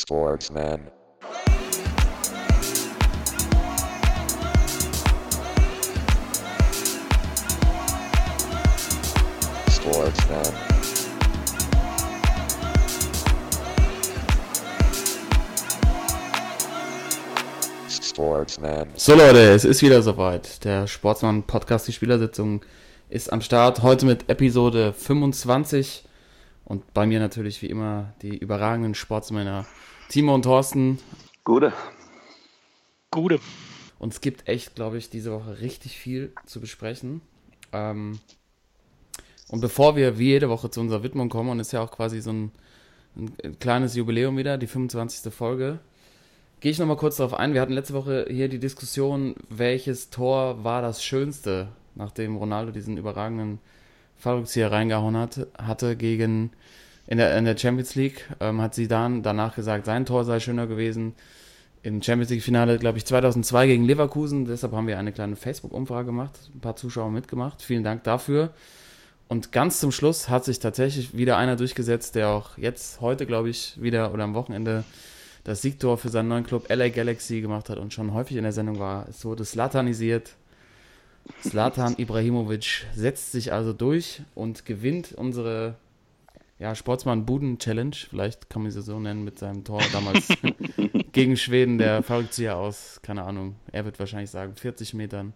Sportsman. Sportsman. Sportsman. So Leute, es ist wieder soweit. Der Sportsmann Podcast, die Spielersitzung ist am Start. Heute mit Episode 25. Und bei mir natürlich wie immer die überragenden Sportsmänner Timo und Thorsten. Gute. Gute. Und es gibt echt, glaube ich, diese Woche richtig viel zu besprechen. Ähm, und bevor wir wie jede Woche zu unserer Widmung kommen, und es ist ja auch quasi so ein, ein kleines Jubiläum wieder, die 25. Folge, gehe ich nochmal kurz darauf ein. Wir hatten letzte Woche hier die Diskussion, welches Tor war das schönste, nachdem Ronaldo diesen überragenden Fallrückzieher reingehauen hat, hatte gegen in der, in der Champions League. Ähm, hat sie dann danach gesagt, sein Tor sei schöner gewesen. Im Champions League-Finale, glaube ich, 2002 gegen Leverkusen. Deshalb haben wir eine kleine Facebook-Umfrage gemacht. Ein paar Zuschauer mitgemacht. Vielen Dank dafür. Und ganz zum Schluss hat sich tatsächlich wieder einer durchgesetzt, der auch jetzt, heute, glaube ich, wieder oder am Wochenende das Siegtor für seinen neuen Club LA Galaxy gemacht hat und schon häufig in der Sendung war. Es wurde slatanisiert. Slatan Ibrahimovic setzt sich also durch und gewinnt unsere ja, Sportsmann-Buden-Challenge. Vielleicht kann man sie so nennen mit seinem Tor damals gegen Schweden, der Fallrückzieher aus, keine Ahnung, er wird wahrscheinlich sagen 40 Metern.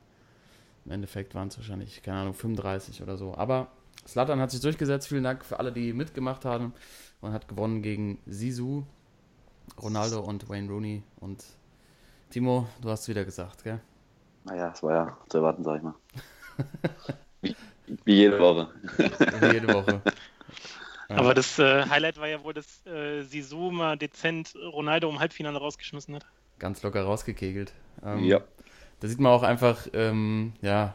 Im Endeffekt waren es wahrscheinlich, keine Ahnung, 35 oder so. Aber Slatan hat sich durchgesetzt. Vielen Dank für alle, die mitgemacht haben und hat gewonnen gegen Sisu, Ronaldo und Wayne Rooney. Und Timo, du hast wieder gesagt, gell? Naja, es war ja zu erwarten, sag ich mal. wie, wie jede Woche. Wie jede Woche. Ja. Aber das äh, Highlight war ja wohl, dass äh, Sisu mal dezent Ronaldo im Halbfinale rausgeschmissen hat. Ganz locker rausgekegelt. Ähm, ja. Da sieht man auch einfach, ähm, ja,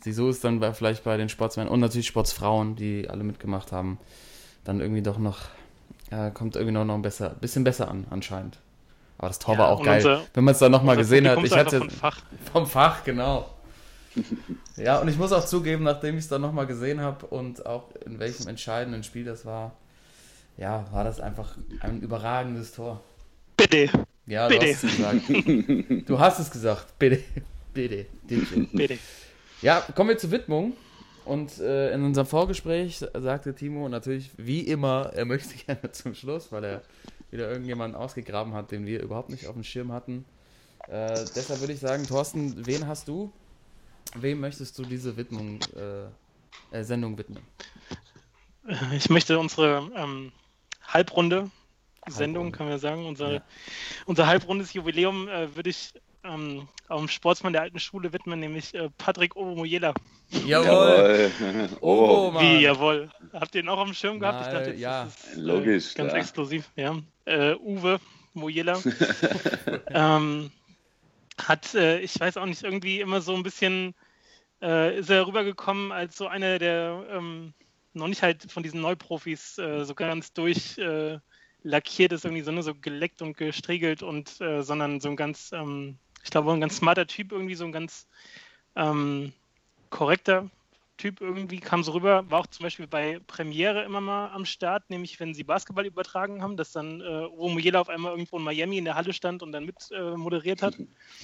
Sisu ist dann bei, vielleicht bei den Sportsmännern und natürlich Sportsfrauen, die alle mitgemacht haben, dann irgendwie doch noch, äh, kommt irgendwie noch, noch ein besser, bisschen besser an, anscheinend. Aber das Tor Ja, war auch geil. unser- Wenn man es dann nochmal gesehen hat. Ich hatte von Fach. vom Fach, genau. Ja, und ich muss auch zugeben, nachdem ich es dann nochmal gesehen habe und auch in welchem entscheidenden Spiel das war, ja, war das einfach ein überragendes Tor. Bitte, Ja, du Bitte. hast es gesagt. Du hast es gesagt. Bitte. Bitte. Bitte. bitte. Ja, kommen wir zur Widmung. Und äh, in unserem Vorgespräch sagte Timo natürlich, wie immer, er möchte gerne zum Schluss, weil er wieder irgendjemanden ausgegraben hat, den wir überhaupt nicht auf dem Schirm hatten. Äh, deshalb würde ich sagen, Thorsten, wen hast du? Wem möchtest du diese Widmung, äh, äh, Sendung widmen? Äh, Ich möchte unsere ähm, Halbrunde, Sendung, Halbrunde. kann man ja sagen, unser, Ja. unser halbrundes Jubiläum äh, würde ich ähm, auf dem Sportsmann der alten Schule widmen, nämlich äh, Patrick Obomoyela. Jawohl! Oh, Oh, Mann! Wie, jawohl. Habt ihr ihn auch auf dem Schirm gehabt? ich Nein, dachte, jetzt ja. ist es, Logisch, Ganz klar. exklusiv, ja. Äh, Uwe Mojela. ähm, hat, äh, ich weiß auch nicht, irgendwie immer so ein bisschen, äh, ist er rübergekommen als so einer, der ähm, noch nicht halt von diesen Neuprofis äh, so ganz durch äh, lackiert ist, irgendwie so, ne, so geleckt und gestriegelt und, äh, sondern so ein ganz, ähm, ich glaube, ein ganz smarter Typ, irgendwie so ein ganz ähm, korrekter Typ irgendwie, kam so rüber, war auch zum Beispiel bei Premiere immer mal am Start, nämlich wenn sie Basketball übertragen haben, dass dann äh, Mojela auf einmal irgendwo in Miami in der Halle stand und dann mit äh, moderiert hat.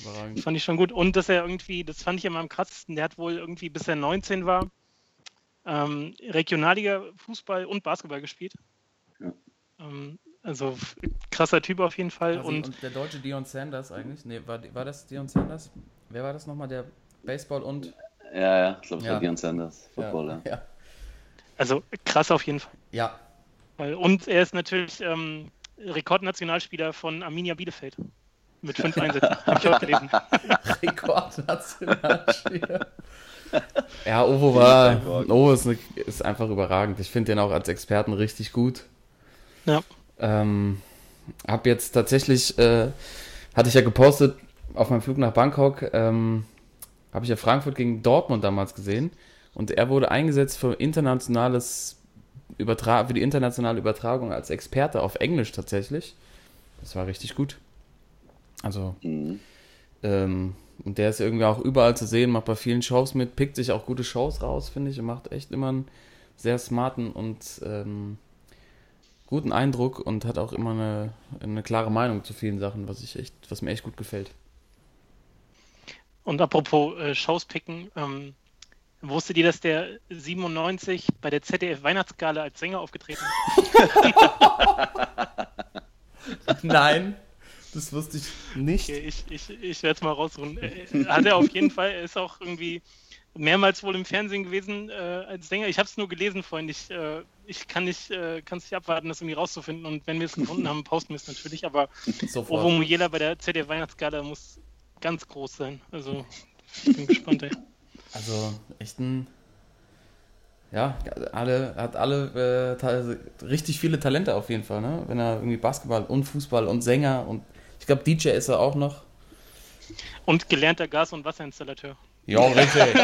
Überragend. Das fand ich schon gut. Und dass er irgendwie, das fand ich immer am krassesten, der hat wohl irgendwie, bis er 19 war, ähm, Regionalliga Fußball und Basketball gespielt. Ja. Ähm, also krasser Typ auf jeden Fall. Also, und und der deutsche Dion Sanders eigentlich? Nee, war, war das Dion Sanders? Wer war das nochmal? Der Baseball und. Ja, ja, ich glaube, es Ja. war Dion Sanders, Football, ja. ja. also krass auf jeden Fall. Ja, Und er ist natürlich ähm, Rekordnationalspieler von Arminia Bielefeld. Mit fünf Einsätzen. Hab ich auch gelesen. Rekordnationalspieler. ja, Ovo war. Ovo ist, ne, ist einfach überragend. Ich finde den auch als Experten richtig gut. Ja. Ähm, hab jetzt tatsächlich, äh, hatte ich ja gepostet auf meinem Flug nach Bangkok, ähm, habe ich ja Frankfurt gegen Dortmund damals gesehen. Und er wurde eingesetzt für internationales Übertra für die internationale Übertragung als Experte auf Englisch tatsächlich. Das war richtig gut. Also, Mhm. ähm, und der ist irgendwie auch überall zu sehen, macht bei vielen Shows mit, pickt sich auch gute Shows raus, finde ich, und macht echt immer einen sehr smarten und ähm, guten Eindruck und hat auch immer eine, eine klare Meinung zu vielen Sachen, was ich echt, was mir echt gut gefällt. Und apropos äh, Shows picken, ähm, wusstet ihr, dass der 97 bei der ZDF Weihnachtsgala als Sänger aufgetreten ist? Nein, das wusste ich nicht. Okay, ich ich, ich werde es mal raussuchen. Äh, Hat er auf jeden Fall, er ist auch irgendwie mehrmals wohl im Fernsehen gewesen äh, als Sänger. Ich habe es nur gelesen vorhin. Ich, äh, ich kann nicht, äh, kann es nicht abwarten, das irgendwie rauszufinden. Und wenn wir es gefunden haben, posten wir es natürlich. Aber. Ovo Mujela bei der ZDF Weihnachtsgala muss ganz groß sein. Also ich bin gespannt. Ey. Also echt ein. Ja, alle, hat alle äh, richtig viele Talente auf jeden Fall, ne? Wenn er irgendwie Basketball und Fußball und Sänger und ich glaube DJ ist er auch noch. Und gelernter Gas- und Wasserinstallateur. Ja, richtig.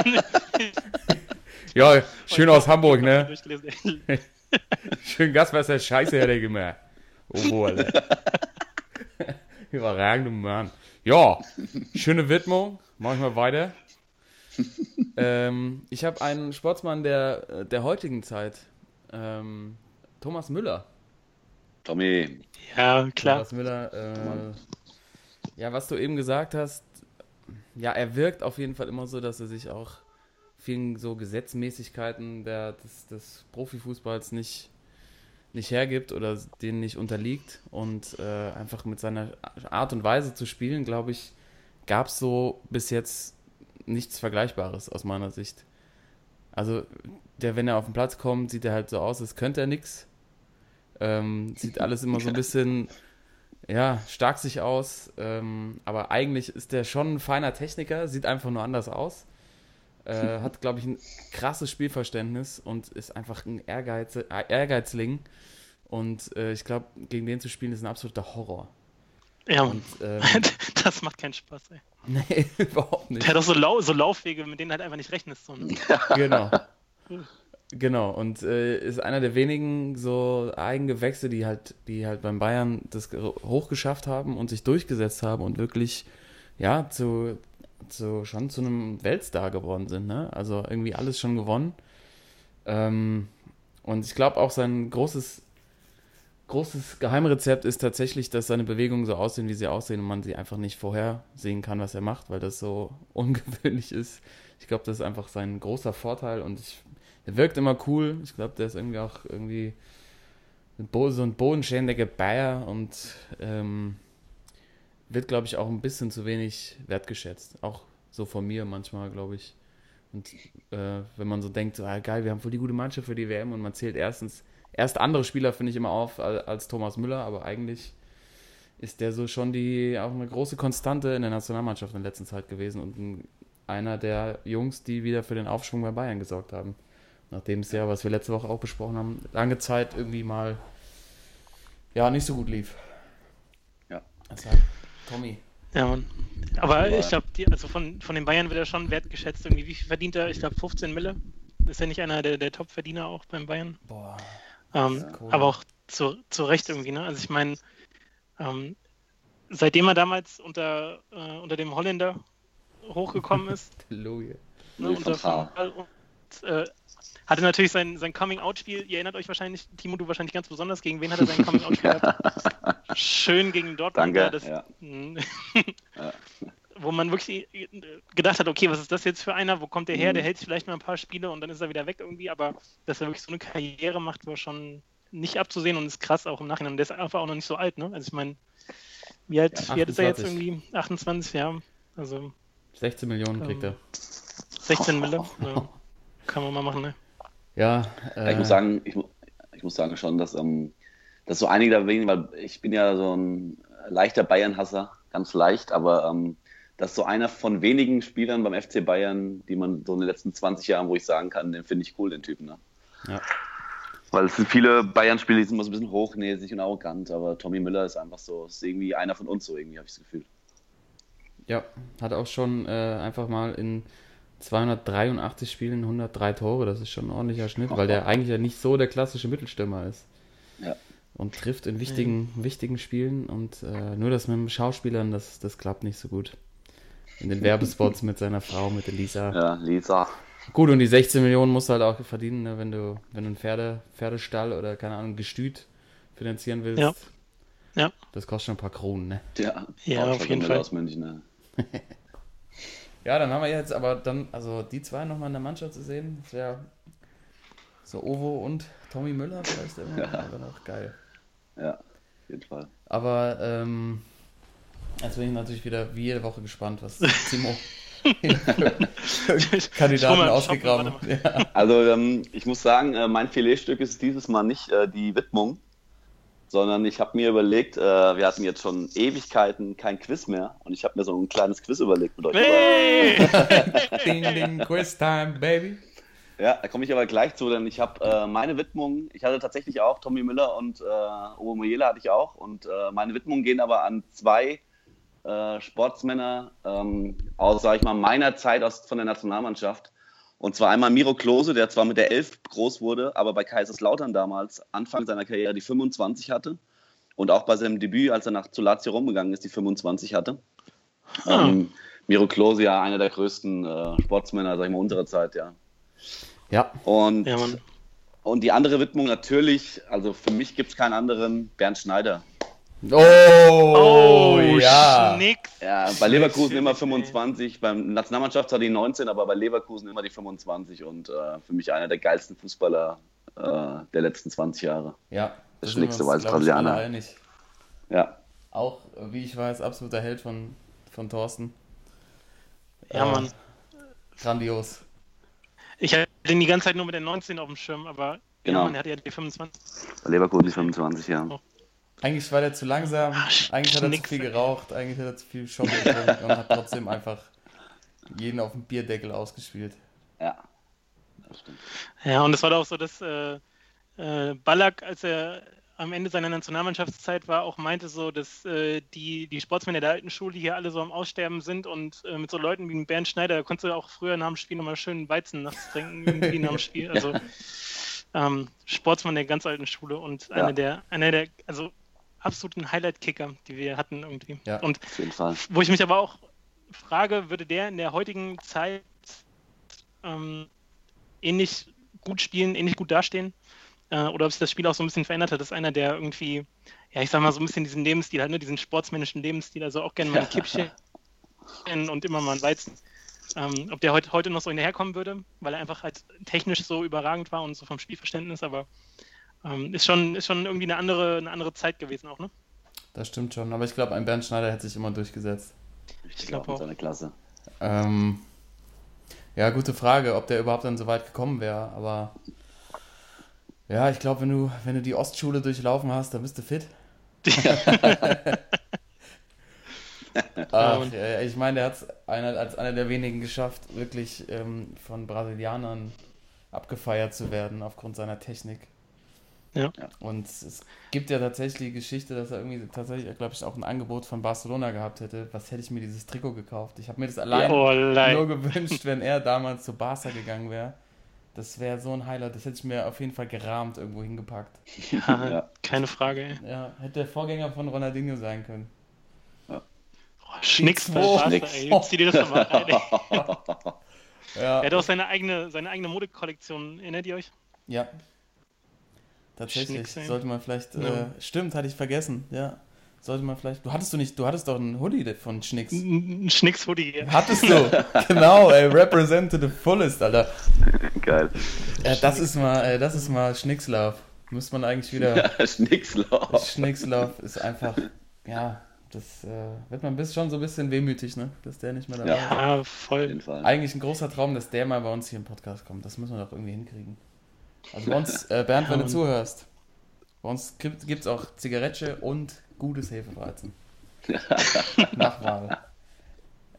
ja, schön aus Hamburg, ne? Durchgelesen. Schön Gaswasser, Scheiße hätte ich gemacht. Oh, wohl. Überragender Mann. Ja, schöne Widmung. Mach ich mal weiter. ähm, ich habe einen Sportsmann der, der heutigen Zeit. Ähm, Thomas Müller. Tommy, Ja, klar. Thomas Müller. Äh, ja, was du eben gesagt hast, ja, er wirkt auf jeden Fall immer so, dass er sich auch vielen so Gesetzmäßigkeiten der, des, des Profifußballs nicht, nicht hergibt oder denen nicht unterliegt. Und äh, einfach mit seiner Art und Weise zu spielen, glaube ich, gab es so bis jetzt nichts Vergleichbares aus meiner Sicht. Also, der, wenn er auf den Platz kommt, sieht er halt so aus, als könnte er nichts. Ähm, sieht alles immer so ein bisschen, ja, stark sich aus. Ähm, aber eigentlich ist der schon ein feiner Techniker, sieht einfach nur anders aus. Äh, hat, glaube ich, ein krasses Spielverständnis und ist einfach ein Ehrgeiz, äh, Ehrgeizling. Und äh, ich glaube, gegen den zu spielen ist ein absoluter Horror. Ja, Und, ähm, das macht keinen Spaß, ey. nee, überhaupt nicht. Der hat auch so, Lau so Laufwege, mit denen halt einfach nicht rechnest. So, ne? Genau. Genau, und äh, ist einer der wenigen so Eigengewächse, die halt, die halt beim Bayern das ge- hochgeschafft haben und sich durchgesetzt haben und wirklich, ja, zu, zu schon zu einem Weltstar geworden sind, ne? Also irgendwie alles schon gewonnen. Ähm, und ich glaube auch sein großes, großes Geheimrezept ist tatsächlich, dass seine Bewegungen so aussehen, wie sie aussehen und man sie einfach nicht vorhersehen kann, was er macht, weil das so ungewöhnlich ist. Ich glaube, das ist einfach sein großer Vorteil und ich, er wirkt immer cool. Ich glaube, der ist irgendwie auch irgendwie so ein bodenständiger Bayer und ähm, wird, glaube ich, auch ein bisschen zu wenig wertgeschätzt. Auch so von mir manchmal, glaube ich. Und äh, wenn man so denkt, so, ah, geil, wir haben voll die gute Mannschaft für die WM und man zählt erstens, erst andere Spieler finde ich immer auf al- als Thomas Müller, aber eigentlich ist der so schon die auch eine große Konstante in der Nationalmannschaft in der letzten Zeit gewesen und ein, einer der Jungs, die wieder für den Aufschwung bei Bayern gesorgt haben. Nachdem es ja, was wir letzte Woche auch besprochen haben, lange Zeit irgendwie mal ja nicht so gut lief. Ja. Deshalb, Tommy. Ja, Mann. Aber Aber- ich glaube, also von, von den Bayern wird er schon wertgeschätzt. Irgendwie, wie viel verdient er? Ich glaube 15 Mille. Ist er nicht einer der, der Top-Verdiener auch beim Bayern? Boah. Ähm, cool. Aber auch zu, zu Recht irgendwie, ne? Also ich meine, ähm, seitdem er damals unter, äh, unter dem Holländer hochgekommen ist, Logie. ne, unter van und äh, hatte natürlich sein, sein Coming-out-Spiel, ihr erinnert euch wahrscheinlich, Timo, du wahrscheinlich ganz besonders, gegen wen hat er sein Coming-out-Spiel gehabt? Schön gegen Dortmund. Danke. ja, Das, Ja. Mhm. Ja. Wo man wirklich äh, gedacht hat, okay, was ist das jetzt für einer? Wo kommt der her? Mhm. Der hält sich vielleicht mal ein paar Spiele und dann ist er wieder weg irgendwie, aber dass er wirklich so eine Karriere macht, war schon nicht abzusehen und ist krass auch im Nachhinein. Und der ist einfach auch noch nicht so alt, ne? Also ich meine, wie alt, Ja, wie alt ist er jetzt 28. irgendwie? 28 Jahre. Also 16 Millionen kriegt er. 16 Mille. Ja. Kann man mal machen, ne? Ja, Ja, äh, ich muss sagen, ich, ich muss sagen schon, dass, ähm, dass so einige da wenigen, weil ich bin ja so ein leichter Bayern-Hasser, ganz leicht, aber ähm, dass so einer von wenigen Spielern beim FC Bayern, die man so in den letzten 20 Jahren, wo ich sagen kann, den finde ich cool, den Typen. Ne? Ja. Weil es sind viele Bayern-Spieler, die sind immer so ein bisschen hochnäsig und arrogant, aber Tommy Müller ist einfach so, ist irgendwie einer von uns so, irgendwie habe ich das Gefühl. Ja, hat auch schon äh, einfach mal in 283 Spielen 103 Tore. Das ist schon ein ordentlicher Schnitt, weil der eigentlich ja nicht so der klassische Mittelstürmer ist. Ja. Und trifft in wichtigen, wichtigen Spielen. Und äh, nur das mit dem Schauspielern, das, das klappt nicht so gut. In den Werbespots mit seiner Frau, mit Elisa. Ja, Lisa. Gut, und die 16 Millionen musst du halt auch verdienen, ne, wenn du, wenn du einen Pferde, Pferdestall oder keine Ahnung, Gestüt finanzieren willst, Ja. Ja. das kostet schon ein paar Kronen, ne? Ja, Ja, auf jeden Fall. Aus München, ne? Ja, dann haben wir jetzt aber dann, also die zwei nochmal in der Mannschaft zu sehen, das wäre so Ovo und Tommy Müller vielleicht immer, Ja. wäre noch geil. Ja, auf jeden Fall. Aber ähm, jetzt bin ich natürlich wieder wie jede Woche gespannt, was Timo Kandidaten ausgegraben. Ja. Also ähm, ich muss sagen, äh, mein Filetstück ist dieses Mal nicht äh, die Widmung, sondern ich habe mir überlegt, äh, wir hatten jetzt schon Ewigkeiten kein Quiz mehr und ich habe mir so ein kleines Quiz überlegt mit euch. Hey! Ding, ding, Quiz time, baby. Ja, da komme ich aber gleich zu, denn ich habe äh, meine Widmung, ich hatte tatsächlich auch Tommy Müller und äh, Owe Mojela hatte ich auch und äh, meine Widmungen gehen aber an zwei äh, Sportsmänner ähm, aus, sage ich mal, meiner Zeit aus, von der Nationalmannschaft. Und zwar einmal Miro Klose, der zwar mit der 11 groß wurde, aber bei Kaiserslautern damals Anfang seiner Karriere die 25 hatte und auch bei seinem Debüt, als er nach zu Lazio rumgegangen ist, die 25 hatte. Ähm, Miro Klose ja einer der größten äh, Sportsmänner, sag ich mal, unserer Zeit, ja. Ja, Und, Ja, und die andere Widmung natürlich, also für mich gibt es keinen anderen, Bernd Schneider. Oh, ja. Schnicks. Ja, bei Leverkusen immer ey. 25, beim Nationalmannschaft zwar die 19, aber bei Leverkusen immer die 25 und äh, für mich einer der geilsten Fußballer äh, der letzten 20 Jahre. Ja, Das uns, war als Brasilianer. einig. Ja, Auch, wie ich weiß, absoluter Held von, von Thorsten. Ja, Äh, Mann. Grandios. Ich hatte ihn die ganze Zeit nur mit der 19 auf dem Schirm, aber Genau. ja, man, der hatte ja die 25. bei Leverkusen die 25, ja. Eigentlich war der zu langsam, eigentlich hat er zu viel geraucht, eigentlich hat er zu viel Schock getrunken und hat trotzdem einfach jeden auf dem Bierdeckel ausgespielt. Ja, das stimmt. Ja, und es war doch auch so, dass äh, äh, Ballack, als er am Ende seiner Nationalmannschaftszeit war, auch meinte so, dass äh, die, die Sportsmänner der alten Schule hier alle so am Aussterben sind und äh, mit so Leuten wie Bernd Schneider, da konntest du auch früher nach dem Spiel nochmal schön Weizen nachts trinken, irgendwie nach dem Spiel. Also ähm, Sportsmann der ganz alten Schule und einer Ja. der, einer der, also absoluten Highlight-Kicker, die wir hatten irgendwie. Ja. Und Auf jeden Fall. wo ich mich aber auch frage, würde der in der heutigen Zeit ähm, ähnlich gut spielen, ähnlich gut dastehen? Äh, oder ob sich das Spiel auch so ein bisschen verändert hat, dass einer, der irgendwie, ja, ich sag mal, so ein bisschen diesen Lebensstil hat, ne, diesen sportsmännischen Lebensstil, also auch gerne mal ein Kippchen und immer mal ein Weizen. Ähm, ob der heute, heute noch so hinterherkommen würde, weil er einfach halt technisch so überragend war und so vom Spielverständnis, aber ähm, ist, schon, ist schon irgendwie eine andere, eine andere Zeit gewesen auch, ne? Das stimmt schon, aber ich glaube, ein Bernd Schneider hätte sich immer durchgesetzt. Ich glaub glaube auch. auch. Seine Klasse. Ähm, ja, gute Frage, ob der überhaupt dann so weit gekommen wäre, aber ja, ich glaube, wenn du, wenn du die Ostschule durchlaufen hast, dann bist du fit. Ach, ja, ich meine, der hat es als einer der wenigen geschafft, wirklich ähm, von Brasilianern abgefeiert zu werden aufgrund seiner Technik. Ja. Und es gibt ja tatsächlich die Geschichte, dass er irgendwie tatsächlich, glaube ich, auch ein Angebot von Barcelona gehabt hätte. Was hätte ich mir dieses Trikot gekauft? Ich habe mir das allein Oh, nur gewünscht, wenn er damals zu Barca gegangen wäre. Das wäre so ein Highlight. Das hätte ich mir auf jeden Fall gerahmt irgendwo hingepackt. Ja, Ja. keine Frage, ey. Ja, hätte der Vorgänger von Ronaldinho sein können. Oh, Schnicks bei Schnicks. Ey. Zieh dir das mal rein. Ja, Er hat auch seine eigene, seine eigene Modekollektion, erinnert ihr euch? ja. Tatsächlich. Schnicks. Sollte man vielleicht. Ja. Äh, stimmt, hatte ich vergessen. Ja. Sollte man vielleicht. Du hattest du nicht. Du hattest doch einen Hoodie von Schnicks. Ein Schnicks-Hoodie. ja. Hattest du? genau, ey. Represent to the fullest, Alter. Geil. Ja, das ist mal, äh, das ist mal Schnickslav. Muss man eigentlich wieder. Schnickslauf. Schnickslav ist einfach. Ja, das äh, wird man bis schon so ein bisschen wehmütig, ne? Dass der nicht mehr dabei ist. Ja. Ja, voll. Eigentlich ein großer Traum, dass der mal bei uns hier im Podcast kommt. Das müssen wir doch irgendwie hinkriegen. Also bei uns, äh, Bernd, wenn du zuhörst, bei uns gibt es auch Zigarette und gutes Hefeweizen. Nach Wahl.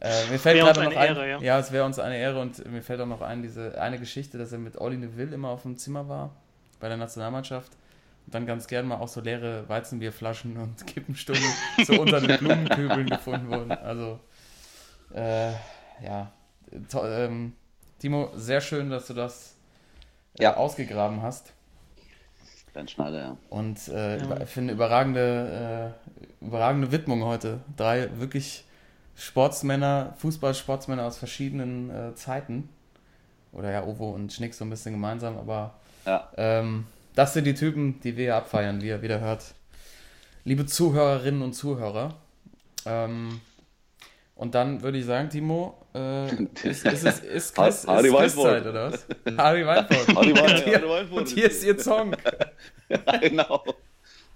Äh, mir fällt Wäre uns gerade noch eine ein, Ehre, ja. ja, es wäre uns eine Ehre und mir fällt auch noch ein, diese eine Geschichte, dass er mit Olli Neville immer auf dem Zimmer war, bei der Nationalmannschaft. Und dann ganz gern mal auch so leere Weizenbierflaschen und Kippenstummel so unter den Blumenkübeln gefunden wurden. Also, äh, ja. To ähm, Timo, sehr schön, dass du das Ja. ausgegraben hast. Bernd Schneider, ja. Und äh, Ja. über, finde überragende, äh, überragende Widmung heute. Drei wirklich Sportsmänner, Fußballsportsmänner aus verschiedenen äh, Zeiten. Oder ja, Ovo und Schnick so ein bisschen gemeinsam, aber Ja, ähm, Das sind die Typen, die wir hier abfeiern, wie ihr wieder hört. Liebe Zuhörerinnen und Zuhörer. Ähm, und dann würde ich sagen, Timo, äh, ist, ist, ist, ist, Quiz, Hardy ist. Quizzeit, oder was? Hardy Weinfurt. Wein- Und hier- Hardy Weinfurt Und hier ist ihr Song. Ja, genau.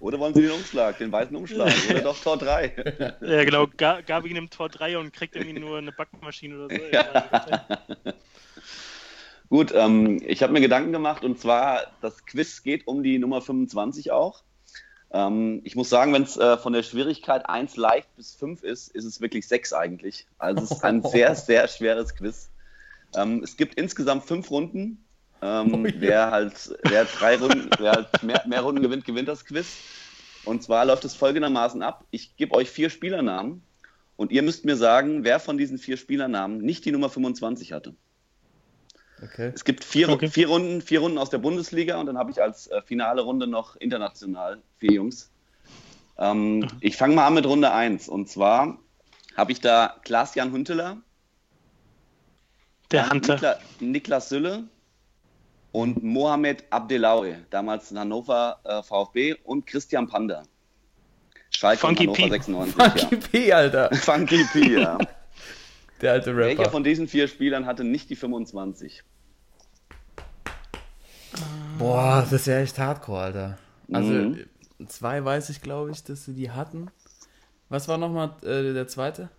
Oder wollen Sie den Umschlag, den weißen Umschlag? Oder doch Tor 3? Ja, genau. Ga- Gabi nimmt Tor 3 und kriegt irgendwie nur eine Backmaschine oder so. Ja. Gut, ähm, ich habe mir Gedanken gemacht und zwar, das Quiz geht um die Nummer 25 auch. Ähm, ich muss sagen, wenn es äh, von der Schwierigkeit 1 leicht bis 5 ist, ist es wirklich 6 eigentlich. Also es ist ein sehr, sehr schweres Quiz. Ähm, es gibt insgesamt fünf Runden. Ähm, Oh ja. Wer halt wer drei Runden, wer halt mehr, mehr Runden gewinnt, gewinnt das Quiz. Und zwar läuft es folgendermaßen ab. Ich gebe euch vier Spielernamen und ihr müsst mir sagen, wer von diesen vier Spielernamen nicht die Nummer 25 hatte. Okay. Es gibt vier, Okay. vier, Runden, vier Runden aus der Bundesliga und dann habe ich als äh, finale Runde noch international vier Jungs. Ähm, ich fange mal an mit Runde 1 und zwar habe ich da Klaas-Jan Hunteler, Der Hunter. Nikla Niklas Sülle und Mohamed Abdelawi, damals in Hannover äh, VfB und Christian Panda. Schalke Funky Hannover P. 96, Funky ja. P, Alter. Funky P, ja. Der alte Welcher Rapper. von diesen vier Spielern hatte nicht die 25? Boah, das ist ja echt hardcore, Alter. Also, Mhm. zwei weiß ich, glaube ich, dass sie die hatten. Was war nochmal äh, der zweite?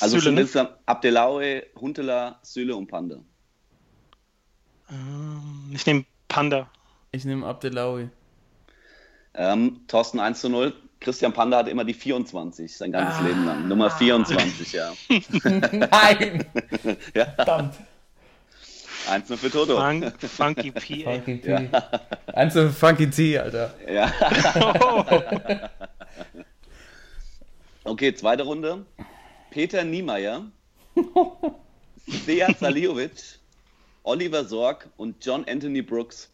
Also sind ne? Abdelawi, Huntela, Süle und Panda. Ähm, Ich nehme Panda. Ich nehme Abdelawi. Ähm, Thorsten 1 zu 0. Christian Panda hatte immer die 24, sein ganzes Leben lang. Nummer 24, ja. Nein! ja. Verdammt. 1 0 für Toto. Fun Funky P. Funky P. Eins für Funky T, Alter. Ja. Okay, zweite Runde. Peter Niemeyer, Seat Saliovic, Oliver Sorg und John Anthony Brooks.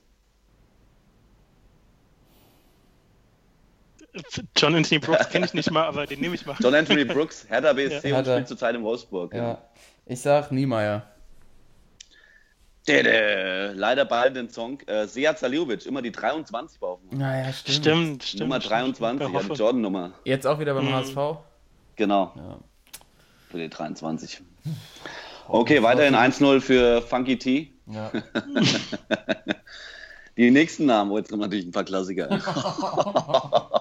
John Anthony Brooks kenne ich nicht mal, aber den nehme ich mal. John Anthony Brooks, Hertha BSC Ja. und spielt zurzeit in Wolfsburg. Ja. Ich sag Niemeyer. Leider bald den Song. Äh, Seat Saliovic, immer die 23 war auf dem Naja, stimmt. Stimmt, stimmt. Nummer stimmt. 23, Ich ja. Jordan-Nummer. Jetzt auch wieder beim Mhm. HSV. Genau, Ja. für die 23. Okay, weiterhin 1-0 für Funky T. ja. Die nächsten Namen, oh, jetzt kommen natürlich ein paar Klassiker.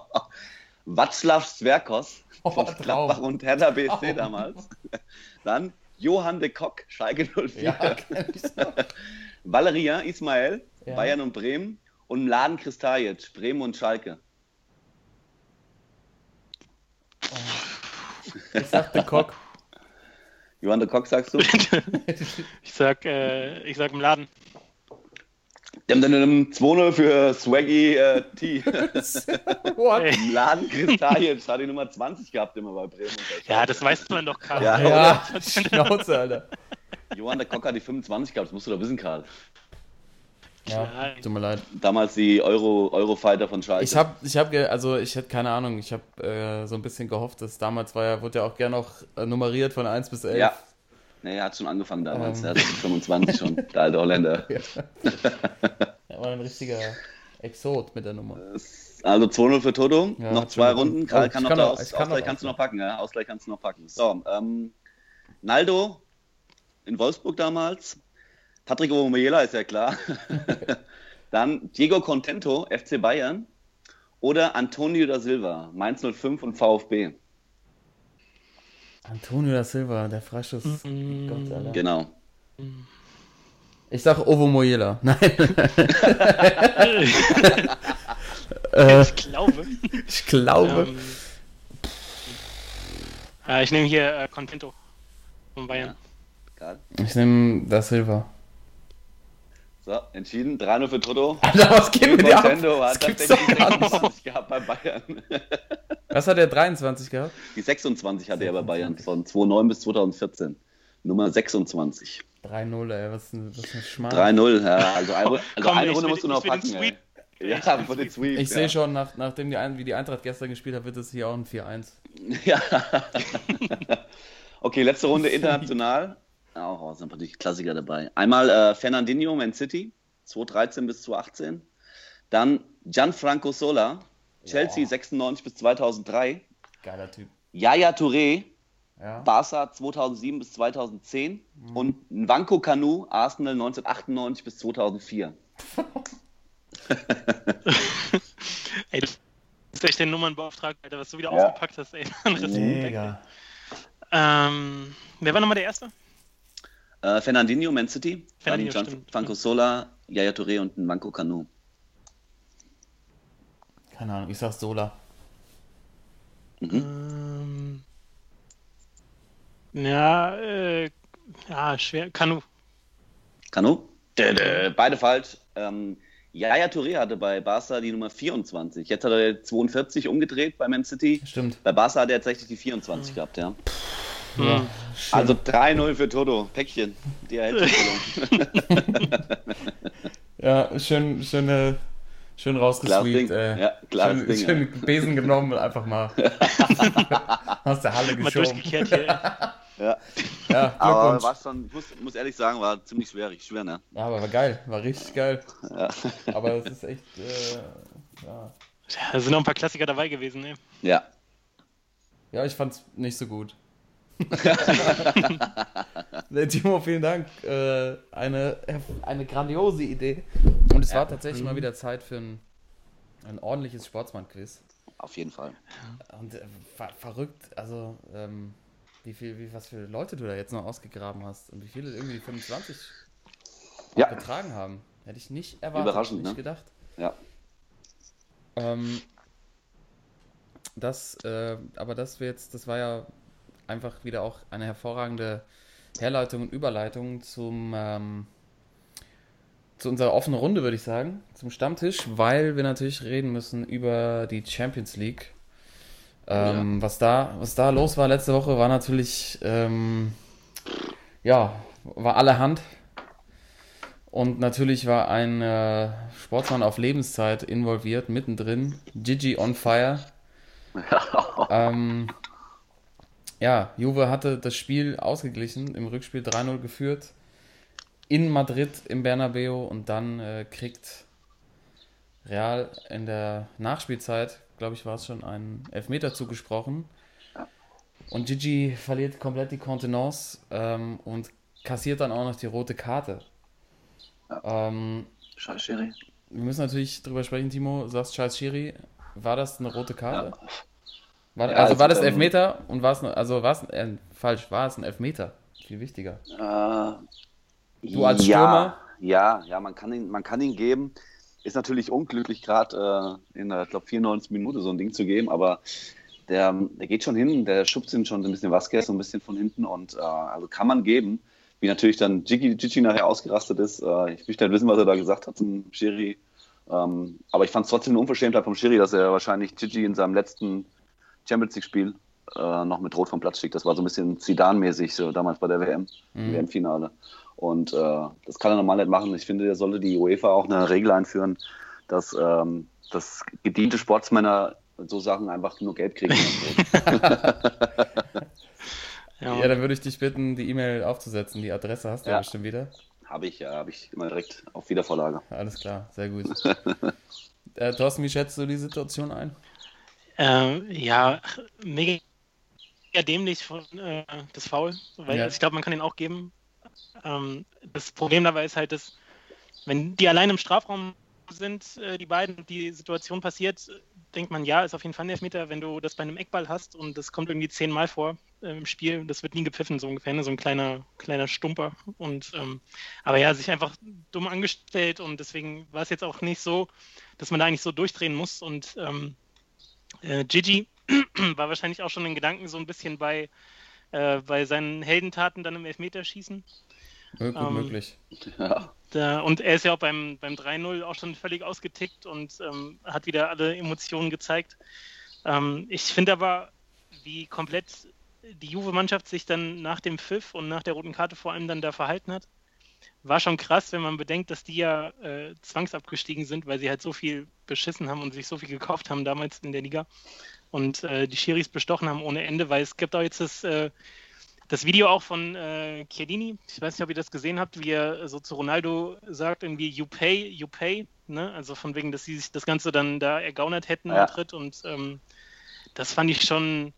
Václav Sverkos Oh, von. Gladbach und Hertha BSC damals. Dann Johann de Kock, Schalke 04. ja, so. Valerian Ismail, Ja. Bayern und Bremen. Und Mladen Kristajic, Bremen und Schalke. Ich sagte Cock. Johann de Kock, sagst du? Ich sag, äh, ich sag im Laden. Dem, dem, dem, 2-0 für Swaggy äh, T. What? Ey. Mladen Kristajic hat die Nummer 20 gehabt immer bei Bremen. Ja, das weiß man doch gerade. Ja. Ja, Schnauze, Alter. Johann de Kock hat die 25 gehabt, das musst du doch wissen, Karl. Ja, Nein. tut mir leid. Damals die Euro, Eurofighter von Schalke. Ich habe, ich habe, also ich hätte keine Ahnung, ich habe äh, so ein bisschen gehofft, dass damals war ja, wurde ja auch gerne noch nummeriert von 1 bis 11. Ja. Nee, er hat schon angefangen damals. Ähm. Er die 25 schon, der alte Holländer. Er war ein richtiger Exot mit der Nummer. Also 2-0 für Toto. Ja, noch zwei. Runden. Karl Oh, kann noch kann noch- aus, kann Ausgleich noch kannst du noch packen. Ja? Ausgleich kannst du noch packen. So, ähm, Naldo in Wolfsburg damals. Patrick Omoyela ist ja klar. Dann Diego Contento, FC Bayern. Oder Antonio da Silva, Mainz 05 und VfB. Antonio da Silva, der Freischuss. Mm. Gott, Alter. Genau. Ich sag Ovo Moyela. Nein. äh, Ich glaube. ich glaube. Ähm, äh, ich nehme hier äh, Contento von Bayern. Karl. Ich nehme da Silva. So, entschieden. 3-0 für Toto. Alter, was geht mit dir ab? Nintendo hat tatsächlich doch nicht. 26 gehabt bei Bayern. Was hat er 23 gehabt? Die 26 hatte er bei Bayern von 2009 bis 2014. Nummer 26. 3-0, ey, was ein, was ein Schmarrn. 3-0, ja. Also, ein, also Komm, eine ich Runde will- musst du noch packen. Ey. Ja, für den Sweep. Ich ja. sehe schon, nach, nachdem die, wie die Eintracht gestern gespielt hat, wird es hier auch ein 4-1. Ja. okay, letzte Runde international. Auch oh, sind natürlich Klassiker dabei. Einmal äh, Fernandinho, Man City, 2013 bis 2018. Dann Gianfranco Sola, Chelsea Boah. 96 bis 2003. Geiler Typ. Yaya Touré, Ja. Barca 2007 bis 2010. Mhm. Und Nwanko Kanu, Arsenal 1998 bis 2004. Ey, das ist echt der Nummernbeauftragter, Alter, was du wieder Ja. ausgepackt hast, ey. Mega. Ähm, wer war nochmal der Erste? Äh, Fernandinho, Man City. Fernandinho. Gianfranco Sola, Yaya Touré und Nwanko Kanu. Keine Ahnung, ich sag Sola. Ähm, ja, äh, ja, schwer. Kanu. Kanu? Dö, dö, Beide falsch. Ähm, Yaya Touré hatte bei Barca die Nummer 24. Jetzt hat er 42 umgedreht bei Man City. Stimmt. Bei Barca hat er tatsächlich die 24 gehabt, ja. Ja. Also 3-0 für Toto. Päckchen. Die. Ja, schön, schöne, schön rausgesweept. Äh, Ja, schön, Ding. schön Besen genommen und einfach mal aus der Halle Mal geschoben. durchgekehrt hier. ey. Ja. Ja, Aber war schon, muss, muss ehrlich sagen, war ziemlich schwierig. Schwer, ne? Ja, aber war geil, war richtig geil. Ja. Aber es ist echt, äh, ja. Ja, Da sind noch ein paar Klassiker dabei gewesen, ey. ja. ja, ich fand's nicht so gut. Nee, Timo, vielen Dank. Äh, eine, eine grandiose Idee. Und es war tatsächlich mal wieder Zeit für ein, ein ordentliches Sportsmann-Quiz. Auf jeden Fall. Und äh, ver verrückt, also ähm, wie viel, wie, was für Leute du da jetzt noch ausgegraben hast und wie viele irgendwie die 25 Ja. betragen haben. Hätte ich nicht erwartet, Überraschend, nicht ne? gedacht. Ja. Ähm, das, äh, aber das wir jetzt, das war ja einfach wieder auch eine hervorragende Herleitung und Überleitung zum ähm, zu unserer offenen Runde, würde ich sagen, zum Stammtisch, weil wir natürlich reden müssen über die Champions League. Ähm, Was da, was da los war letzte Woche, war natürlich ähm, ja, war allerhand. Und natürlich war ein äh, Sportsmann auf Lebenszeit involviert, mittendrin. Gigi on fire. ähm, ja, Juve hatte das Spiel ausgeglichen, im Rückspiel 3-0 geführt. In Madrid im Bernabeu und dann äh, kriegt Real in der Nachspielzeit, glaube ich, war es schon, einen Elfmeter zugesprochen. Und Gigi verliert komplett die Kontenance ähm, und kassiert dann auch noch die rote Karte. Ähm, Scheiß Schiri. wir müssen natürlich drüber sprechen, Timo. Du sagst Scheiß Schiri. War das eine rote Karte? War, Ja, also, also war das Elfmeter und war es also war es äh, falsch, war es ein Elfmeter? Viel wichtiger. Äh, Du als ja, Stürmer? Ja, ja, man kann ihn, man kann ihn geben. Ist natürlich unglücklich, gerade äh, in der, ich glaube, 94 Minute so ein Ding zu geben, aber der, der geht schon hin, der schubst ihn schon ein bisschen Vasquez so ein bisschen von hinten und äh, also kann man geben. Wie natürlich dann Gigi, Gigi nachher ausgerastet ist. Äh, ich möchte halt wissen, was er da gesagt hat zum Schiri. Ähm, aber ich fand es trotzdem eine Unverschämtheit vom Schiri, dass er wahrscheinlich Gigi in seinem letzten Champions League-Spiel äh, noch mit Rot vom Platz schickt. Das war so ein bisschen Zidane-mäßig, so damals bei der WM, im WM-Finale. Und äh, das kann er normal nicht machen. Ich finde, da sollte die UEFA auch eine Regel einführen, dass, ähm, dass gediente Sportsmänner so Sachen einfach nur Geld kriegen. Ja, Ja, dann würde ich dich bitten, die E-Mail aufzusetzen. Die Adresse hast du ja, Ja. bestimmt wieder. habe ich, ja, habe ich immer direkt auf Wiedervorlage. Alles klar, sehr gut. äh, Thorsten, wie schätzt du die Situation ein? Ähm, ja, mega dämlich von äh, das Foul, weil Ja. also ich glaube, man kann ihn auch geben. Ähm, das Problem dabei ist halt, dass wenn die allein im Strafraum sind, äh, die beiden, und die Situation passiert, denkt man, ja, ist auf jeden Fall ein Elfmeter, wenn du das bei einem Eckball hast und das kommt irgendwie zehnmal vor äh, im Spiel, das wird nie gepfiffen, so ungefähr, ne? so ein kleiner, kleiner Stumper. Und ähm, aber ja, sich einfach dumm angestellt und deswegen war es jetzt auch nicht so, dass man da eigentlich so durchdrehen muss und ähm, äh, Gigi war wahrscheinlich auch schon in Gedanken so ein bisschen bei, äh, bei seinen Heldentaten dann im Elfmeterschießen. Mö- Gut Ähm, möglich. Ja, Da, und er ist ja auch beim, beim 3-0 auch schon völlig ausgetickt und ähm, hat wieder alle Emotionen gezeigt. Ähm, ich finde aber, wie komplett die Juve-Mannschaft sich dann nach dem Pfiff und nach der roten Karte vor allem dann da verhalten hat, war schon krass, wenn man bedenkt, dass die ja äh, zwangsabgestiegen sind, weil sie halt so viel beschissen haben und sich so viel gekauft haben damals in der Liga und äh, die Schiris bestochen haben ohne Ende, weil es gibt auch jetzt das, äh, das Video auch von äh, Chiellini, ich weiß nicht, ob ihr das gesehen habt, wie er so zu Ronaldo sagt, irgendwie you pay, you pay, ne? Also von wegen, dass sie sich das Ganze dann da ergaunert hätten Ja. im Tritt und ähm, das fand ich schon,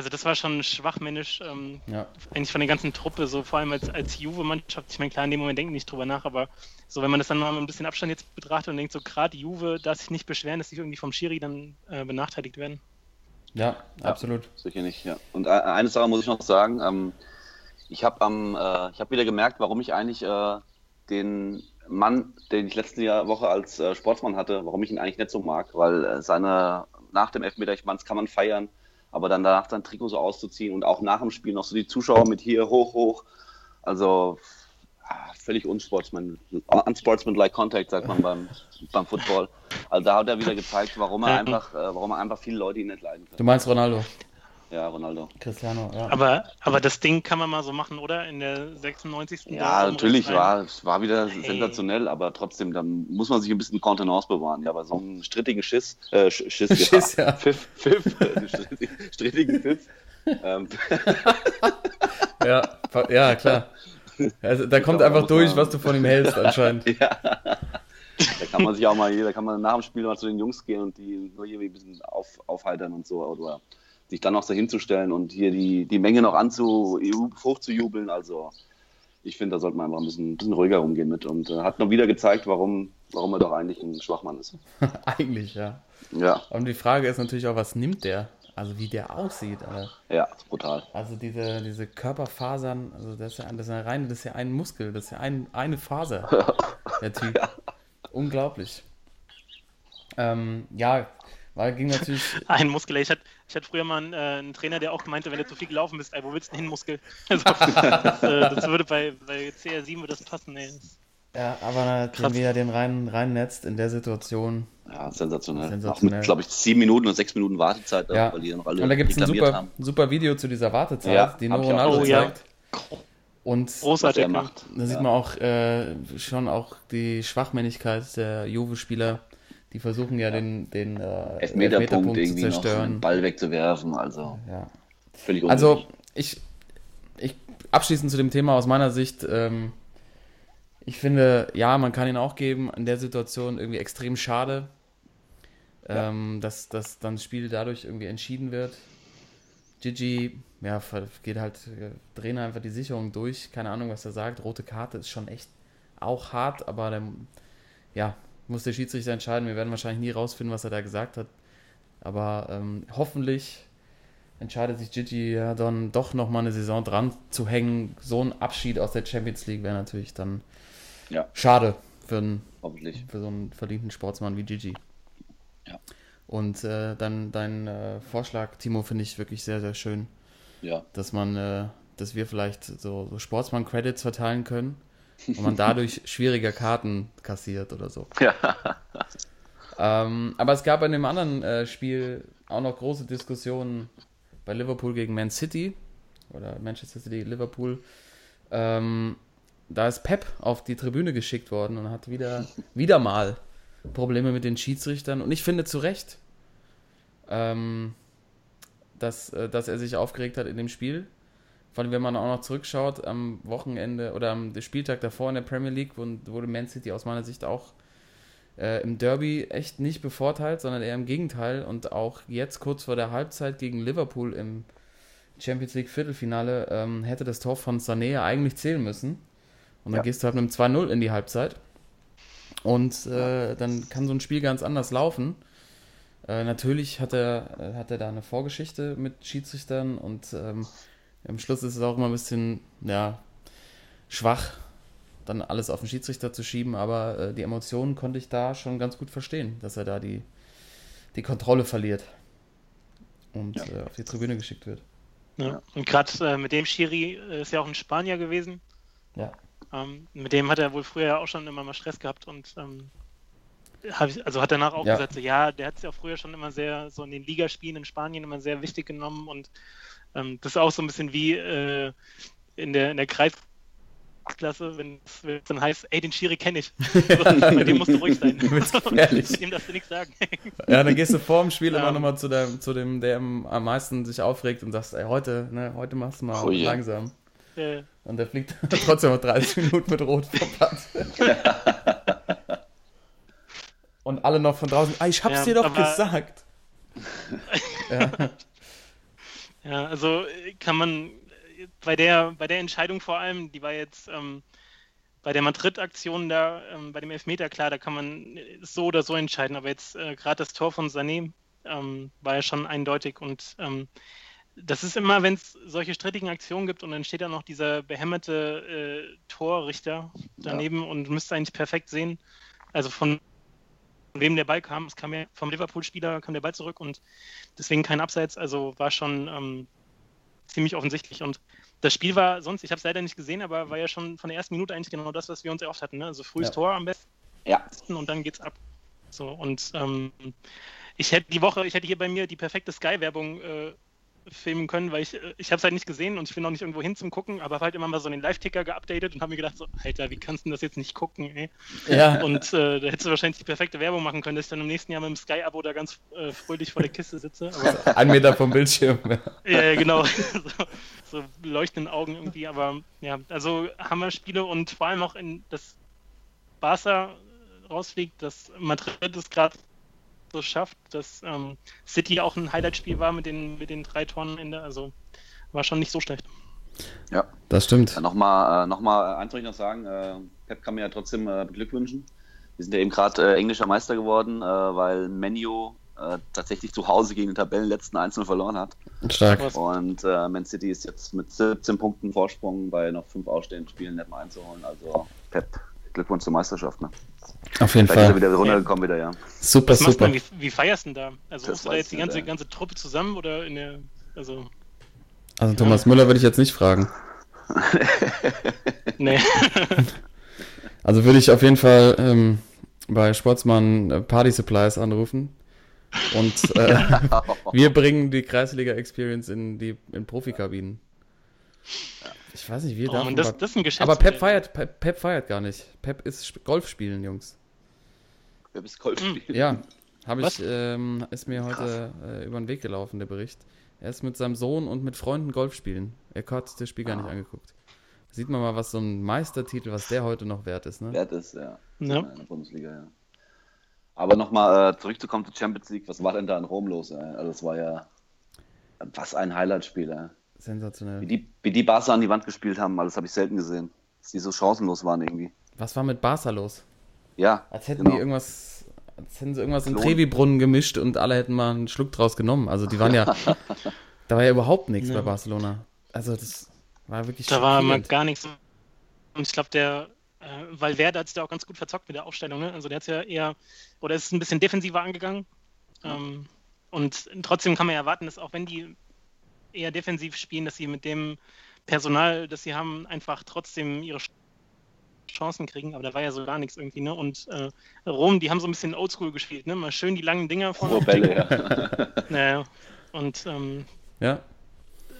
also das war schon schwachmännisch, ähm, Ja. eigentlich von der ganzen Truppe, so vor allem als, als Juve-Mannschaft. Ich meine, klar, in dem Moment denken nicht drüber nach, aber so, wenn man das dann mal mit ein bisschen Abstand jetzt betrachtet und denkt, so gerade Juve darf sich nicht beschweren, dass sie irgendwie vom Schiri dann äh, benachteiligt werden. Ja, absolut. Sicher nicht, ja. Und äh, eine Sache muss ich noch sagen, ähm, ich habe am, äh, ich habe wieder gemerkt, warum ich eigentlich äh, den Mann, den ich letzte Jahr Woche als äh, Sportsmann hatte, warum ich ihn eigentlich nicht so mag, weil äh, seine nach dem Elfmeter, ich meine, das kann man feiern, aber dann danach sein Trikot so auszuziehen und auch nach dem Spiel noch so die Zuschauer mit hier hoch, hoch, also ah, völlig unsportsman, unsportsmanlike contact, sagt man beim, beim Football. Also da hat er wieder gezeigt, warum er einfach, äh, warum er einfach viele Leute ihn nicht leiden Du können. meinst Ronaldo, Ja, Ronaldo. Cristiano, ja. Aber, aber das Ding kann man mal so machen, oder? In der 96. Ja, da natürlich war es war wieder Hey. sensationell, aber trotzdem, da muss man sich ein bisschen Kontenance bewahren. Ja, bei so einem strittigen Schiss, äh, Sch- Schiss, Schiss, ja. Pfiff, Pfiff, äh, strittigen, Pfiff. Ähm, Ja, ja klar. Also, da kommt einfach durch, was du von ihm hältst, anscheinend. ja. Da kann man sich auch mal, da kann man nach dem Spiel mal zu den Jungs gehen und die nur irgendwie ein bisschen auf, aufheitern und so, oder sich dann noch so hinzustellen und hier die, die Menge noch anzu, hochzujubeln. Also, ich finde, da sollte man einfach ein bisschen, ein bisschen ruhiger umgehen mit und äh, hat noch wieder gezeigt, warum, warum er doch eigentlich ein Schwachmann ist. Eigentlich, ja. Ja, Und die Frage ist natürlich auch, was nimmt der? Also wie der aussieht, Alter. ja, brutal. Also diese, diese Körperfasern, also das ist ja, das ist ja rein, das ist ja ein Muskel, das ist ja ein, eine Faser, der Typ. Unglaublich. Ähm, ja, weil ging natürlich, Ein Muskel. ey. Ich hatte, ich hatte früher mal einen, äh, einen Trainer, der auch meinte, wenn du zu viel gelaufen bist, ey, wo willst du denn hin, Muskel? Also, das, äh, das würde bei, bei CR7 würde das passen, ey. ja, aber den, wie er den rein, reinnetzt in der Situation. Ja, sensationell. Sensationell. Auch mit, glaube ich, sieben Minuten und sechs Minuten Wartezeit, Ja. weil die noch alle Und da gibt es ein super, haben. super Video zu dieser Wartezeit, Ja, die nur ich auch Ronaldo Oh, ja. zeigt. Und Was Großartig. er ja. macht. Da sieht Ja. man auch äh, schon auch die Schwachmännigkeit der Juve-Spieler. Die versuchen ja, den, den äh, Elfmeterpunkt irgendwie zu noch, zerstören. einen Ball wegzuwerfen, also Ja. völlig Also unnötig. ich, ich abschließend zu dem Thema aus meiner Sicht, ähm, ich finde, ja, man kann ihn auch geben, in der Situation irgendwie extrem schade, ähm, dass, dass dann das Spiel dadurch irgendwie entschieden wird. Gigi, ja, geht halt, drehen einfach die Sicherung durch, keine Ahnung, was er sagt. Rote Karte ist schon echt auch hart, aber dann, ja, muss der Schiedsrichter entscheiden. Wir werden wahrscheinlich nie rausfinden, was er da gesagt hat. Aber ähm, hoffentlich entscheidet sich Gigi ja dann doch nochmal eine Saison dran zu hängen. So ein Abschied aus der Champions League wäre natürlich dann Ja. schade für, einen, für so einen verdienten Sportsmann wie Gigi. Ja. Und äh, dann dein äh, Vorschlag, Timo, finde ich wirklich sehr, sehr schön, Ja. dass man, äh, dass wir vielleicht so, so Sportsmann-Credits verteilen können und man dadurch schwieriger Karten kassiert oder so. Ja. Ähm, aber es gab in dem anderen äh, Spiel auch noch große Diskussionen bei Liverpool gegen Man City oder Manchester City, Liverpool. Ähm, da ist Pep auf die Tribüne geschickt worden und hat wieder, wieder mal Probleme mit den Schiedsrichtern. Und ich finde zu Recht, ähm, dass, äh, dass er sich aufgeregt hat in dem Spiel. Vor allem, wenn man auch noch zurückschaut, am Wochenende oder am Spieltag davor in der Premier League wurde Man City aus meiner Sicht auch äh, im Derby echt nicht bevorteilt, sondern eher im Gegenteil. Und auch jetzt kurz vor der Halbzeit gegen Liverpool im Champions League Viertelfinale ähm, hätte das Tor von Sané eigentlich zählen müssen. Und dann Ja. gehst du halt mit einem 2-0 in die Halbzeit. Und äh, dann kann so ein Spiel ganz anders laufen. Äh, natürlich hat er, äh, hat er da eine Vorgeschichte mit Schiedsrichtern und ähm, am Schluss ist es auch immer ein bisschen ja, schwach, dann alles auf den Schiedsrichter zu schieben, aber äh, die Emotionen konnte ich da schon ganz gut verstehen, dass er da die, die Kontrolle verliert und Ja. äh, auf die Tribüne geschickt wird. Ja. Und gerade äh, mit dem Schiri äh, ist ja auch ein Spanier gewesen. Ja. Ähm, mit dem hat er wohl früher auch schon immer mal Stress gehabt und ähm, hab ich, also hat danach auch Ja. gesagt, so, ja, der hat es ja früher schon immer sehr, so in den Ligaspielen in Spanien immer sehr wichtig genommen und ähm, das ist auch so ein bisschen wie äh, in der, in der Kreisklasse Klasse, wenn es dann heißt, ey, den Schiri kenne ich. Bei dem musst du ruhig sein. dem darfst du nichts sagen. ja, dann gehst du vor dem Spiel Ja. immer nochmal zu, der, zu dem, der am meisten sich aufregt und sagst, ey, heute, ne, heute machst du mal Oh langsam. Äh, Und der fliegt trotzdem noch 30 Minuten mit Rot vom Platz. Und alle noch von draußen, ah, ich hab's Ja, dir doch aber- gesagt. ja. Ja, also äh, kann man äh, bei der, bei der Entscheidung vor allem, die war jetzt ähm, bei der Madrid-Aktion da, ähm, bei dem Elfmeter, klar, da kann man äh, so oder so entscheiden, aber jetzt äh, gerade das Tor von Sané ähm, war ja schon eindeutig. Und ähm, das ist immer, wenn es solche strittigen Aktionen gibt und dann steht da noch dieser behämmerte äh, Torrichter daneben und müsste eigentlich perfekt sehen. Also von wem der Ball kam, es kam ja vom Liverpool-Spieler, kam der Ball zurück und deswegen kein Abseits, also war schon ähm, ziemlich offensichtlich. Und das Spiel war sonst, ich habe es leider nicht gesehen, aber war ja schon von der ersten Minute eigentlich genau das, was wir uns erhofft hatten. Ne? Also frühes Ja. Tor am besten Ja, und dann geht's ab. So, und ähm, ich hätte die Woche, ich hätte hier bei mir die perfekte Sky-Werbung äh, filmen können, weil ich, äh, ich habe es halt nicht gesehen und ich bin auch nicht irgendwo hin zum Gucken, aber habe halt immer mal so den Live-Ticker geupdatet und habe mir gedacht, so, Alter, wie kannst du das jetzt nicht gucken, ey? ja. Und äh, da hättest du wahrscheinlich die perfekte Werbung machen können, dass ich dann im nächsten Jahr mit dem Sky-Abo da ganz äh, fröhlich vor der Kiste sitze. Aber Ein Meter vom Bildschirm. ja, ja, genau. so, so leuchtenden Augen irgendwie, aber ja, also Hammer-Spiele und vor allem auch in das Barca rausfliegt, dass Madrid es gerade so schafft, dass ähm, City auch ein Highlight-Spiel war mit den, mit den drei Toren am Ende, also war schon nicht so schlecht. ja. Das stimmt. Ja, Nochmal, äh, nochmal eins soll ich noch sagen, äh, Pep kann mir ja trotzdem äh, beglückwünschen. Wir sind ja eben gerade äh, englischer Meister geworden, äh, weil Menu äh, tatsächlich zu Hause gegen den Tabellenletzten 1-0 verloren hat. Stark. Und äh, Man City ist jetzt mit 17 Punkten Vorsprung bei noch fünf ausstehenden Spielen nicht mal einzuholen. Also Pep, Glückwunsch zur Meisterschaft. Ne? Auf jeden Vielleicht ist er Fall. wieder runtergekommen wieder, ja. Super, Was super. wie, wie feierst du denn da? Also Das du da jetzt die ganze, ganze Truppe zusammen oder in der, also, Also Thomas Müller würde ich jetzt nicht fragen. nee. Also würde ich auf jeden Fall ähm, bei Sportsmann äh, Party Supplies anrufen. Und äh, wir bringen die Kreisliga Experience in die in Profikabinen. Ich weiß nicht, wie Oh, darf das, das ist ein Geschäft. Aber Pep feiert, Pep, Pep feiert gar nicht. Pep ist Golf spielen, Jungs. Pep ist Golf spielen. Ja, habe ich, ähm, ist mir heute äh, über den Weg gelaufen, der Bericht. Er ist mit seinem Sohn und mit Freunden Golf spielen. Er hat sich das Spiel gar nicht Ah. angeguckt. Sieht man mal, was so ein Meistertitel, was der heute noch wert ist, ne? Wert ist, ja. Ja. In der Bundesliga, ja. Aber nochmal äh, zurückzukommen zur Champions League, was war denn da in Rom los? Ey? Also das war ja was ein Highlight-Spiel. Ey. Wie Sensationell. die, wie die Barca an die Wand gespielt haben, das habe ich selten gesehen. Dass die so chancenlos waren irgendwie. Was war mit Barca los? Ja, Als hätten genau. die irgendwas, als hätten sie irgendwas in Klon. Trevi-Brunnen gemischt und alle hätten mal einen Schluck draus genommen. Also die waren ja, da war ja überhaupt nichts Ja. bei Barcelona. Also das war wirklich Da war mal gar nichts. Und ich glaube, der äh, Valverde hat sich da auch ganz gut verzockt mit der Aufstellung. Ne? Also der hat ja eher, oder ist ein bisschen defensiver angegangen. Ähm, und trotzdem kann man ja erwarten, dass auch wenn die eher defensiv spielen, dass sie mit dem Personal, das sie haben, einfach trotzdem ihre Ch- Chancen kriegen. Aber da war ja so gar nichts irgendwie. Ne? Und äh, Rom, die haben so ein bisschen Oldschool gespielt. Ne? Mal schön die langen Dinger vorne Hohe Bälle, ja. Naja. Und ähm, Ja,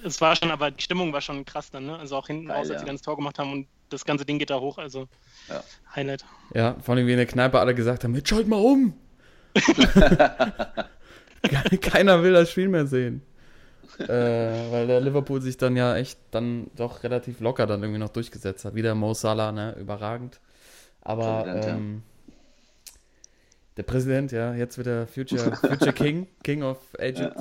es war schon, aber die Stimmung war schon krass dann, ne? Also auch hinten Geil, raus, als ja. sie dann das Tor gemacht haben und das ganze Ding geht da hoch, also Ja. Highlight. ja, vor allem wie in der Kneipe alle gesagt haben, jetzt schalt mal um. Ke- Keiner will das Spiel mehr sehen. Äh, weil der Liverpool sich dann ja echt dann doch relativ locker dann irgendwie noch durchgesetzt hat. Wieder Mo Salah, ne, überragend. Aber ähm, der Präsident, ja, jetzt wird er Future, Future King, King of Egypt.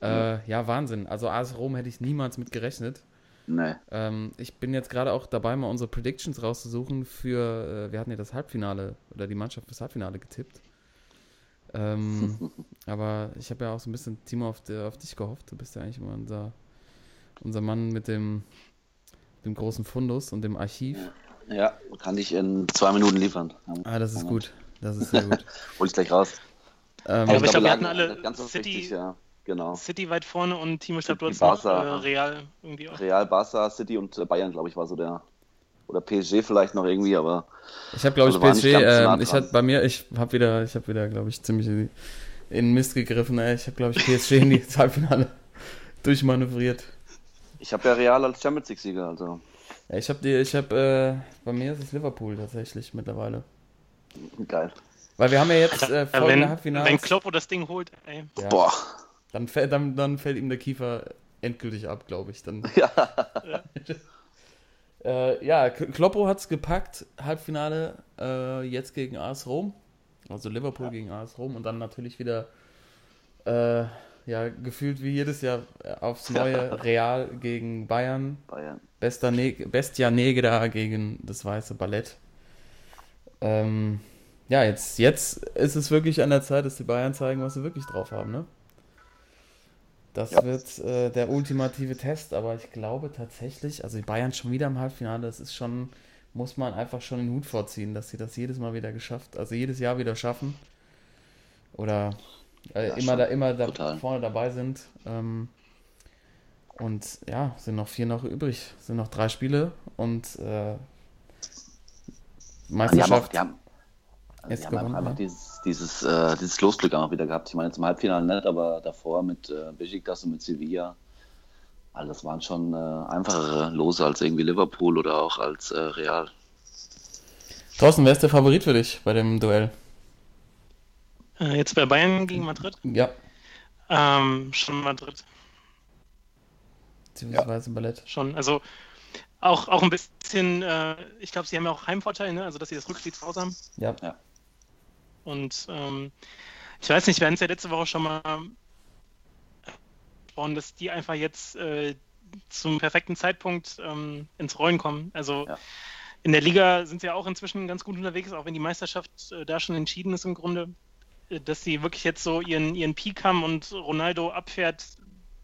Ja. Äh, ja, Wahnsinn. Also AS Rom hätte ich niemals mit gerechnet. Nee. Ähm, ich bin jetzt gerade auch dabei, mal unsere Predictions rauszusuchen für, äh, wir hatten ja das Halbfinale oder die Mannschaft fürs Halbfinale getippt. Ähm, aber ich habe ja auch so ein bisschen, Timo, auf, der, auf dich gehofft. Du bist ja eigentlich immer unser, unser Mann mit dem, dem großen Fundus und dem Archiv. Ja, kann ich in zwei Minuten liefern. Ah, das ist gut. Das ist sehr gut. Hol ich gleich raus. Ähm, aber ich glaube, wir hatten alle ganz City, richtig, ja. Genau. City weit vorne und Timo, ich glaube, du hast noch äh, Barca. Real irgendwie auch. Real, Barca, City und äh, Bayern, glaube ich, war so der. Oder PSG vielleicht noch irgendwie, aber Ich habe, glaube ich, Also war nicht PSG, ähm, ich hatte bei mir, ich habe wieder, ich habe wieder, glaube ich, ziemlich in, den Mist gegriffen. Ey. Ich habe, glaube ich, PSG in die Halbfinale durchmanövriert. ich habe ja Real als Champions League-Sieger, also Ja, ich habe die, ich habe, äh, bei mir ist es Liverpool tatsächlich mittlerweile. Geil. Weil wir haben ja jetzt äh, Ja, folgende wenn, Halbfinals. wenn Kloppo das Ding holt, ey. Ja. Boah. Dann, fällt, dann, dann fällt ihm der Kiefer endgültig ab, glaube ich. Dann, Ja. äh, ja, Kloppo hat's gepackt, Halbfinale äh, jetzt gegen AS Rom. Also Liverpool gegen AS Rom und dann natürlich wieder äh, ja, gefühlt wie jedes Jahr äh, aufs neue Real gegen Bayern. Bayern. Bester ne Bestia Negra gegen das weiße Ballett. Ähm, ja, jetzt, jetzt ist es wirklich an der Zeit, dass die Bayern zeigen, was sie wirklich drauf haben, ne? Das Ja. wird äh, der ultimative Test, aber ich glaube tatsächlich, also die Bayern schon wieder im Halbfinale, das ist schon, muss man einfach schon den Hut vorziehen, dass sie das jedes Mal wieder geschafft, also jedes Jahr wieder schaffen. Oder äh, Ja, immer da, immer da vorne dabei sind. Ähm, und ja, sind noch vier noch übrig. Sind noch drei Spiele und äh, Die haben auch, Meisterschaft. die haben, Jetzt die haben einfach, gewonnen, einfach ja. dieses, dieses, äh, dieses Losglück auch wieder gehabt. Ich meine, zum Halbfinale nicht, aber davor mit äh, Besiktas und mit Sevilla. All das waren schon äh, einfachere Lose als irgendwie Liverpool oder auch als äh, Real. Thorsten, wer ist der Favorit für dich bei dem Duell? Äh, jetzt bei Bayern gegen Madrid. Ja, Ähm, schon Madrid. beziehungsweise Ballett. Schon. Also auch, auch ein bisschen, äh, ich glaube, sie haben ja auch Heimvorteil, ne? also dass sie das Rückspiel zu Hause haben. Ja. Ja. Und ähm, ich weiß nicht, wir hatten es ja letzte Woche schon mal gesprochen, dass die einfach jetzt äh, zum perfekten Zeitpunkt ähm, ins Rollen kommen. Also Ja. in der Liga sind sie ja auch inzwischen ganz gut unterwegs, auch wenn die Meisterschaft äh, da schon entschieden ist im Grunde, äh, dass sie wirklich jetzt so ihren, ihren Peak haben und Ronaldo abfährt,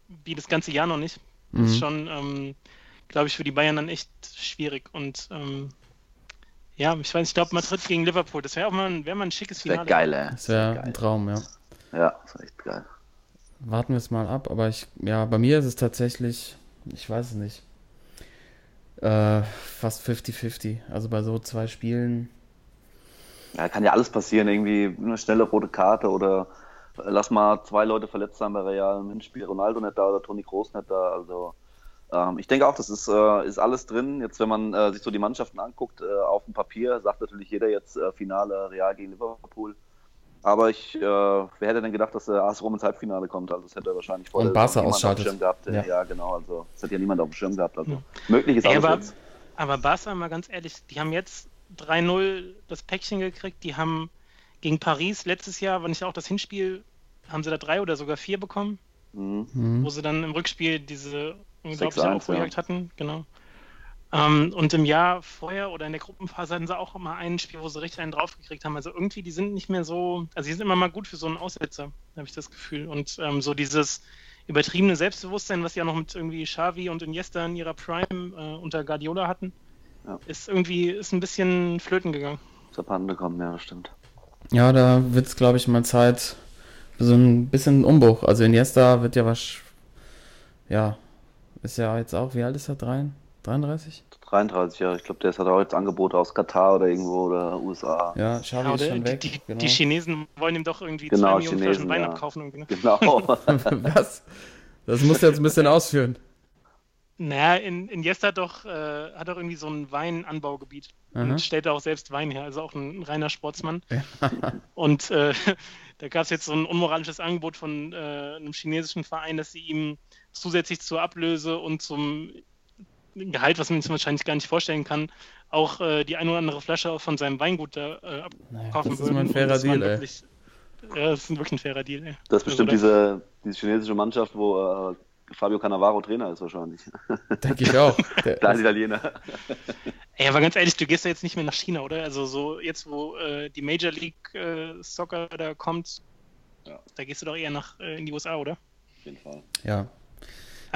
wie das ganze Jahr noch nicht. Das ist Mhm. schon, ähm, glaube ich, für die Bayern dann echt schwierig. Und ähm, ja, ich weiß, ich glaube Madrid gegen Liverpool, das wäre auch mal ein, wäre mal ein schickes Das wäre Finale. geil, ey. Das wäre geil. ein Traum, ja. Ja, das ist echt geil. Warten wir es mal ab, aber ich, ja, bei mir ist es tatsächlich, ich weiß es nicht, äh, fast 50-50. Also bei so zwei Spielen, Ja, kann ja alles passieren, irgendwie eine schnelle rote Karte oder äh, lass mal zwei Leute verletzt sein bei Real, Mensch, spielt Ronaldo nicht da oder Toni Kroos nicht da, also ähm, ich denke auch, das ist, äh, ist alles drin. Jetzt, wenn man äh, sich so die Mannschaften anguckt, äh, auf dem Papier sagt natürlich jeder jetzt äh, Finale Real gegen Liverpool. Aber ich, äh, wer hätte denn gedacht, dass der AS Rom ins Halbfinale kommt? Also das hätte wahrscheinlich vor Und Barca ausschaltet. Auf dem Schirm gehabt. Ja. Ja. genau. Also das hat ja niemand auf dem Schirm gehabt. Also Ja. möglich ist alles aber, jetzt. aber Barca, mal ganz ehrlich, die haben jetzt 3-0 das Päckchen gekriegt. Die haben gegen Paris letztes Jahr, wenn ich auch das Hinspiel, haben sie da drei oder sogar vier bekommen, Mhm. mhm. wo sie dann im Rückspiel diese unglaubliche 6-1, Aufholjagd hatten. Genau. Ähm, und im Jahr vorher oder in der Gruppenphase hatten sie auch immer ein Spiel, wo sie richtig einen draufgekriegt haben. Also irgendwie, die sind nicht mehr so, also die sind immer mal gut für so einen Aussetzer, habe ich das Gefühl. Und ähm, so dieses übertriebene Selbstbewusstsein, was sie auch noch mit irgendwie Xavi und Iniesta in ihrer Prime äh, unter Guardiola hatten, Ja. ist irgendwie ist ein bisschen flöten gegangen. Zur Pande kommen, ja, das stimmt. Ja, da wird es, glaube ich, mal Zeit für so ein bisschen Umbruch. Also Iniesta wird ja was, ja, ist ja jetzt auch, wie alt ist er? Drei- 33? 33 Jahre. Ich glaube, der hat auch jetzt Angebote aus Katar oder irgendwo oder USA. Ja, Xavi Ja, ist schon die, weg. die, genau. die Chinesen wollen ihm doch irgendwie Genau, zwei Millionen Chinesen, Flaschen Wein ja. abkaufen. Ne? Genau. Was? Das musst du jetzt ein bisschen ausführen. Naja, in, Iniesta hat doch, äh, hat doch irgendwie so ein Weinanbaugebiet Aha. und stellt da auch selbst Wein her, also auch ein, reiner Sportsmann. und äh, da gab es jetzt so ein unmoralisches Angebot von äh, einem chinesischen Verein, dass sie ihm zusätzlich zur Ablöse und zum Gehalt, was man sich wahrscheinlich gar nicht vorstellen kann, auch äh, die ein oder andere Flasche von seinem Weingut da äh, Naja, abkaufen das ist würden. mal ein fairer Deal, ey. wirklich, Ja, das ist wirklich ein fairer Deal, ey. Das ist bestimmt Also diese, diese chinesische Mannschaft, wo äh, Fabio Cannavaro Trainer ist wahrscheinlich. Denke ich auch. Der, ist Italiener. Ey, aber ganz ehrlich, du gehst ja jetzt nicht mehr nach China, oder? Also so jetzt, wo äh, die Major League äh, Soccer da kommt, Ja. da gehst du doch eher nach äh, in die USA, oder? Auf jeden Fall. ja,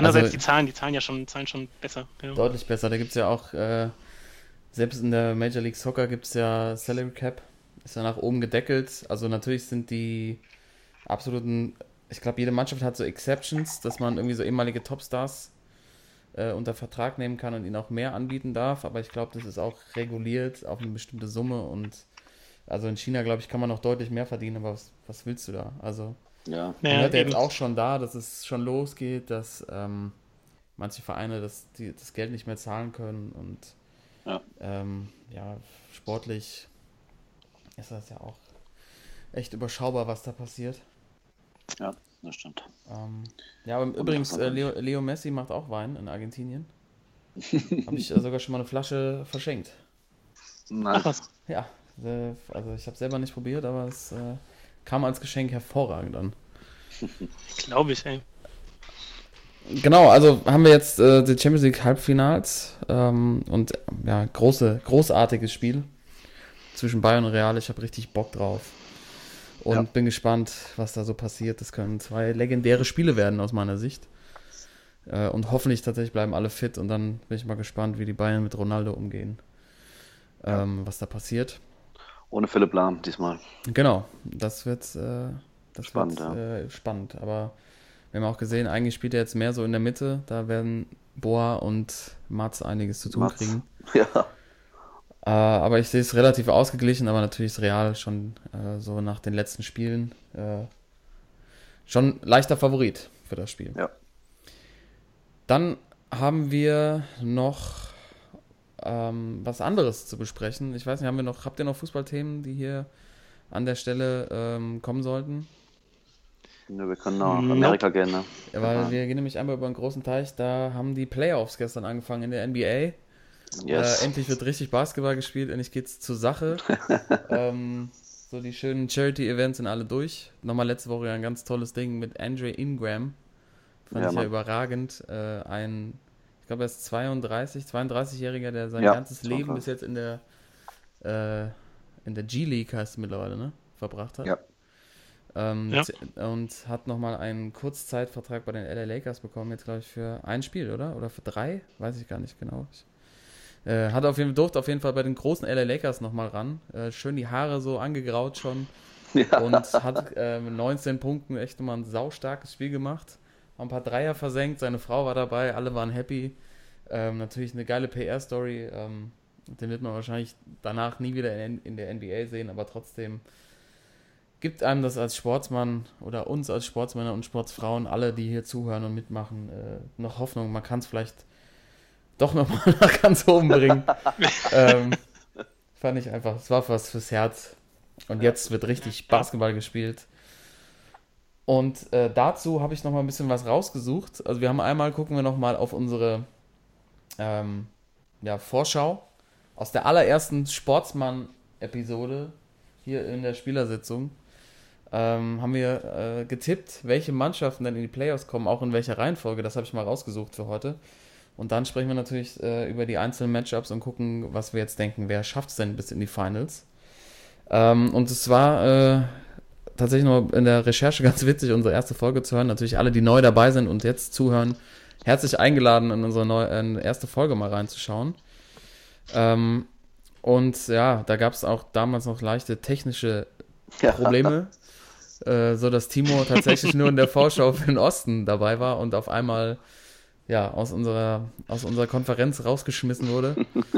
Andererseits Also- die Zahlen, die Zahlen ja schon, zahlen schon besser. Ja. deutlich besser. Da gibt es ja auch, äh, selbst in der Major League Soccer gibt es ja Salary Cap. Ist ja nach oben gedeckelt. Also natürlich sind die absoluten, ich glaube, jede Mannschaft hat so Exceptions, dass man irgendwie so ehemalige Topstars äh, unter Vertrag nehmen kann und ihnen auch mehr anbieten darf. Aber ich glaube, das ist auch reguliert auf eine bestimmte Summe und also in China, glaube ich, kann man noch deutlich mehr verdienen, aber was, was willst du da? Also Ja. man hört ja jetzt eben. auch schon da, dass es schon losgeht, dass ähm, manche Vereine das, die, das Geld nicht mehr zahlen können und Ja. ähm, ja, sportlich ist das ja auch echt überschaubar, was da passiert. Ja, das stimmt. Ähm, ja, aber übrigens, äh, Leo, Leo Messi macht auch Wein in Argentinien. Habe ich äh, sogar schon mal eine Flasche verschenkt. Ach Nice. was. Ja, äh, also ich habe selber nicht probiert, aber es äh, kam als Geschenk hervorragend an. Glaube ich, ey. Genau, also haben wir jetzt äh, die Champions League Halbfinals ähm, und ja, große, großartiges Spiel zwischen Bayern und Real. Ich habe richtig Bock drauf und Ja. bin gespannt, was da so passiert. Das können zwei legendäre Spiele werden aus meiner Sicht. Äh, und hoffentlich tatsächlich bleiben alle fit und dann bin ich mal gespannt, wie die Bayern mit Ronaldo umgehen. Ähm, Was da passiert. Ohne Philipp Lahm diesmal. Genau, das wird, äh, das Spannend, wird äh, spannend. Aber wir haben auch gesehen, eigentlich spielt er jetzt mehr so in der Mitte. Da werden Boa und Mats einiges zu tun Mats. kriegen. Ja. Äh, aber ich sehe es relativ ausgeglichen, aber natürlich ist Real schon äh, so nach den letzten Spielen äh, schon leichter Favorit für das Spiel. Ja. Dann haben wir noch ähm, was anderes zu besprechen. Ich weiß nicht, haben wir noch, habt ihr noch Fußballthemen, die hier an der Stelle ähm, kommen sollten? Ja, wir können nach Nope. Amerika gehen, ne? Ja, weil Aha. wir gehen nämlich einmal über einen großen Teich, da haben die Playoffs gestern angefangen in der NBA. Yes. Äh, endlich wird richtig Basketball gespielt, endlich geht's zur Sache. ähm, so die schönen Charity-Events sind alle durch. Nochmal letzte Woche ja ein ganz tolles Ding mit Andre Ingram. Fand Ja, ich ja Mann. überragend. Äh, ein, glaube, er ist 32, 32-Jähriger, der sein Ja, ganzes Leben 32. bis jetzt in der äh, in der G-League heißt es mittlerweile, ne? Verbracht hat. Ja. Ähm, Ja. Und hat nochmal einen Kurzzeitvertrag bei den LA Lakers bekommen, jetzt glaube ich für ein Spiel, oder? Oder für drei? Weiß ich gar nicht genau. Ich, äh, hat auf jeden Fall, durfte auf jeden Fall bei den großen LA Lakers nochmal ran. Äh, schön die Haare so angegraut schon. Ja. Und hat äh, mit 19 Punkten echt nochmal ein saustarkes Spiel gemacht. Ein paar Dreier versenkt, seine Frau war dabei, alle waren happy. Ähm, natürlich eine geile PR-Story. Ähm, den wird man wahrscheinlich danach nie wieder in, in der NBA sehen, aber trotzdem gibt einem das als Sportsmann oder uns als Sportsmänner und Sportsfrauen, alle, die hier zuhören und mitmachen, äh, noch Hoffnung. Man kann es vielleicht doch nochmal nach ganz oben bringen. ähm, fand ich einfach, es war was fürs Herz. Und jetzt wird richtig Basketball gespielt. Und äh, dazu habe ich noch mal ein bisschen was rausgesucht. Also wir haben einmal, gucken wir noch mal auf unsere ähm, ja, Vorschau aus der allerersten Sportsmann-Episode hier in der Spielersitzung. Ähm, haben wir äh, getippt, welche Mannschaften dann in die Playoffs kommen, auch in welcher Reihenfolge. Das habe ich mal rausgesucht für heute. Und dann sprechen wir natürlich äh, über die einzelnen Matchups und gucken, was wir jetzt denken, wer schafft es denn bis in die Finals. Ähm, und es war äh, tatsächlich noch in der Recherche ganz witzig, unsere erste Folge zu hören. Natürlich alle, die neu dabei sind und jetzt zuhören, herzlich eingeladen, in unsere neu, in erste Folge mal reinzuschauen. Ähm, und ja, da gab es auch damals noch leichte technische Ja. Probleme, äh, so dass Timo tatsächlich nur in der Vorschau für den Osten dabei war und auf einmal ja aus unserer aus unserer Konferenz rausgeschmissen wurde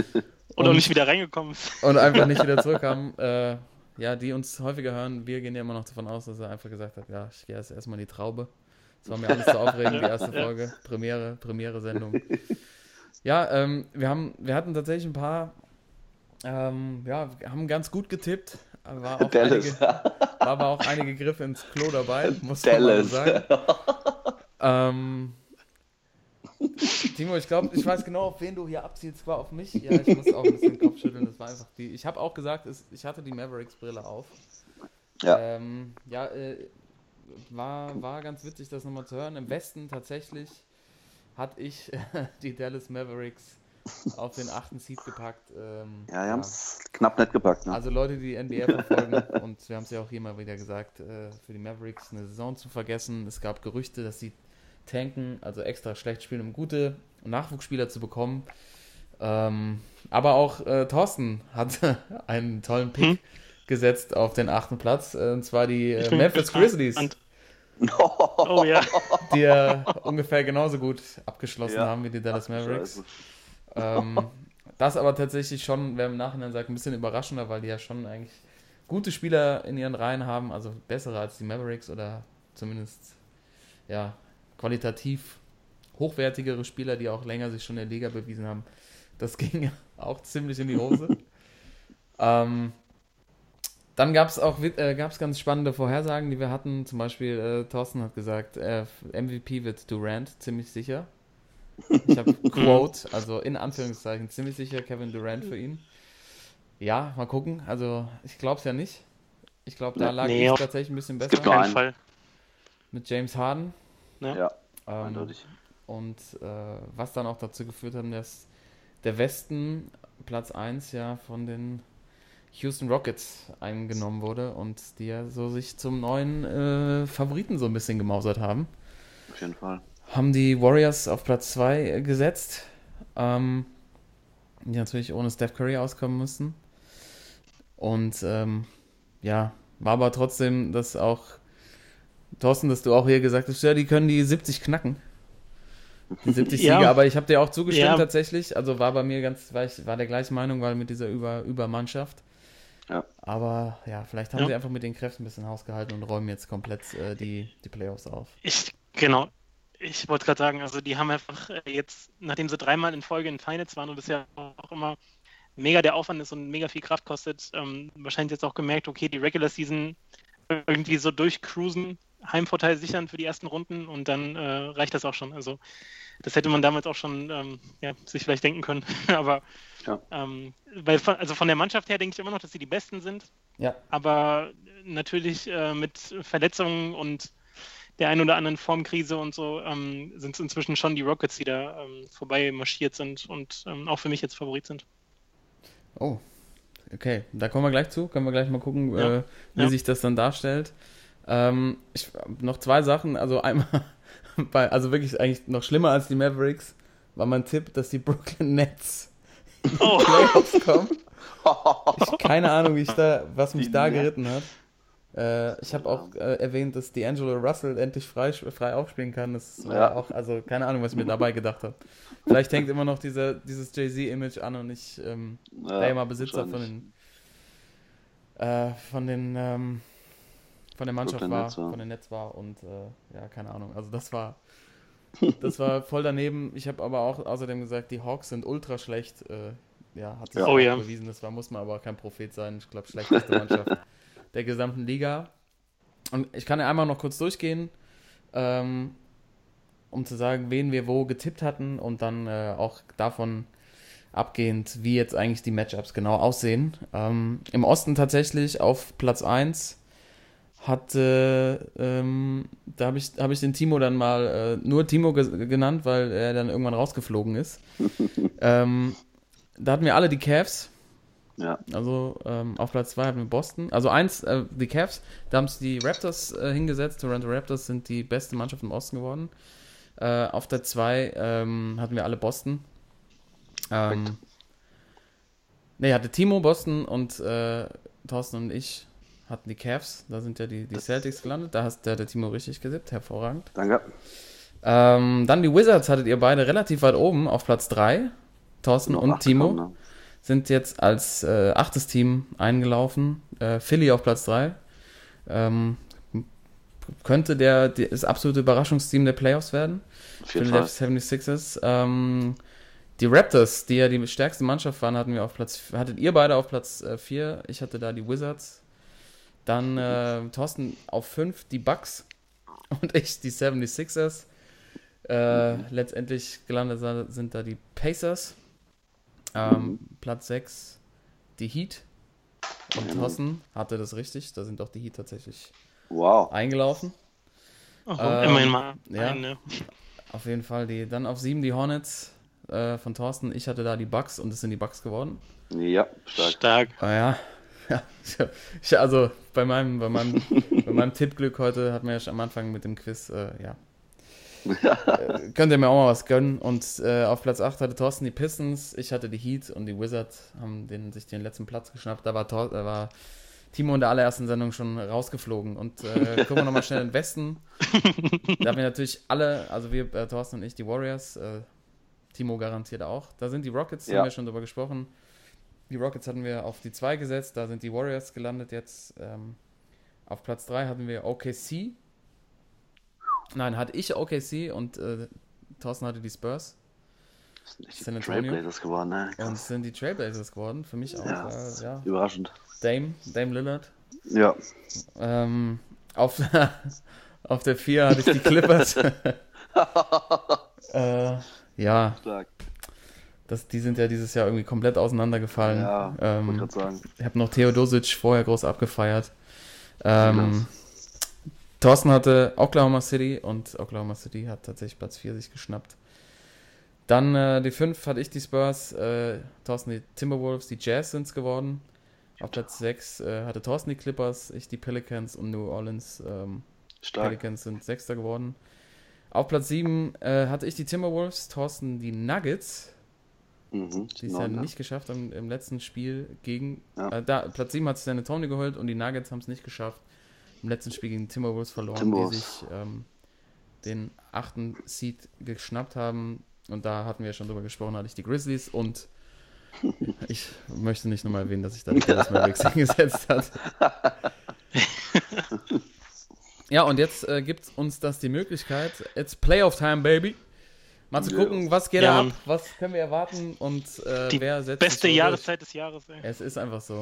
Oder Und- nicht wieder reingekommen und einfach nicht wieder zurückkam. Äh, ja, die uns häufiger hören, wir gehen ja immer noch davon aus, dass er einfach gesagt hat, ja, ich gehe jetzt erstmal in die Traube. Das war mir alles zu aufregend, die erste Ja. Folge, Premiere, Premiere-Sendung. Ja, ähm, wir haben, wir hatten tatsächlich ein paar, ähm, ja, wir haben ganz gut getippt. War, auch Dallas. einige, war aber auch einige Griffe ins Klo dabei, muss man Dallas. sagen. Ähm, Timo, ich glaube, ich weiß genau, auf wen du hier abzielst. War auf mich. Ja, ich muss auch ein bisschen den Kopf schütteln. Das war einfach die. Ich habe auch gesagt, es, ich hatte die Mavericks-Brille auf. Ja. Ähm, ja, äh, war, war ganz witzig, das nochmal zu hören. Im Westen tatsächlich hatte ich die Dallas Mavericks auf den achten Seed gepackt. Ähm, Ja, die haben es knapp nicht gepackt, ne? also Leute, die die NBA verfolgen, und wir haben es ja auch hier mal wieder gesagt, äh, für die Mavericks eine Saison zu vergessen. Es gab Gerüchte, dass sie tanken, also extra schlecht spielen, um gute Nachwuchsspieler zu bekommen. Ähm, aber auch äh, Thorsten hat einen tollen Pick Hm? gesetzt auf den achten Platz, äh, und zwar die äh, Memphis. Grizzlies, Und- Oh ja. die ja ungefähr genauso gut abgeschlossen Ja. haben wie die Dallas Mavericks. Ähm, das aber tatsächlich schon, wer im Nachhinein sagt, ein bisschen überraschender, weil die ja schon eigentlich gute Spieler in ihren Reihen haben, also bessere als die Mavericks oder zumindest ja qualitativ hochwertigere Spieler, die auch länger sich schon in der Liga bewiesen haben. Das ging auch ziemlich in die Hose. ähm, dann gab es auch äh, gab's ganz spannende Vorhersagen, die wir hatten. Zum Beispiel, äh, Thorsten hat gesagt, äh, MVP wird Durant, ziemlich sicher. Ich habe Quote, also in Anführungszeichen, ziemlich sicher Kevin Durant für ihn. Ja, mal gucken. Also, ich glaube es ja nicht. Ich glaube, da lag nee, ich tatsächlich ein bisschen besser. Auf keinen Fall. Mit James Harden. Ja, ja ähm, eindeutig. Und äh, was dann auch dazu geführt hat, dass der Westen Platz 1 ja von den Houston Rockets eingenommen wurde und die ja so sich zum neuen äh, Favoriten so ein bisschen gemausert haben. Auf jeden Fall. Haben die Warriors auf Platz 2 gesetzt, ähm, die natürlich ohne Steph Curry auskommen mussten. Und ähm, ja, war aber trotzdem, dass auch, Thorsten, dass du auch hier gesagt hast, ja, die können die 70 knacken. Die 70 ja. Siege, aber ich habe dir auch zugestimmt ja. tatsächlich. Also war bei mir ganz, war, ich, war der gleichen Meinung, weil mit dieser Über Übermannschaft. Ja. Aber ja, vielleicht haben ja. sie einfach mit den Kräften ein bisschen hausgehalten und räumen jetzt komplett äh, die, die Playoffs auf. Ich, genau. Ich wollte gerade sagen, also die haben einfach äh, jetzt, nachdem sie dreimal in Folge in Finals waren und das ja auch immer mega der Aufwand ist und mega viel Kraft kostet, ähm, wahrscheinlich jetzt auch gemerkt, okay, die Regular Season irgendwie so durchcruisen, Heimvorteil sichern für die ersten Runden und dann äh, reicht das auch schon. Also das hätte man damals auch schon ähm, ja, sich vielleicht denken können. Aber ja. ähm, weil von, also von der Mannschaft her denke ich immer noch, dass sie die Besten sind. Ja. Aber natürlich äh, mit Verletzungen und der einen oder anderen Formkrise und so ähm, sind es inzwischen schon die Rockets, die da ähm, vorbei marschiert sind und ähm, auch für mich jetzt Favorit sind. Oh, okay. Da kommen wir gleich zu. Können wir gleich mal gucken, ja. äh, wie ja. sich das dann darstellt. Ähm, ich, noch zwei Sachen. Also einmal, bei, also wirklich eigentlich noch schlimmer als die Mavericks, war mein Tipp, dass die Brooklyn Nets in die oh. Playoffs kommen. Ich, keine Ahnung, wie ich da, was mich die da geritten hat. Äh, ich habe auch äh, erwähnt, dass D'Angelo Russell endlich frei, frei aufspielen kann. Das war ja. auch, also keine Ahnung, was ich mir dabei gedacht habe. Vielleicht hängt immer noch diese, dieses Jay-Z-Image an und ich ähm, ja, der immer Besitzer von den äh, von den ähm, von der Mannschaft war, war, von den Netz war und äh, ja, keine Ahnung. Also das war das war voll daneben. Ich habe aber auch außerdem gesagt, die Hawks sind ultra schlecht. Äh, ja, hat sich. Oh, ja. bewiesen. Das war, muss man aber kein Prophet sein. Ich glaube, schlechteste Mannschaft der gesamten Liga. Und ich kann ja einmal noch kurz durchgehen, ähm, um zu sagen, wen wir wo getippt hatten und dann äh, auch davon abgehend, wie jetzt eigentlich die Matchups genau aussehen. Ähm, Im Osten tatsächlich auf Platz 1 hatte, ähm, da habe ich, hab ich den Timo dann mal äh, nur Timo ge genannt, weil er dann irgendwann rausgeflogen ist. ähm, da hatten wir alle die Cavs ja. Also ähm, auf Platz 2 haben wir Boston. Also eins, äh, die Cavs, da haben es die Raptors äh, hingesetzt. Toronto Raptors sind die beste Mannschaft im Osten geworden. Äh, auf der 2 ähm, hatten wir alle Boston. Ähm, ne, hatte Timo Boston und äh, Thorsten und ich hatten die Cavs. Da sind ja die, die Celtics gelandet. Da hat der Timo richtig gesippt. Hervorragend. Danke. Ähm, dann die Wizards hattet ihr beide relativ weit oben auf Platz 3. Thorsten und Timo. Gekommen, ne? Sind jetzt als äh, achtes Team eingelaufen. Äh, Philly auf Platz 3. Ähm, könnte der, der, das absolute Überraschungsteam der Playoffs werden. Die 76ers. Ähm, die Raptors, die ja die stärkste Mannschaft waren, hatten wir auf Platz, hattet ihr beide auf Platz 4. Äh, ich hatte da die Wizards. Dann äh, Thorsten auf 5 die Bucks und ich die 76ers. Äh, mhm. Letztendlich gelandet sind da die Pacers. Ähm, Platz 6, die Heat. Und genau. Hossen hatte das richtig. Da sind auch die Heat tatsächlich wow. eingelaufen. Oh, ähm, immerhin mal. Ja, eine. Auf jeden Fall. Die, dann auf 7 die Hornets äh, von Thorsten. Ich hatte da die Bugs und es sind die Bugs geworden. Ja, stark. Stark. Ah, ja. ja. Also bei meinem, bei meinem, bei meinem Tippglück heute hat man ja am Anfang mit dem Quiz, äh, ja, könnt ihr mir auch mal was gönnen. Und äh, auf Platz 8 hatte Thorsten die Pistons, ich hatte die Heat und die Wizards haben den, sich den letzten Platz geschnappt. Da war, Thor, da war Timo in der allerersten Sendung schon rausgeflogen. Und äh, gucken wir nochmal schnell in den Westen. Da haben wir natürlich alle, also wir, äh, Thorsten und ich, die Warriors. Äh, Timo garantiert auch. Da sind die Rockets, ja. haben wir schon drüber gesprochen. Die Rockets hatten wir auf die 2 gesetzt, da sind die Warriors gelandet jetzt. Ähm, auf Platz 3 hatten wir OKC, Nein, hatte ich OKC und äh, Thorsten hatte die Spurs. Das sind San die Antonio. Trailblazers geworden, ne? Und Krass. es sind die Trailblazers geworden. Für mich auch. Ja, äh, ja. Überraschend. Dame, Dame Lillard. Ja. Ähm, auf, auf der 4 hatte ich die Clippers. äh, ja, Stark. das, die sind ja dieses Jahr irgendwie komplett auseinandergefallen. Ja, ähm, gerade sagen. ich habe noch Theodosic vorher groß abgefeiert. Ähm, Thorsten hatte Oklahoma City und Oklahoma City hat tatsächlich Platz 4 sich geschnappt. Dann äh, die 5 hatte ich die Spurs, äh, Thorsten die Timberwolves, die Jazz sind es geworden. Auf Platz 6 äh, hatte Thorsten die Clippers, ich die Pelicans und New Orleans ähm, Stark. Pelicans sind Sechster geworden. Auf Platz 7 äh, hatte ich die Timberwolves, Thorsten die Nuggets, Mhm. die es ja ne? nicht geschafft haben im letzten Spiel gegen. Ja. Äh, da, Platz 7 hat sich San Antonio geholt und die Nuggets haben es nicht geschafft. Im letzten Spiel gegen Timberwolves verloren, Timberwolves. die sich ähm, den achten Seed geschnappt haben. Und da hatten wir ja schon drüber gesprochen, hatte ich die Grizzlies und ich möchte nicht nochmal erwähnen, dass ich da die Dallas Mavericks hingesetzt hat. Ja, und jetzt äh, gibt uns das die Möglichkeit. It's Playoff Time, Baby. Mal zu gucken, was geht Ja, ab, was können wir erwarten und äh, Die wer setzt Beste Jahreszeit des Jahres, ey. Es ist einfach so.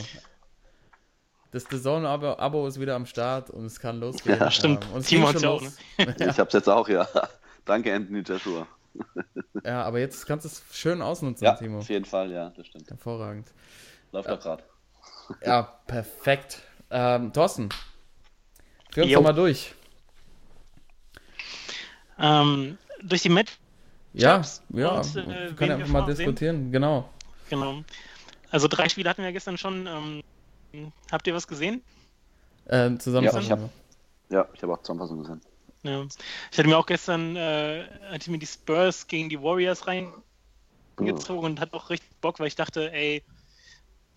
Das The Zone-Abo Abo ist wieder am Start und es kann losgehen. Ja, stimmt. und es Timo hat's ja auch, los. Ich hab's jetzt auch, ja. Danke, Anthony Joshua. Ja, aber jetzt kannst du es schön ausnutzen, Ja, Timo. auf jeden Fall, ja, das stimmt. Hervorragend. Läuft doch gerade. Ja, perfekt. Ähm, Thorsten, führ uns doch mal durch. Ähm, durch die Match, Ja, ja, und, wir äh, können wen einfach wir mal schon sehen? diskutieren, genau. genau. Also drei Spiele hatten wir gestern schon. Ähm, habt ihr was gesehen? Ähm, zusammenfassen. Ja, ich hab- Ja, ich habe auch Zusammenfassung gesehen. Ja. Ich hatte mir auch gestern äh, hatte ich mir die Spurs gegen die Warriors reingezogen und hatte auch richtig Bock, weil ich dachte, ey,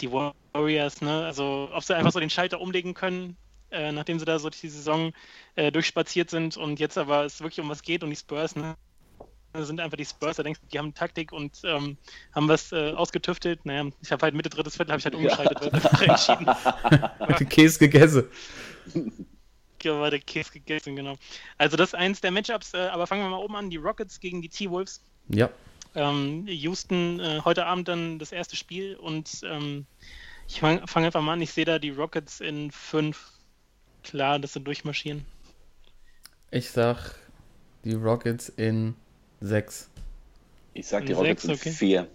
die Warriors, ne, also ob sie einfach so den Schalter umlegen können, äh, nachdem sie da so die Saison äh, durchspaziert sind und jetzt aber es wirklich um was geht und die Spurs, ne, sind einfach die Spurs, da denkst du, die haben Taktik und ähm, haben was äh, ausgetüftelt. Naja, ich habe halt Mitte drittes Viertel habe ich halt umgeschaltet, weil einfach entschieden. Den Käse gegessen. Ja, war der Käse gegessen, genau. Also das ist eins der Matchups, äh, aber fangen wir mal oben an, die Rockets gegen die T-Wolves. Ja, Ähm, Houston äh, heute Abend dann das erste Spiel und ähm, ich fange fang einfach mal an, ich sehe da die Rockets in fünf. Klar, dass sie durchmarschieren. ich sag die Rockets in 6. Ich sag die Rockets sechs, in okay. vier.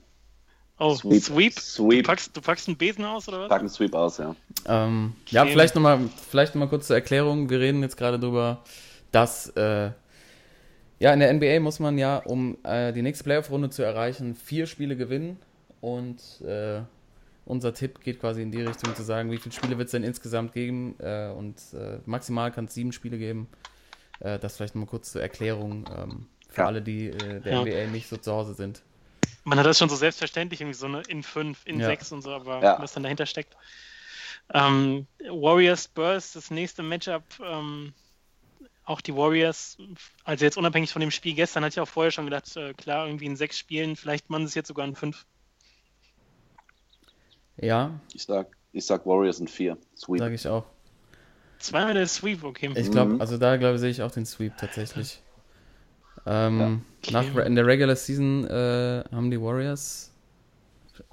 Oh, Sweep. Sweep? Du, Sweep. packst, du packst einen Besen aus oder was? Packen Sweep aus, ja. Ähm, ja, vielleicht nochmal vielleicht noch mal kurz zur Erklärung. Wir reden jetzt gerade drüber, dass äh, ja, in der NBA muss man ja, um äh, die nächste Playoff-Runde zu erreichen, vier Spiele gewinnen. Und äh, unser Tipp geht quasi in die Richtung zu sagen, wie viele Spiele wird es denn insgesamt geben. Äh, und äh, maximal kann es sieben Spiele geben. Äh, das vielleicht nochmal kurz zur Erklärung ähm, für Ja. alle, die äh, der Ja. NBA nicht so zu Hause sind. Man hat das schon so selbstverständlich, irgendwie so eine in fünf, in Ja. sechs und so, aber Ja. was dann dahinter steckt. Ähm, Warriors Spurs, das nächste Matchup. Ähm, auch die Warriors, also jetzt unabhängig von dem Spiel gestern, hatte ich auch vorher schon gedacht, äh, klar, irgendwie in sechs Spielen, vielleicht machen sie es jetzt sogar in fünf. Ja, Ich sag, ich sag Warriors in vier. Sweep. sage ich auch. Zweimal der Sweep, okay. Ich glaube, Mhm. also da glaube sehe ich auch den Sweep tatsächlich. Ähm, Ja. nach, in der Regular Season äh, haben die Warriors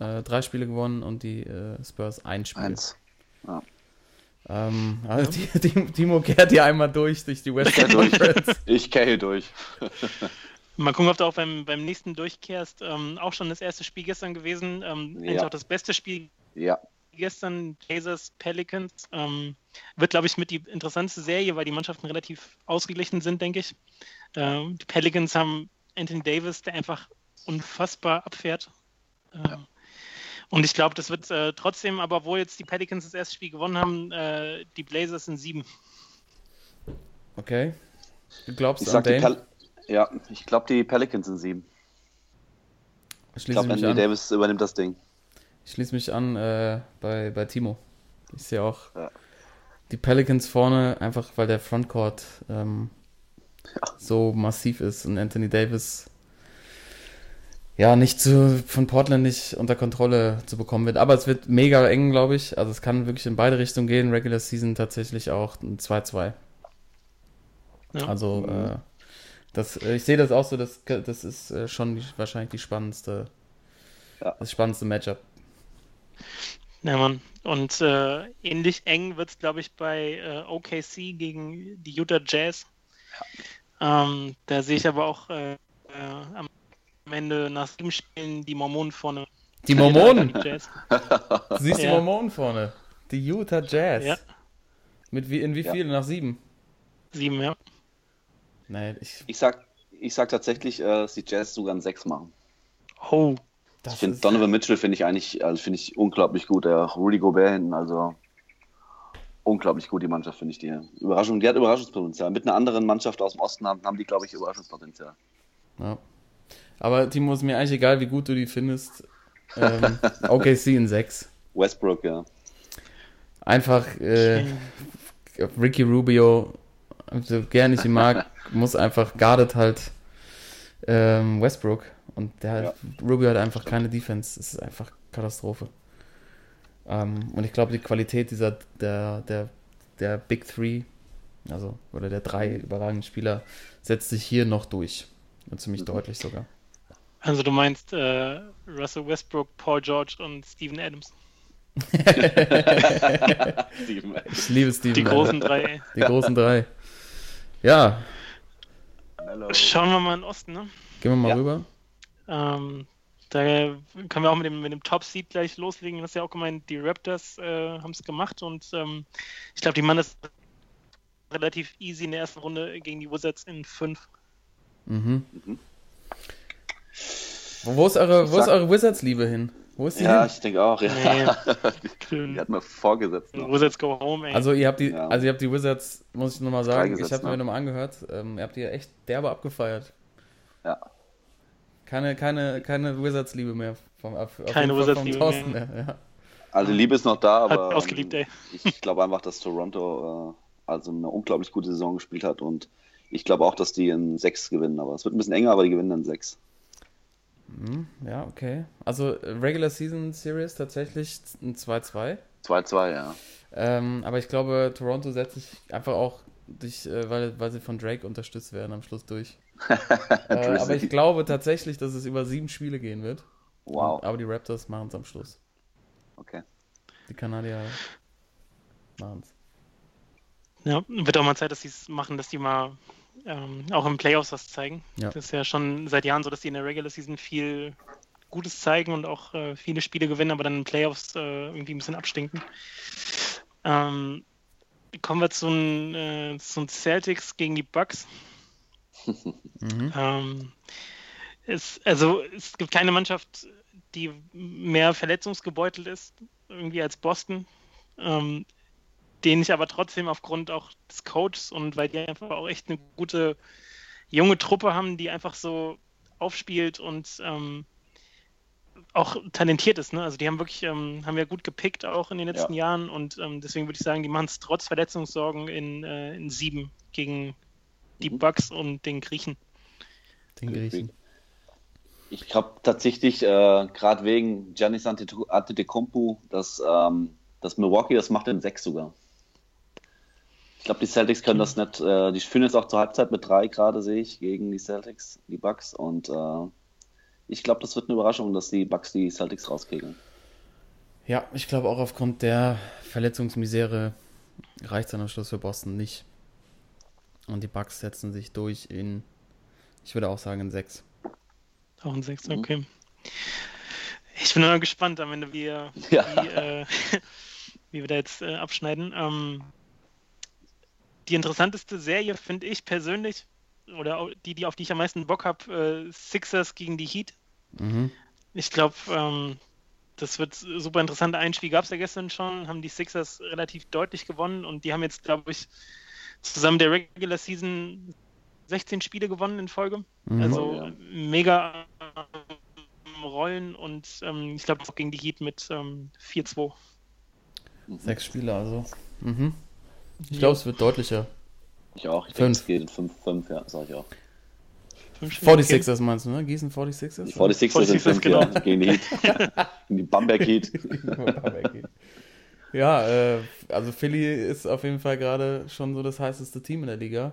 äh, drei Spiele gewonnen und die äh, Spurs ein Spiel. Eins. Ähm, also die, die, Timo kehrt hier einmal durch durch die Western durch. Conference. Ich kenne durch. Mal gucken, ob du auch beim, beim nächsten durchkehrst. Ähm, auch schon das erste Spiel gestern gewesen. Ähm, Ja. Eigentlich auch das beste Spiel Ja. gestern, Blazers Pelicans. Ähm, wird, glaube ich, mit die interessanteste Serie, weil die Mannschaften relativ ausgeglichen sind, denke ich. Ähm, die Pelicans haben Anthony Davis, der einfach unfassbar abfährt. Äh, Und ich glaube, das wird äh, trotzdem, aber wo jetzt die Pelicans das erste Spiel gewonnen haben, äh, die Blazers sind sieben. Okay. Du glaubst Ich an Dame? Ja, ich glaube die Pelicans in sieben. Ich Schließe glaube, Anthony an. Davis übernimmt das Ding. Ich schließe mich an äh, bei, bei Timo. Ich sehe auch Ja. die Pelicans vorne, einfach weil der Frontcourt ähm, so massiv ist und Anthony Davis ja nicht zu, von Portland nicht unter Kontrolle zu bekommen wird. Aber es wird mega eng, glaube ich. Also es kann wirklich in beide Richtungen gehen. Regular Season tatsächlich auch ein 2-2. Ja. Also Mhm. äh, Das, äh, ich sehe das auch so, das, das ist äh, schon die, wahrscheinlich die spannendste, Ja. das spannendste Matchup. Ja, Mann. Und äh, ähnlich eng wird es, glaube ich, bei äh, OKC gegen die Utah Jazz. Ähm, da sehe ich aber auch äh, äh, am Ende nach sieben Spielen die Mormonen vorne. Die Mormonen! Die. Du siehst die Ja. Mormonen vorne. Die Utah Jazz. Ja. Mit wie, in wie Ja. viel? Nach sieben? Sieben, ja. Nee, ich, Ich sag, ich sag tatsächlich, äh, dass die Jazz sogar ein 6 machen. Oh, das Ich finde ist- Donovan Mitchell finde ich eigentlich, also finde ich unglaublich gut. Der Rudy Gobert hinten, also unglaublich gut die Mannschaft finde ich die. Überraschung, die hat Überraschungspotenzial. Mit einer anderen Mannschaft aus dem Osten haben, haben die glaube ich Überraschungspotenzial. Ja. Aber Timo, ist mir eigentlich egal, wie gut du die findest. Ähm, OKC in 6. Westbrook, ja. Einfach äh, Ricky Rubio, so gern ich ihn mag, muss einfach guardet halt ähm, Westbrook. Und der hat, Rubio hat einfach keine Defense. Es ist einfach Katastrophe. Ähm, und ich glaube, die Qualität dieser, der, der, der Big Three, also, oder der drei überragenden Spieler, setzt sich hier noch durch. Und ziemlich deutlich sogar. also du meinst äh, Russell Westbrook, Paul George und Steven Adams. Steven. Ich liebe Steven. Die Adams. großen drei. Die großen drei. Ja, Mellow. Schauen wir mal in den Osten, ne? gehen wir mal Ja. rüber. Ähm, da können wir auch mit dem, mit dem Top-Seed gleich loslegen. Das ist ja auch gemeint, die Raptors äh, haben es gemacht und ähm, ich glaube, die machen das relativ easy in der ersten Runde gegen die Wizards in 5. Mhm. Mhm. Wo, ist eure, wo ist sag- eure Wizards-Liebe hin? Wo ist die Ja, hin? ich denke auch, ja. Nee. Die hat mir vorgesetzt. noch. Wizards go home, ey. Also ihr habt die, Ja. also ihr habt die Wizards, muss ich nochmal sagen, ich habe mir ne? nochmal angehört, ähm, ihr habt die echt derbe abgefeiert. Ja. Keine, keine, keine Wizards-Liebe mehr. Vom, auf, Keine Wizards-Liebe vom Thorsten mehr. her, Ja. Also Liebe ist noch da, aber ausgeliebt, ey. ähm, ich glaube einfach, dass Toronto äh, also eine unglaublich gute Saison gespielt hat und ich glaube auch, dass die in 6 gewinnen, aber es wird ein bisschen enger, aber die gewinnen in 6. Hm, ja, okay. Also äh, Regular Season Series tatsächlich ein 2-2. 2-2, ja. Ähm, aber ich glaube, Toronto setzt sich einfach auch durch, äh, weil, weil sie von Drake unterstützt werden am Schluss durch. äh, aber ich glaube tatsächlich, dass es über sieben Spiele gehen wird. Wow, Aber die Raptors machen es am Schluss. okay. Die Kanadier machen es. Ja, wird auch mal Zeit, dass sie es machen, dass die mal ähm, auch im Playoffs was zeigen. Ja. Das ist ja schon seit Jahren so, dass die in der Regular Season viel Gutes zeigen und auch äh, viele Spiele gewinnen, aber dann in Playoffs äh, irgendwie ein bisschen abstinken. Ähm, kommen wir zu den äh, Celtics gegen die Bucks. Mhm. Ähm, es, also es gibt keine Mannschaft, die mehr verletzungsgebeutelt ist, irgendwie als Boston, ähm, den ich aber trotzdem aufgrund auch des Coaches und weil die einfach auch echt eine gute junge Truppe haben, die einfach so aufspielt und ähm, auch talentiert ist. Ne? Also die haben wirklich, ähm, haben ja gut gepickt auch in den letzten Ja. Jahren und ähm, deswegen würde ich sagen, die machen es trotz Verletzungssorgen in, äh, in sieben gegen die Mhm. Bucks und den Griechen. Den Griechen. Ich glaube tatsächlich, äh, gerade wegen Giannis Antetokounmpo, dass, ähm, dass Milwaukee das macht in 6 sogar. Ich glaube, die Celtics können das nicht. Äh, die führen jetzt auch zur Halbzeit mit 3 gerade, sehe ich, gegen die Celtics, die Bucks. Und äh, ich glaube, das wird eine Überraschung, dass die Bucks die Celtics rauskegeln. Ja, ich glaube auch aufgrund der Verletzungsmisere reicht es dann am Schluss für Boston nicht. Und die Bucks setzen sich durch in, ich würde auch sagen, in 6. Auch ein Sechs, Mhm. okay. Ich bin nur gespannt am Ende, wie, äh, Ja. wie, äh, wie wir da jetzt äh, abschneiden. Ähm, die interessanteste Serie finde ich persönlich, oder die, die auf die ich am meisten Bock habe, äh, Sixers gegen die Heat. Mhm. Ich glaube, ähm, das wird super interessant. Ein Spiel gab es ja gestern schon, haben die Sixers relativ deutlich gewonnen und die haben jetzt, glaube ich, zusammen der Regular Season 16 Spiele gewonnen in Folge. Mhm. Also Ja. mega ähm, Rollen und ähm, ich glaube auch gegen die Heat mit ähm, 4-2. Sechs Spiele also. Mhm. Ich glaube, es wird deutlicher. Ich auch. Ich denke, Fünf. es geht in 5-5, ja, sag ich auch. Fünf Spiele, 46ers meinst du, ne? Gießen 46ers? Die 46ers sind 46ers, 5 genau. ja, gegen die Heat. gegen die Bamberg Heat. ja, äh, also Philly ist auf jeden Fall gerade schon so das heißeste Team in der Liga.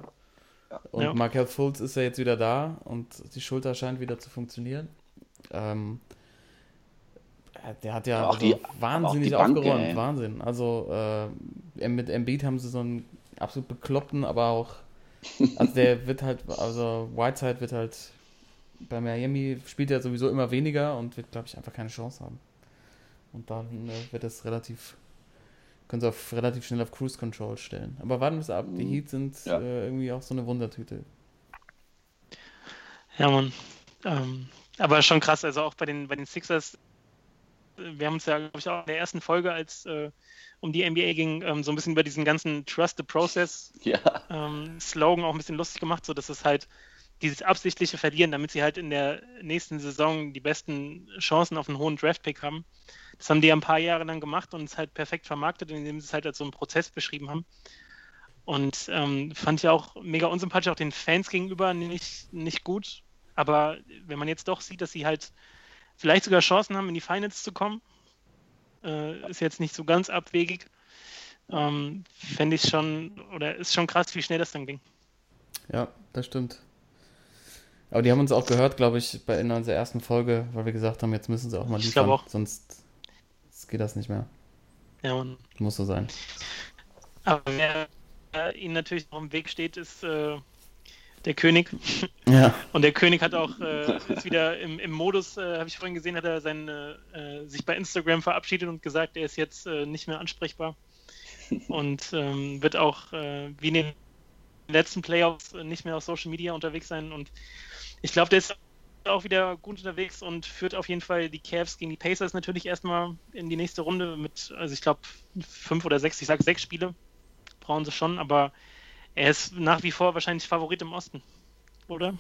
Und Ja. Markel Fultz ist ja jetzt wieder da und die Schulter scheint wieder zu funktionieren. Ähm, äh, der hat ja auch also die- aber auch wahnsinnig die Bank, aufgeräumt, ey. Wahnsinn. Also äh, mit Embiid haben sie so einen absolut bekloppten, aber auch, also der wird halt, also Whiteside wird halt bei Miami spielt er sowieso immer weniger und wird, glaube ich, einfach keine Chance haben. Und dann äh, wird es relativ, können sie auf relativ schnell auf Cruise Control stellen. Aber warten wir es ab. Die Mhm. Heat sind Ja. äh, irgendwie auch so eine Wundertüte. Ja, Mann. Ähm, aber schon krass, also auch bei den, bei den Sixers, äh, wir haben uns ja, glaube ich, auch in der ersten Folge, als äh, um die NBA ging, ähm, so ein bisschen über diesen ganzen Trust the Process Ja, ähm, Slogan auch ein bisschen lustig gemacht, so dass es halt dieses absichtliche Verlieren, damit sie halt in der nächsten Saison die besten Chancen auf einen hohen Draftpick haben. Das haben die ja ein paar Jahre lang gemacht und es halt perfekt vermarktet, indem sie es halt als so einen Prozess beschrieben haben. Und ähm, fand ich auch mega unsympathisch, auch den Fans gegenüber nicht, nicht gut. Aber wenn man jetzt doch sieht, dass sie halt vielleicht sogar Chancen haben, in die Finals zu kommen, äh, ist jetzt nicht so ganz abwegig. Ähm, Fände ich schon, oder ist schon krass, wie schnell das dann ging. Ja, das stimmt. Aber die haben uns auch gehört, glaube ich, bei in unserer ersten Folge, weil wir gesagt haben, jetzt müssen sie auch mal liefern, auch. sonst geht das nicht mehr. Ja, man. Muss so sein. Aber wer äh, ihnen natürlich noch im Weg steht, ist äh, der König. Ja. Und der König hat auch äh, ist wieder im, im Modus, äh, habe ich vorhin gesehen, hat er seine, äh, sich bei Instagram verabschiedet und gesagt, er ist jetzt äh, nicht mehr ansprechbar. Und ähm, wird auch äh, wie in den letzten Playoffs äh, nicht mehr auf Social Media unterwegs sein. Und ich glaube, der ist auch wieder gut unterwegs und führt auf jeden Fall die Cavs gegen die Pacers natürlich erstmal in die nächste Runde mit, also ich glaube, fünf oder sechs, ich sage sechs Spiele brauchen sie schon, aber er ist nach wie vor wahrscheinlich Favorit im Osten, oder?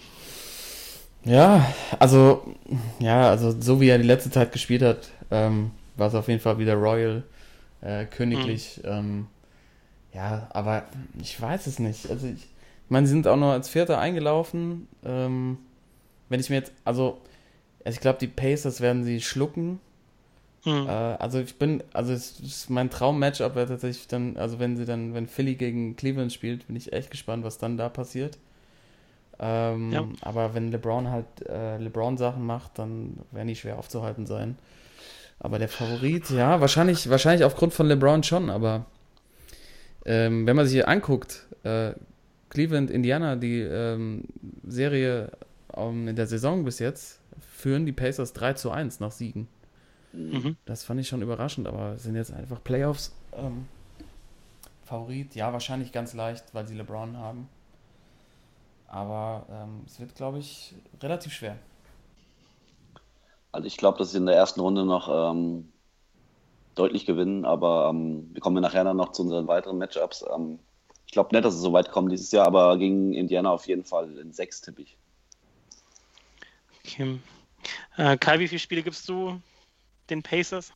Ja, also, ja, also so wie er die letzte Zeit gespielt hat, ähm, war es auf jeden Fall wieder Royal, äh, königlich. Ähm, ja, aber ich weiß es nicht. Also ich, ich meine, sie sind auch nur als Vierter eingelaufen. Ähm, wenn ich mir jetzt, also, also ich glaube, die Pacers werden sie schlucken. Hm. Äh, also ich bin, also es ist mein Traum-Matchup wäre tatsächlich dann, also wenn sie dann, wenn Philly gegen Cleveland spielt, bin ich echt gespannt, was dann da passiert. Ähm, Ja. Aber wenn LeBron halt äh, LeBron-Sachen macht, dann werden die schwer aufzuhalten sein. Aber der Favorit, ja, wahrscheinlich, wahrscheinlich aufgrund von LeBron schon, aber ähm, wenn man sich hier anguckt, äh, Cleveland, Indiana, die ähm, Serie ähm, in der Saison bis jetzt, führen die Pacers 3 zu 1 nach Siegen. Mhm. Das fand ich schon überraschend, aber es sind jetzt einfach Playoffs. Ähm, Favorit, ja, wahrscheinlich ganz leicht, weil sie LeBron haben. Aber ähm, es wird, glaube ich, relativ schwer. also ich glaube, dass sie in der ersten Runde noch ähm, deutlich gewinnen, aber ähm, wir kommen ja nachher dann noch zu unseren weiteren Matchups. Ähm, ich glaube nicht, dass es so weit kommt dieses Jahr, aber gegen Indiana auf jeden Fall in sechs tippe ich. Okay. Äh, Kai, wie viele Spiele gibst du den Pacers?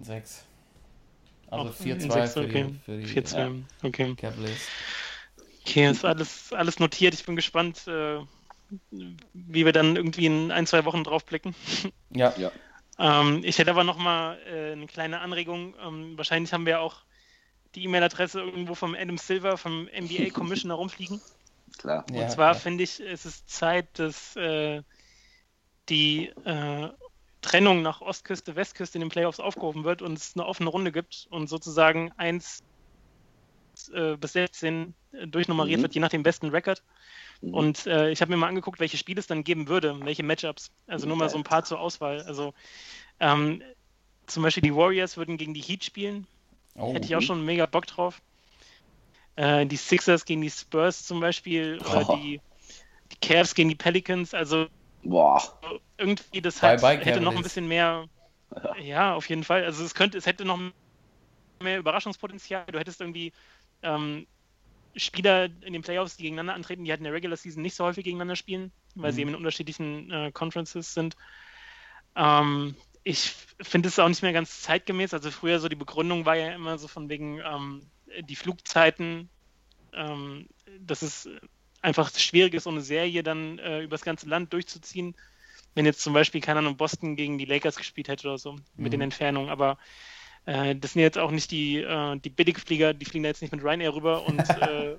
Sechs. Also Auch in 4-2 sechs, für, okay. die, für die 4-2, okay. Cavaliers. Okay, ist alles, alles notiert. Ich bin gespannt, äh, wie wir dann irgendwie in ein, zwei Wochen draufblicken. Ja, Ja. Ähm, ich hätte aber noch mal äh, eine kleine Anregung. Ähm, wahrscheinlich haben wir auch die E-Mail-Adresse irgendwo vom Adam Silver, vom NBA Commissioner rumfliegen. Klar. Ja, Und zwar ja. finde ich, es ist Zeit, dass äh, die äh, Trennung nach Ostküste, Westküste in den Playoffs aufgehoben wird und es eine offene Runde gibt und sozusagen 1 äh, bis 16 äh, durchnummeriert Mhm. wird, je nach dem besten Record. Mhm. Und äh, ich habe mir mal angeguckt, welche Spiele es dann geben würde, welche Matchups. Also nur mal so ein paar zur Auswahl. Also ähm, zum Beispiel die Warriors würden gegen die Heat spielen. Oh, Hätte ich auch schon mega Bock drauf. Äh, die Sixers gegen die Spurs zum Beispiel oder Oh. die, die Cavs gegen die Pelicans. Also Boah. irgendwie das bye, hätte noch ein bisschen mehr. Ja, auf jeden Fall. Also es könnte, es hätte noch mehr Überraschungspotenzial. Du hättest irgendwie ähm, Spieler in den Playoffs, die gegeneinander antreten, die halt in der Regular Season nicht so häufig gegeneinander spielen, weil sie Mhm. eben in unterschiedlichen äh, Conferences sind. Ähm, ich finde es auch nicht mehr ganz zeitgemäß. Also früher so die Begründung war ja immer so von wegen ähm, die Flugzeiten, ähm, dass es einfach schwierig ist, so eine Serie dann äh, übers ganze Land durchzuziehen. Wenn jetzt zum Beispiel, keine Ahnung, Boston gegen die Lakers gespielt hätte oder so, mit Mhm. den Entfernungen. Aber äh, das sind jetzt auch nicht die, äh, die Billigflieger, die fliegen da jetzt nicht mit Ryanair rüber und äh,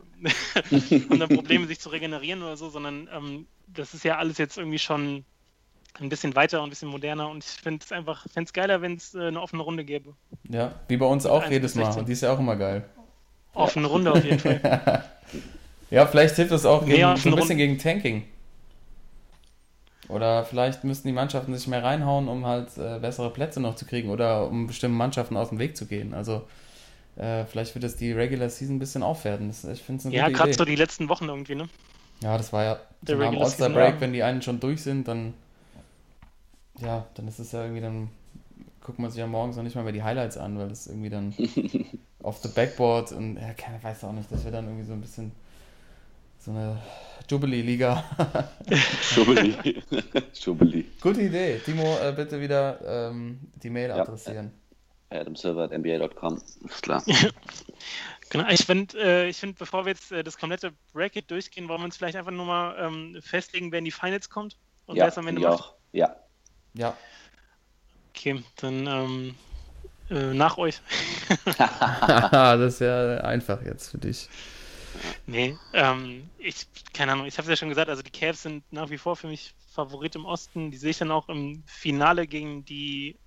haben dann Probleme, sich zu regenerieren oder so, sondern ähm, das ist ja alles jetzt irgendwie schon ein bisschen weiter und ein bisschen moderner und ich finde es einfach, fände es geiler, wenn es äh, eine offene Runde gäbe. Ja, wie bei uns auch 1 jedes Mal 16. und die ist ja auch immer geil. Offene Runde auf jeden Fall. Ja, vielleicht hilft das auch gegen, ein bisschen gegen Tanking. Oder vielleicht müssten die Mannschaften sich mehr reinhauen, um halt äh, bessere Plätze noch zu kriegen oder um bestimmten Mannschaften aus dem Weg zu gehen. Also äh, vielleicht wird das die Regular Season ein bisschen aufwerten. Das, ich finde es eine ja, gerade so die letzten Wochen irgendwie, ne? Ja, das war ja Der so All-Star Break, ja. wenn die einen schon durch sind, dann ja, dann ist es ja irgendwie dann guckt man sich ja morgens noch nicht mal mehr die Highlights an, weil das irgendwie dann auf the Backboard und ja, keiner weiß auch nicht, dass wir dann irgendwie so ein bisschen so eine Jubilee-Liga. Schubeli. Schubeli. Gute Idee. Timo, äh, bitte wieder ähm, die Mail Ja. adressieren. Adam Silver at NBA.com. Ist klar. Genau, ich finde, äh, ich find, bevor wir jetzt äh, das komplette Bracket durchgehen, wollen wir uns vielleicht einfach nur mal ähm, festlegen, wer in die Finals kommt und wer Ja, es am Ende macht. auch. Ja. Ja. Okay, dann ähm, äh, nach euch. Das ist ja einfach jetzt für dich. Nee, ähm, ich, keine Ahnung, ich habe es ja schon gesagt, also die Cavs sind nach wie vor für mich Favorit im Osten. Die sehe ich dann auch im Finale gegen die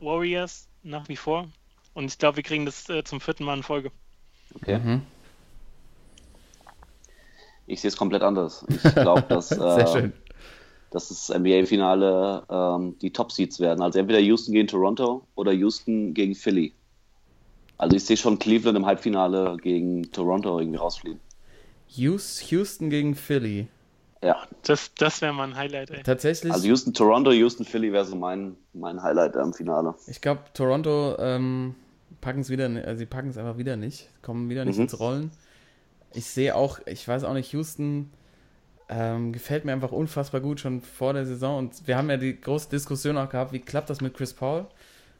Warriors nach wie vor. Und ich glaube, wir kriegen das äh, zum vierten Mal in Folge. Okay. Mhm. Ich sehe es komplett anders. Ich glaube, dass, Sehr äh, schön. dass das NBA-Finale ähm, die Top-Seeds werden. Also entweder Houston gegen Toronto oder Houston gegen Philly. Also ich sehe schon Cleveland im Halbfinale gegen Toronto irgendwie rausfliegen. Hous- Houston gegen Philly. Ja, Das, das wäre mal ein Highlight, ey. Tatsächlich, also Houston, Toronto, Houston, Philly wäre so mein, mein Highlight im Finale. ich glaube, Toronto ähm, packen es wieder, also sie packen es einfach wieder nicht, kommen wieder nicht Mhm. ins Rollen. Ich sehe auch, ich weiß auch nicht, Houston ähm, gefällt mir einfach unfassbar gut schon vor der Saison und wir haben ja die große Diskussion auch gehabt, wie klappt das mit Chris Paul?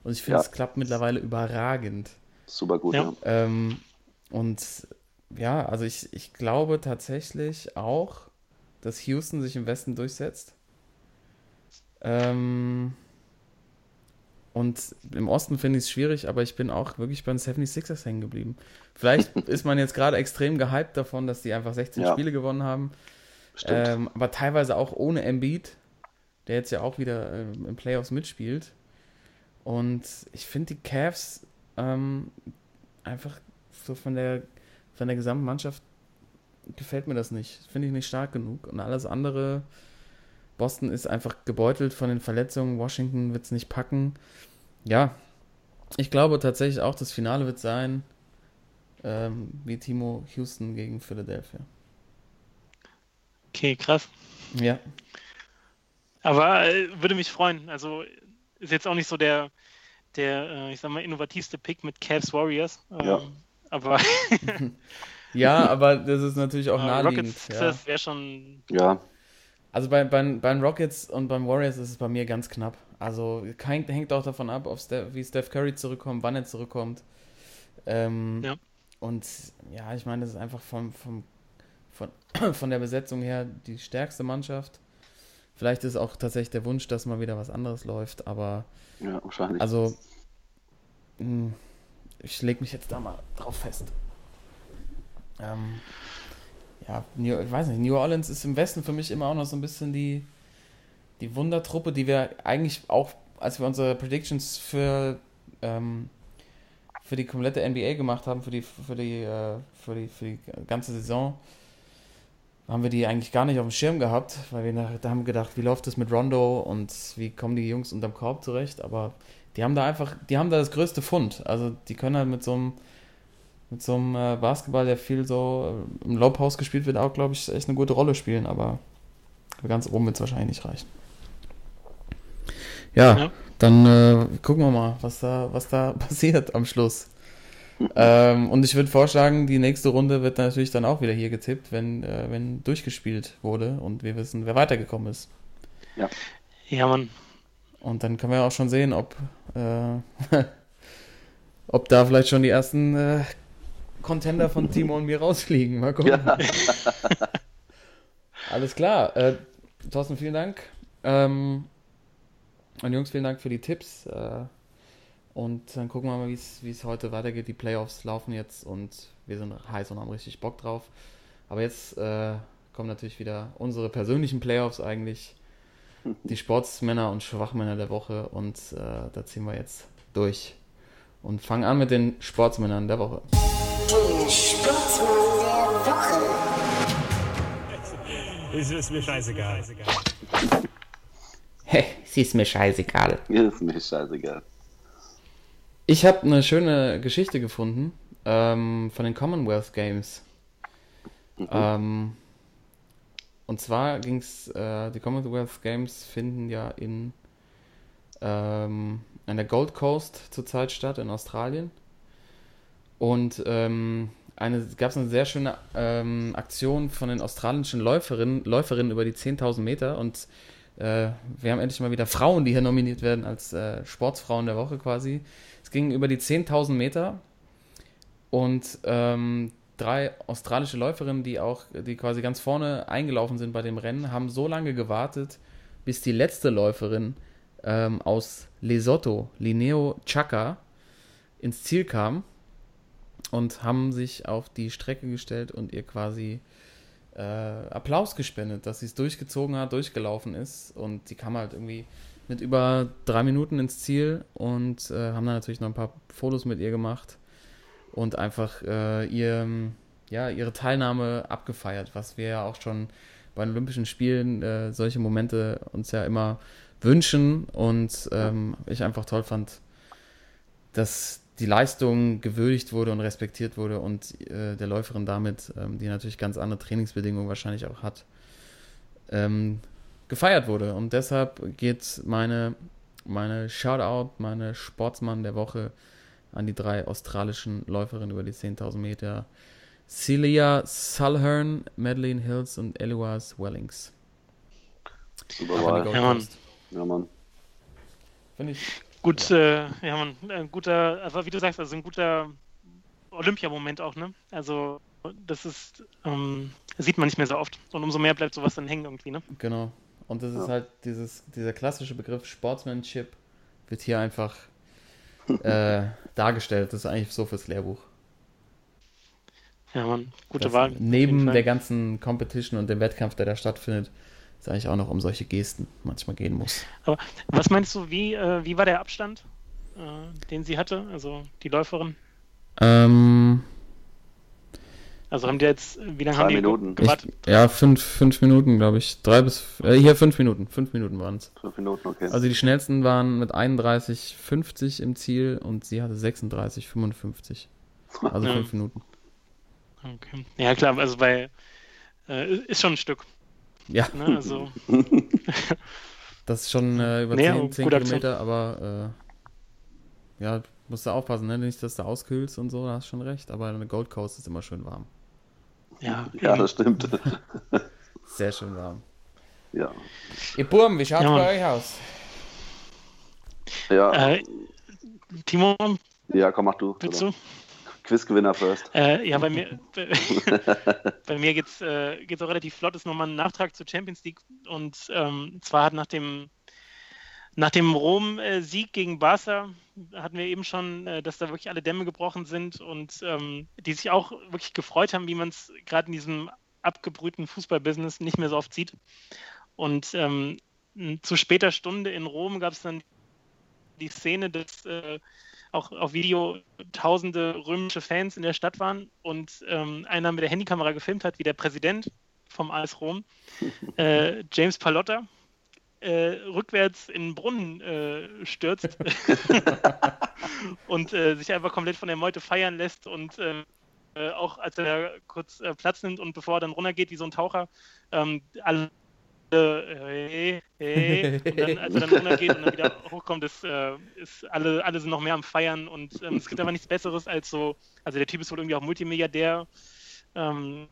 Und ich finde, Ja. es klappt mittlerweile überragend. Super gut, Ja. ja. Ähm, und ja, also ich, ich glaube tatsächlich auch, dass Houston sich im Westen durchsetzt. Ähm, und im Osten finde ich es schwierig, aber ich bin auch wirklich bei den 76ers hängen geblieben. Vielleicht ist man jetzt gerade extrem gehypt davon, dass die einfach 16 Ja. Spiele gewonnen haben. Stimmt. Ähm, aber teilweise auch ohne Embiid, der jetzt ja auch wieder ähm, im Playoffs mitspielt. Und ich finde die Cavs ähm, einfach so von der, von der gesamten Mannschaft gefällt mir das nicht. Finde ich nicht stark genug. Und alles andere, Boston ist einfach gebeutelt von den Verletzungen. Washington wird es nicht packen. Ja, ich glaube tatsächlich auch, das Finale wird sein, ähm, wie Timo Houston gegen Philadelphia. Okay, krass. Ja, Aber äh, würde mich freuen. Also ist jetzt auch nicht so der, der äh, ich sag mal, innovativste Pick mit Cavs Warriors. Ähm, Ja. Aber ja, aber das ist natürlich auch naheliegend. Rockets Ja. Wäre schon. Ja, Also bei, bei, bei den Rockets und beim Warriors ist es bei mir ganz knapp. Also kein, hängt auch davon ab, Steph, wie Steph Curry zurückkommt, wann er zurückkommt. Ähm, Ja. Und ja, ich meine, das ist einfach vom, vom, von, von der Besetzung her die stärkste Mannschaft. Vielleicht ist auch tatsächlich der Wunsch, dass mal wieder was anderes läuft, aber ja, wahrscheinlich. also mh, ich lege mich jetzt da mal drauf fest. Ähm, ja, New, ich weiß nicht, New Orleans ist im Westen für mich immer auch noch so ein bisschen die, die Wundertruppe, die wir eigentlich auch, als wir unsere Predictions für, ähm, für die komplette NBA gemacht haben, für die, für die, äh, für die, für die ganze Saison, haben wir die eigentlich gar nicht auf dem Schirm gehabt, weil wir nach, da haben gedacht, wie läuft das mit Rondo und wie kommen die Jungs unterm Korb zurecht, aber die haben da einfach, die haben da das größte Fund. Also die können halt mit so einem mit so einem äh, Basketball, der viel so äh, im Post gespielt wird, auch, glaube ich, echt eine gute Rolle spielen, aber ganz oben wird es wahrscheinlich nicht reichen. Ja, Ja. dann äh, gucken wir mal, was da, was da passiert am Schluss. Ähm, und ich würde vorschlagen, die nächste Runde wird natürlich dann auch wieder hier getippt, wenn, äh, wenn durchgespielt wurde und wir wissen, wer weitergekommen ist. Ja, Mann. Und dann können wir auch schon sehen, ob, äh, ob da vielleicht schon die ersten äh, Contender von Timo und mir rausfliegen. Mal gucken. Ja. Alles klar. Äh, Thorsten, vielen Dank. Ähm, und Jungs, vielen Dank für die Tipps. Äh, Und dann gucken wir mal, wie es heute weitergeht. Die Playoffs laufen jetzt und wir sind heiß und haben richtig Bock drauf. Aber jetzt äh, kommen natürlich wieder unsere persönlichen Playoffs eigentlich. Die Sportsmänner und Schwachmänner der Woche. Und äh, da ziehen wir jetzt durch. Und fangen an mit den Sportsmännern der Woche. Die Sportsmann der Woche. Es ist mir scheißegal. Hey, sie ist mir scheißegal. Mir ist mir scheißegal. Ich habe eine schöne Geschichte gefunden ähm, von den Commonwealth Games. Mhm. Ähm, und zwar ging es, äh, die Commonwealth Games finden ja in ähm, an der Gold Coast zurzeit statt, in Australien. Und ähm, eine, gab es eine sehr schöne ähm, Aktion von den australischen Läuferinnen, Läuferinnen über die 10.000 Meter. Und äh, wir haben endlich mal wieder Frauen, die hier nominiert werden als äh, Sportsfrauen der Woche quasi. Es ging über die 10.000 Meter und ähm, drei australische Läuferinnen, die auch, die quasi ganz vorne eingelaufen sind bei dem Rennen, haben so lange gewartet, bis die letzte Läuferin ähm, aus Lesotho, Lineo Chaka, ins Ziel kam und haben sich auf die Strecke gestellt und ihr quasi äh, Applaus gespendet, dass sie es durchgezogen hat, durchgelaufen ist und die kam halt irgendwie mit über drei Minuten ins Ziel und äh, haben dann natürlich noch ein paar Fotos mit ihr gemacht und einfach äh, ihr, ja, ihre Teilnahme abgefeiert, was wir ja auch schon bei den Olympischen Spielen äh, solche Momente uns ja immer wünschen und ähm, ich einfach toll fand, dass die Leistung gewürdigt wurde und respektiert wurde und äh, der Läuferin damit, ähm, die natürlich ganz andere Trainingsbedingungen wahrscheinlich auch hat, ähm, gefeiert wurde. Und deshalb geht meine, meine Shoutout, meine Sportsmann der Woche an die drei australischen Läuferinnen über die 10.000 Meter. Celia Sulhern, Madeleine Hills und Eloise Wellings. Super Wahl. Ja, Mann. Ja, Mann. Finde ich. Gut, äh, ja, man, ein guter, aber wie du sagst, also ein guter Olympiamoment auch, ne? Also, das ist, ähm, sieht man nicht mehr so oft. Und umso mehr bleibt sowas dann hängen irgendwie, ne? Genau. Und das ist Ja. halt dieses, dieser klassische Begriff Sportsmanship wird hier einfach äh, dargestellt. Das ist eigentlich so fürs Lehrbuch. Ja, Mann, gute Das Wahl. Neben der ganzen Competition und dem Wettkampf, der da stattfindet, ist eigentlich auch noch um solche Gesten manchmal gehen muss. Aber was meinst du, wie, äh, wie war der Abstand, äh, den sie hatte, also die Läuferin? Ähm, Also haben die jetzt, wie lange Drei haben die Minuten. gewartet? ich, ja, fünf, fünf Minuten, glaube ich. Drei bis, äh, hier fünf Minuten. Fünf Minuten waren es. Fünf Minuten, okay. Also die schnellsten waren mit 31,50 im Ziel und sie hatte 36,55. Also Ja. fünf Minuten. Okay. Ja, klar, also bei, äh, ist schon ein Stück. Ja, Ne? Also, das ist schon äh, über Nee, 10, aber 10 gute Aktion. Kilometer, aber äh, ja, musst du aufpassen, ne? Nicht, dass du auskühlst und so, da hast du schon recht. Aber eine Gold Coast ist immer schön warm. Ja, ja, das stimmt. Sehr schön warm. ja. Ihr Burm, wie schaut's Ja, bei euch aus? Ja, Äh, Timo, ja, komm, mach du. willst du? Quizgewinner first. Äh, ja, bei mir, bei, bei mir geht's, äh, geht's auch relativ flott. Ist nochmal ein Nachtrag zur Champions League. Und ähm, zwar hat nach dem, nach dem Rom-Sieg gegen Barca hatten wir eben schon, äh, dass da wirklich alle Dämme gebrochen sind und ähm, die sich auch wirklich gefreut haben, wie man es gerade in diesem abgebrühten Fußballbusiness nicht mehr so oft sieht. Und ähm, zu später Stunde in Rom gab es dann die Szene, dass äh, auch auf Video tausende römische Fans in der Stadt waren und ähm, einer mit der Handykamera gefilmt hat, wie der Präsident vom AS Rom, äh, James Palotta, äh, rückwärts in den Brunnen äh, stürzt und äh, sich einfach komplett von der Meute feiern lässt und äh, äh, auch als er kurz äh, Platz nimmt und bevor er dann runtergeht wie so ein Taucher, ähm, alle hey, hey, und dann, als er dann runtergeht und dann wieder hochkommt, ist, äh, ist alle, alle sind noch mehr am Feiern und ähm, es gibt aber nichts Besseres als so, also der Typ ist wohl irgendwie auch Multimilliardär, ähm,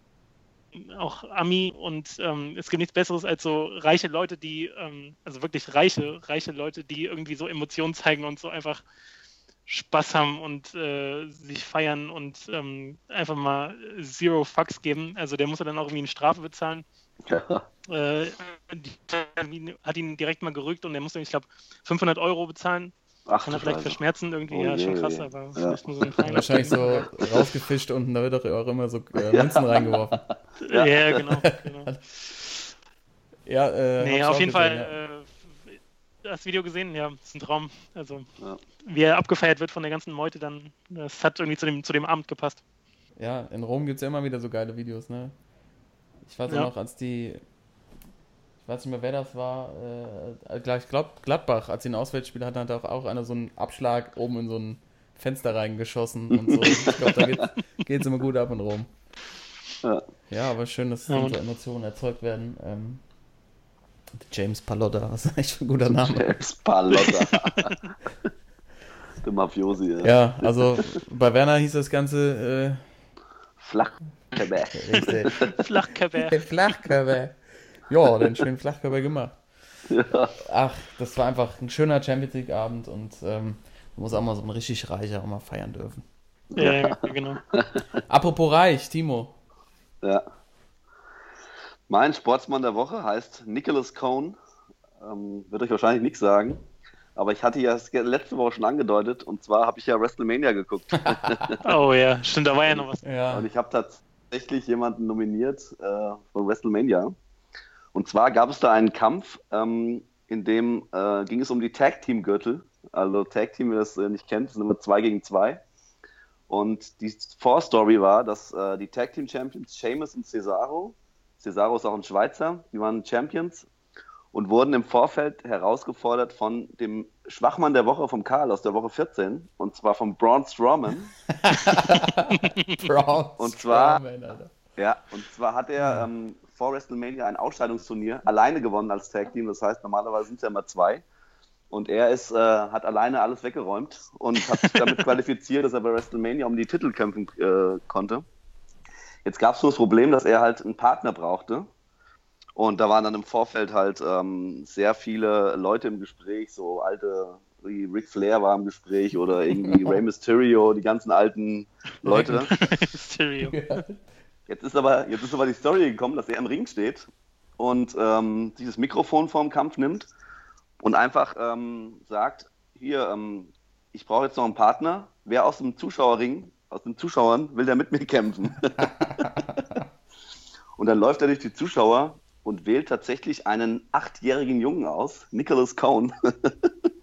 auch Ami und ähm, es gibt nichts Besseres als so reiche Leute, die, ähm, also wirklich reiche, reiche Leute, die irgendwie so Emotionen zeigen und so einfach Spaß haben und äh, sich feiern und ähm, einfach mal Zero Fucks geben. Also der muss ja dann auch irgendwie eine Strafe bezahlen. Ja. Äh, die hat ihn direkt mal gerückt und der musste, ich glaube, 500 Euro bezahlen. Ach, Kann er vielleicht Scheiße. verschmerzen irgendwie, Oh ja, je, schon krass, je. aber Ja. vielleicht nur so ein kleiner Wahrscheinlich so rausgefischt unten, da wird doch auch immer so äh, Münzen reingeworfen. Ja, ja genau. genau. Ja, äh, Nee, auf jeden gesehen, Fall äh, das Video gesehen, ja, ist ein Traum. Also, Ja. wie er abgefeiert wird von der ganzen Meute, dann, das hat irgendwie zu dem, zu dem Abend gepasst. Ja, in Rom gibt es ja immer wieder so geile Videos, ne? Ich weiß auch Ja. noch, als die, weiß nicht mehr, wer das war, äh, gleich Glad Gladbach, als sie ein Auswärtsspiel hatten, hat auch, auch einer so einen Abschlag oben in so ein Fenster reingeschossen und so. ich glaube, da geht's, geht's immer gut ab in Rom. Ja. Ja, aber schön, dass Ja, so und- Emotionen erzeugt werden. Ähm, James Palotta, das ist echt ein guter Name. James Palotta. Der Mafiosi, ja. Ja, also bei Werner hieß das Ganze äh, richtig. Flachkörper. Flachkörper. Ja, den schönen Flachkörper gemacht. Ja. Ach, das war einfach ein schöner Champions League Abend und ähm, muss auch mal so ein richtig reicher auch mal feiern dürfen. Ja, ja, genau. Apropos reich, Timo. Ja. Mein Sportsmann der Woche heißt Nicholas Cohn. Ähm, wird euch wahrscheinlich nichts sagen. Aber ich hatte ja letzte Woche schon angedeutet. Und zwar habe ich ja WrestleMania geguckt. Oh ja, stimmt, da war ja noch was. Ja. Und ich habe tatsächlich jemanden nominiert äh, von WrestleMania. Und zwar gab es da einen Kampf, ähm, in dem äh, ging es um die Tag Team Gürtel. Also Tag Team, wer das äh, nicht kennt, sind immer zwei gegen zwei. Und die Vorstory war, dass äh, die Tag Team Champions Sheamus und Cesaro, Cesaro ist auch ein Schweizer, die waren Champions und wurden im Vorfeld herausgefordert von dem Schwachmann der Woche vom Karl aus der Woche 14 und zwar von Braun Strowman. Braun Und zwar- Strowman, Alter. Ja, und zwar hat er ähm, vor WrestleMania ein Ausscheidungsturnier alleine gewonnen als Tag Team. Das heißt, normalerweise sind es ja immer zwei. Und er ist, äh, hat alleine alles weggeräumt und hat sich damit qualifiziert, dass er bei WrestleMania um die Titel kämpfen äh, konnte. Jetzt gab es nur das Problem, dass er halt einen Partner brauchte. Und da waren dann im Vorfeld halt ähm, sehr viele Leute im Gespräch, so alte, wie Ric Flair war im Gespräch oder irgendwie Rey Mysterio, die ganzen alten Leute. Stereo. Jetzt ist aber, jetzt ist aber die Story gekommen, dass er im Ring steht und ähm, dieses Mikrofon vorm Kampf nimmt und einfach ähm, sagt, hier, ähm, ich brauche jetzt noch einen Partner. Wer aus dem Zuschauerring, aus den Zuschauern, will der mit mir kämpfen? und dann läuft er durch die Zuschauer und wählt tatsächlich einen achtjährigen Jungen aus, Nicholas Cohn,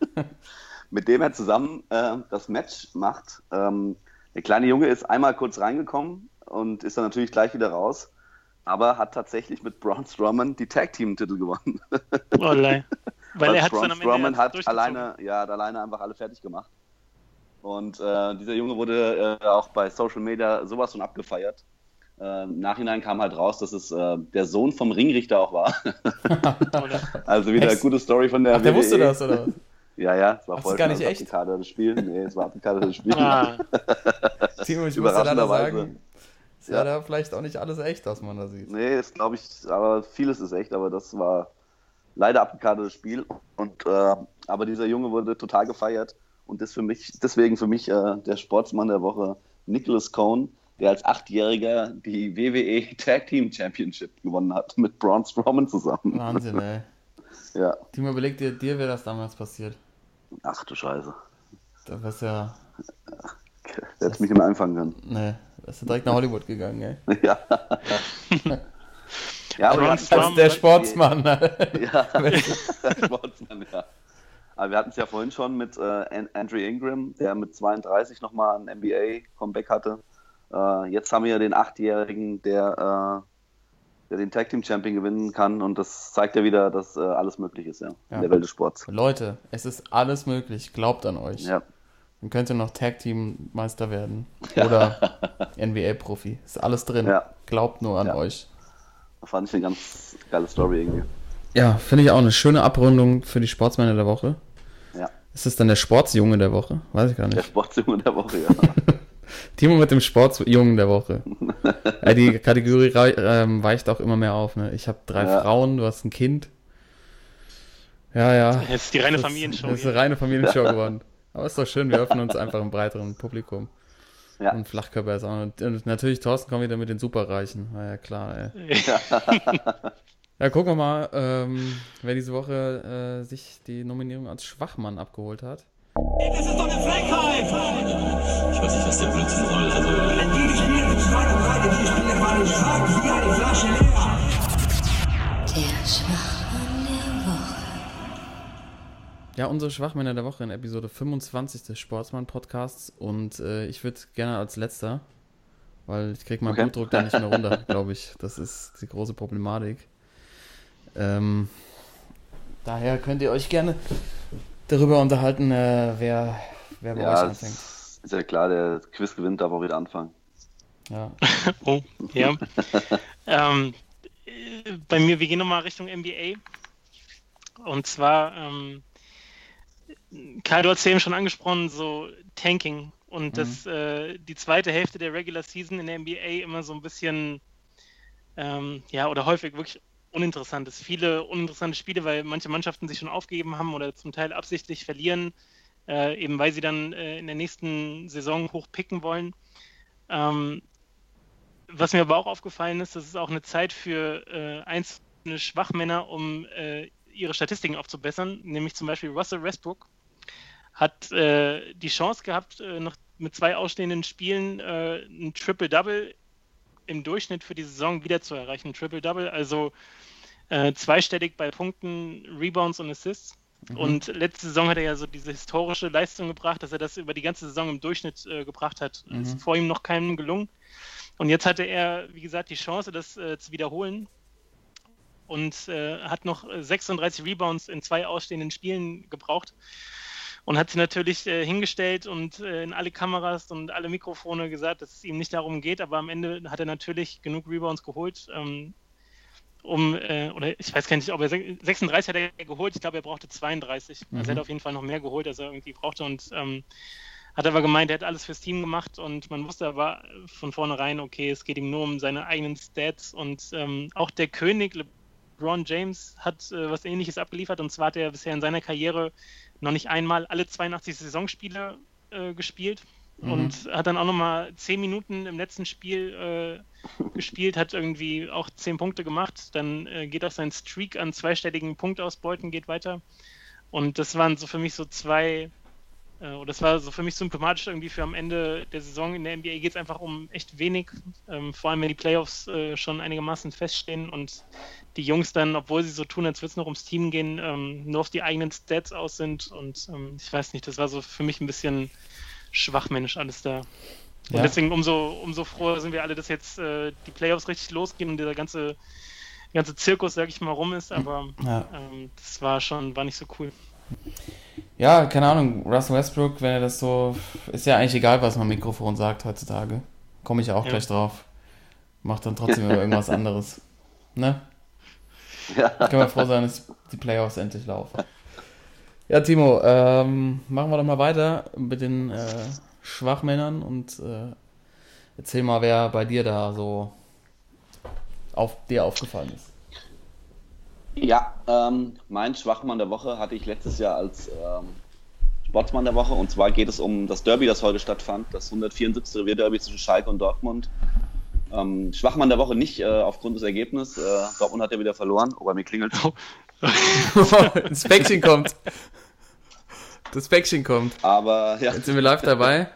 mit dem er zusammen äh, das Match macht. Ähm, der kleine Junge ist einmal kurz reingekommen und ist dann natürlich gleich wieder raus, aber hat tatsächlich mit Braun Strowman die Tag Team Titel gewonnen. Oh, lei. Weil er hat Braun Strowman hat alleine, ja, hat alleine einfach alle fertig gemacht. Und äh, dieser Junge wurde äh, auch bei Social Media sowas von abgefeiert. Äh, Im Nachhinein kam halt raus, dass es äh, der Sohn vom Ringrichter auch war. Also wieder Echt? gute Story von der Ach, der WWE. wusste das, oder was? Ja, ja, es war Ach, voll gar nicht echt? abgekadertes Spiel. Nee, es war abgekadertes Spiel. Ah, Timo, ich muss dir leider Überraschenderweise. sagen, ist ja. Ja. da vielleicht auch nicht alles echt, was man da sieht. Nee, das glaube ich, aber vieles ist echt, aber das war leider abgekadertes Spiel. Und äh, aber dieser Junge wurde total gefeiert und ist für mich, deswegen für mich äh, der Sportsmann der Woche, Nicholas Cohn, der als Achtjähriger die WWE Tag Team Championship gewonnen hat mit Braun Strowman zusammen. Wahnsinn, ey. Ja, Timo, überleg dir, dir wäre das damals passiert. ach du Scheiße. Da wärst du ja, hätte mich immer einfangen können. ne, wärst du direkt nach Hollywood gegangen, ey. ja. ja, aber Als der Sportsmann. Ja, der Sportsmann, ja. Aber wir hatten es ja vorhin schon mit äh, An- Andrew Ingram, der mit 32 nochmal ein NBA-Comeback hatte. Äh, jetzt haben wir ja den Achtjährigen, der, äh, der den Tag Team Champion gewinnen kann. Und das zeigt ja wieder, dass äh, alles möglich ist, ja, Ja. in der Welt des Sports. Leute, es ist alles möglich. Glaubt an euch. Ja, Dann könnt ihr noch Tag Team Meister werden. Oder NBA-Profi. Ist alles drin. Ja. Glaubt nur an Ja. euch. das fand ich eine ganz geile Story irgendwie. Ja, finde ich auch eine schöne Abrundung für die Sportsmänner der Woche. Ja, Ist das dann der Sportsjunge der Woche? Weiß ich gar der nicht. Sportsjunge der Woche, ja. Timo mit dem Sportsjungen der Woche. ja, die Kategorie ähm, weicht auch immer mehr auf. Ne? Ich habe drei Ja. Frauen, du hast ein Kind. Ja, ja. jetzt ist die reine Familienshow. Das ist eine reine Familienshow geworden. Aber ist doch schön, wir öffnen uns einfach im breiteren Publikum. Ja. Und Flachkörper ist auch. Und und natürlich, Thorsten kommt wieder mit den Superreichen. Na ja, klar, ey. Ja, gucken wir mal, ähm, wer diese Woche äh, sich die Nominierung als Schwachmann abgeholt hat. Das ist doch eine Frechheit! Ich weiß nicht, was der Blödsinn soll. Also, Wenn die gespielt mit zwei und drei, die Spieler waren stark wie eine Flasche leer. Der Schwachmann der. Ja, unsere Schwachmänner der Woche in Episode 25 des Sportsmann-Podcasts. Und äh, ich würde gerne als letzter, weil ich kriege meinen Okay. Blutdruck da nicht mehr runter, glaube ich. Das ist die große Problematik. Ähm, daher könnt ihr euch gerne darüber unterhalten, äh, wer, wer bei euch Ja, anfängt. es ist ja klar, der Quiz gewinnt, darf auch wieder anfangen. Ja. Oh, ja. ähm, äh, bei mir, wir gehen nochmal Richtung NBA. Und zwar, ähm, Kai, du hast eben schon angesprochen, so Tanking. Und dass äh, die zweite Hälfte der Regular Season in der NBA immer so ein bisschen, ähm, ja, oder häufig wirklich uninteressant ist. Viele uninteressante Spiele, weil manche Mannschaften sich schon aufgegeben haben oder zum Teil absichtlich verlieren, äh, eben weil sie dann äh, in der nächsten Saison hochpicken wollen. Ähm, was mir aber auch aufgefallen ist, das ist auch eine Zeit für äh, einzelne Schwachmänner, um äh, ihre Statistiken aufzubessern. Nämlich zum Beispiel Russell Westbrook hat äh, die Chance gehabt, äh, noch mit zwei ausstehenden Spielen äh, ein Triple-Double im Durchschnitt für die Saison wieder zu erreichen. Ein Triple-Double, also äh, zweistellig bei Punkten, Rebounds und Assists. Und letzte Saison hat er ja so diese historische Leistung gebracht, dass er das über die ganze Saison im Durchschnitt äh, gebracht hat. Ist vor ihm noch keinem gelungen. Und jetzt hatte er, wie gesagt, die Chance, das äh, zu wiederholen. Und hat noch äh, 36 Rebounds in zwei ausstehenden Spielen gebraucht. Und hat sich natürlich äh, hingestellt und äh, in alle Kameras und alle Mikrofone gesagt, dass es ihm nicht darum geht. Aber am Ende hat er natürlich genug Rebounds geholt, ähm, um, äh, oder ich weiß gar nicht, ob er se- 36 hat er geholt. Ich glaube, er brauchte 32. Also er hat auf jeden Fall noch mehr geholt, als er irgendwie brauchte. Und ähm, hat aber gemeint, er hat alles fürs Team gemacht und man wusste aber von vornherein, okay, es geht ihm nur um seine eigenen Stats und ähm, auch der König LeBron James hat äh, was ähnliches abgeliefert und zwar hat er bisher in seiner Karriere noch nicht einmal alle 82 Saisonspiele äh, gespielt. Und hat dann auch nochmal 10 Minuten im letzten Spiel äh, gespielt, hat irgendwie auch 10 Punkte gemacht, dann äh, geht auch sein Streak an zweistelligen Punktausbeuten geht weiter. Und das waren so für mich so zwei Und das war so für mich symptomatisch irgendwie für am Ende der Saison. In der NBA geht es einfach um echt wenig, ähm, vor allem wenn die Playoffs äh, schon einigermaßen feststehen und die Jungs dann, obwohl sie so tun, als würde es noch ums Team gehen, ähm, nur auf die eigenen Stats aus sind. Und ähm, ich weiß nicht, das war so für mich ein bisschen schwachmännisch alles da. Und Ja. deswegen umso, umso froher sind wir alle, dass jetzt äh, die Playoffs richtig losgehen und dieser ganze, ganze Zirkus, sag ich mal, rum ist. Aber Ja. ähm, das war schon, war nicht so cool. Ja, keine Ahnung, Russell Westbrook, wenn er das so. Ist ja eigentlich egal, was man am Mikrofon sagt heutzutage. Komme ich ja auch Ja. gleich drauf. Macht dann trotzdem immer irgendwas anderes. Ne? Ja. Können wir froh sein, dass die Playoffs endlich laufen. Ja, Timo, ähm, machen wir doch mal weiter mit den äh, Schwachmännern und äh, erzähl mal, wer bei dir da so auf dir aufgefallen ist. Ja, ähm, mein Schwachmann der Woche hatte ich letztes Jahr als ähm, Sportsmann der Woche. Und zwar geht es um das Derby, das heute stattfand, das 174. Revierderby zwischen Schalke und Dortmund. Ähm, Schwachmann der Woche nicht äh, aufgrund des Ergebnisses. Äh, Dortmund hat ja wieder verloren. Oh, bei mir klingelt. das Päckchen kommt. Das Päckchen kommt. Aber ja, Jetzt sind wir live dabei.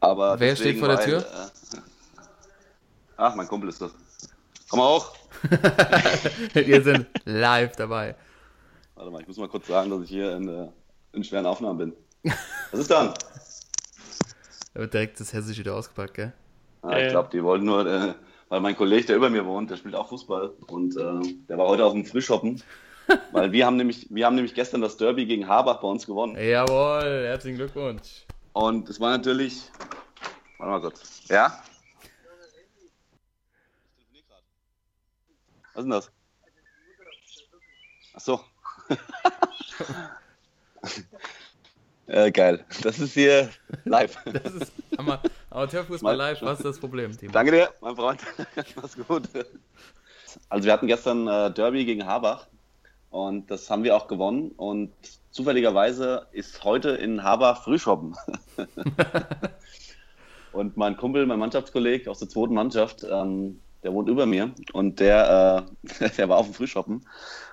aber Wer steht vor der Tür? Äh, ach, mein Kumpel ist das. Komm mal hoch. Wir sind live dabei. Warte mal, ich muss mal kurz sagen, dass ich hier in, äh, in schweren Aufnahmen bin. Was ist dann? Da wird direkt das Hessische wieder ausgepackt, gell? Ja, Äh. ich glaube, die wollten nur, äh, weil mein Kollege, der über mir wohnt, der spielt auch Fußball und äh, der war heute auf dem Frischhoppen. weil wir haben nämlich, wir haben nämlich gestern das Derby gegen Habach bei uns gewonnen. Jawohl, herzlichen Glückwunsch. Und es war natürlich. Warte mal kurz. Ja? Was ist denn das? Ach so. äh, geil. Das ist hier live. Das ist Ama Amateurfußball live. Was ist das Problem, Timo? Danke dir, mein Freund. Mach's gut. Also wir hatten gestern äh, Derby gegen Habach und das haben wir auch gewonnen und zufälligerweise ist heute in Habach Frühschoppen. und mein Kumpel, mein Mannschaftskollege aus der zweiten Mannschaft, ähm, der wohnt über mir und der, äh, der war auf dem Frühschoppen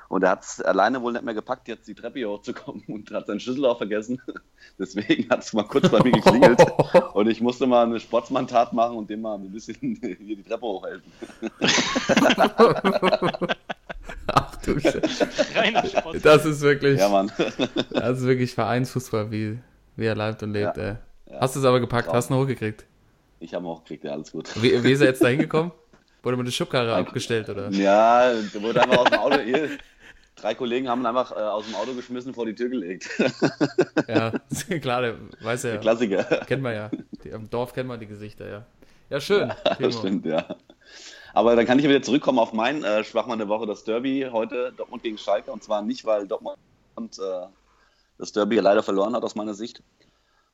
Und er hat es alleine wohl nicht mehr gepackt, jetzt die Treppe hier hochzukommen und hat seinen Schlüssel auch vergessen. Deswegen hat es mal kurz bei mir geklingelt. Und ich musste mal eine Sportsmann-Tat machen und dem mal ein bisschen hier die Treppe hochhelfen. Ach du Scheiße. Das ist wirklich, Ja, Mann. das ist wirklich Vereinsfußball, wie, wie er leibt und lebt, Ja. ey. Hast du es aber gepackt, Traum. hast du ihn hochgekriegt. Ich habe ihn auch gekriegt, ja, alles gut. Wie, wie ist er jetzt da hingekommen? Wurde mit der Schubkarre abgestellt, oder? Ja, der wurde einfach aus dem Auto. Hier, drei Kollegen haben ihn einfach äh, aus dem Auto geschmissen, vor die Tür gelegt. Ja, klar, der weiß ja. Klassiker. Kennt man ja. Die, Im Dorf kennt man die Gesichter, ja. Ja, schön. Timo. Das stimmt, ja. Aber dann kann ich wieder zurückkommen auf mein äh, Schwachmann der Woche, das Derby heute, Dortmund gegen Schalke. Und zwar nicht, weil Dortmund äh, das Derby leider verloren hat aus meiner Sicht,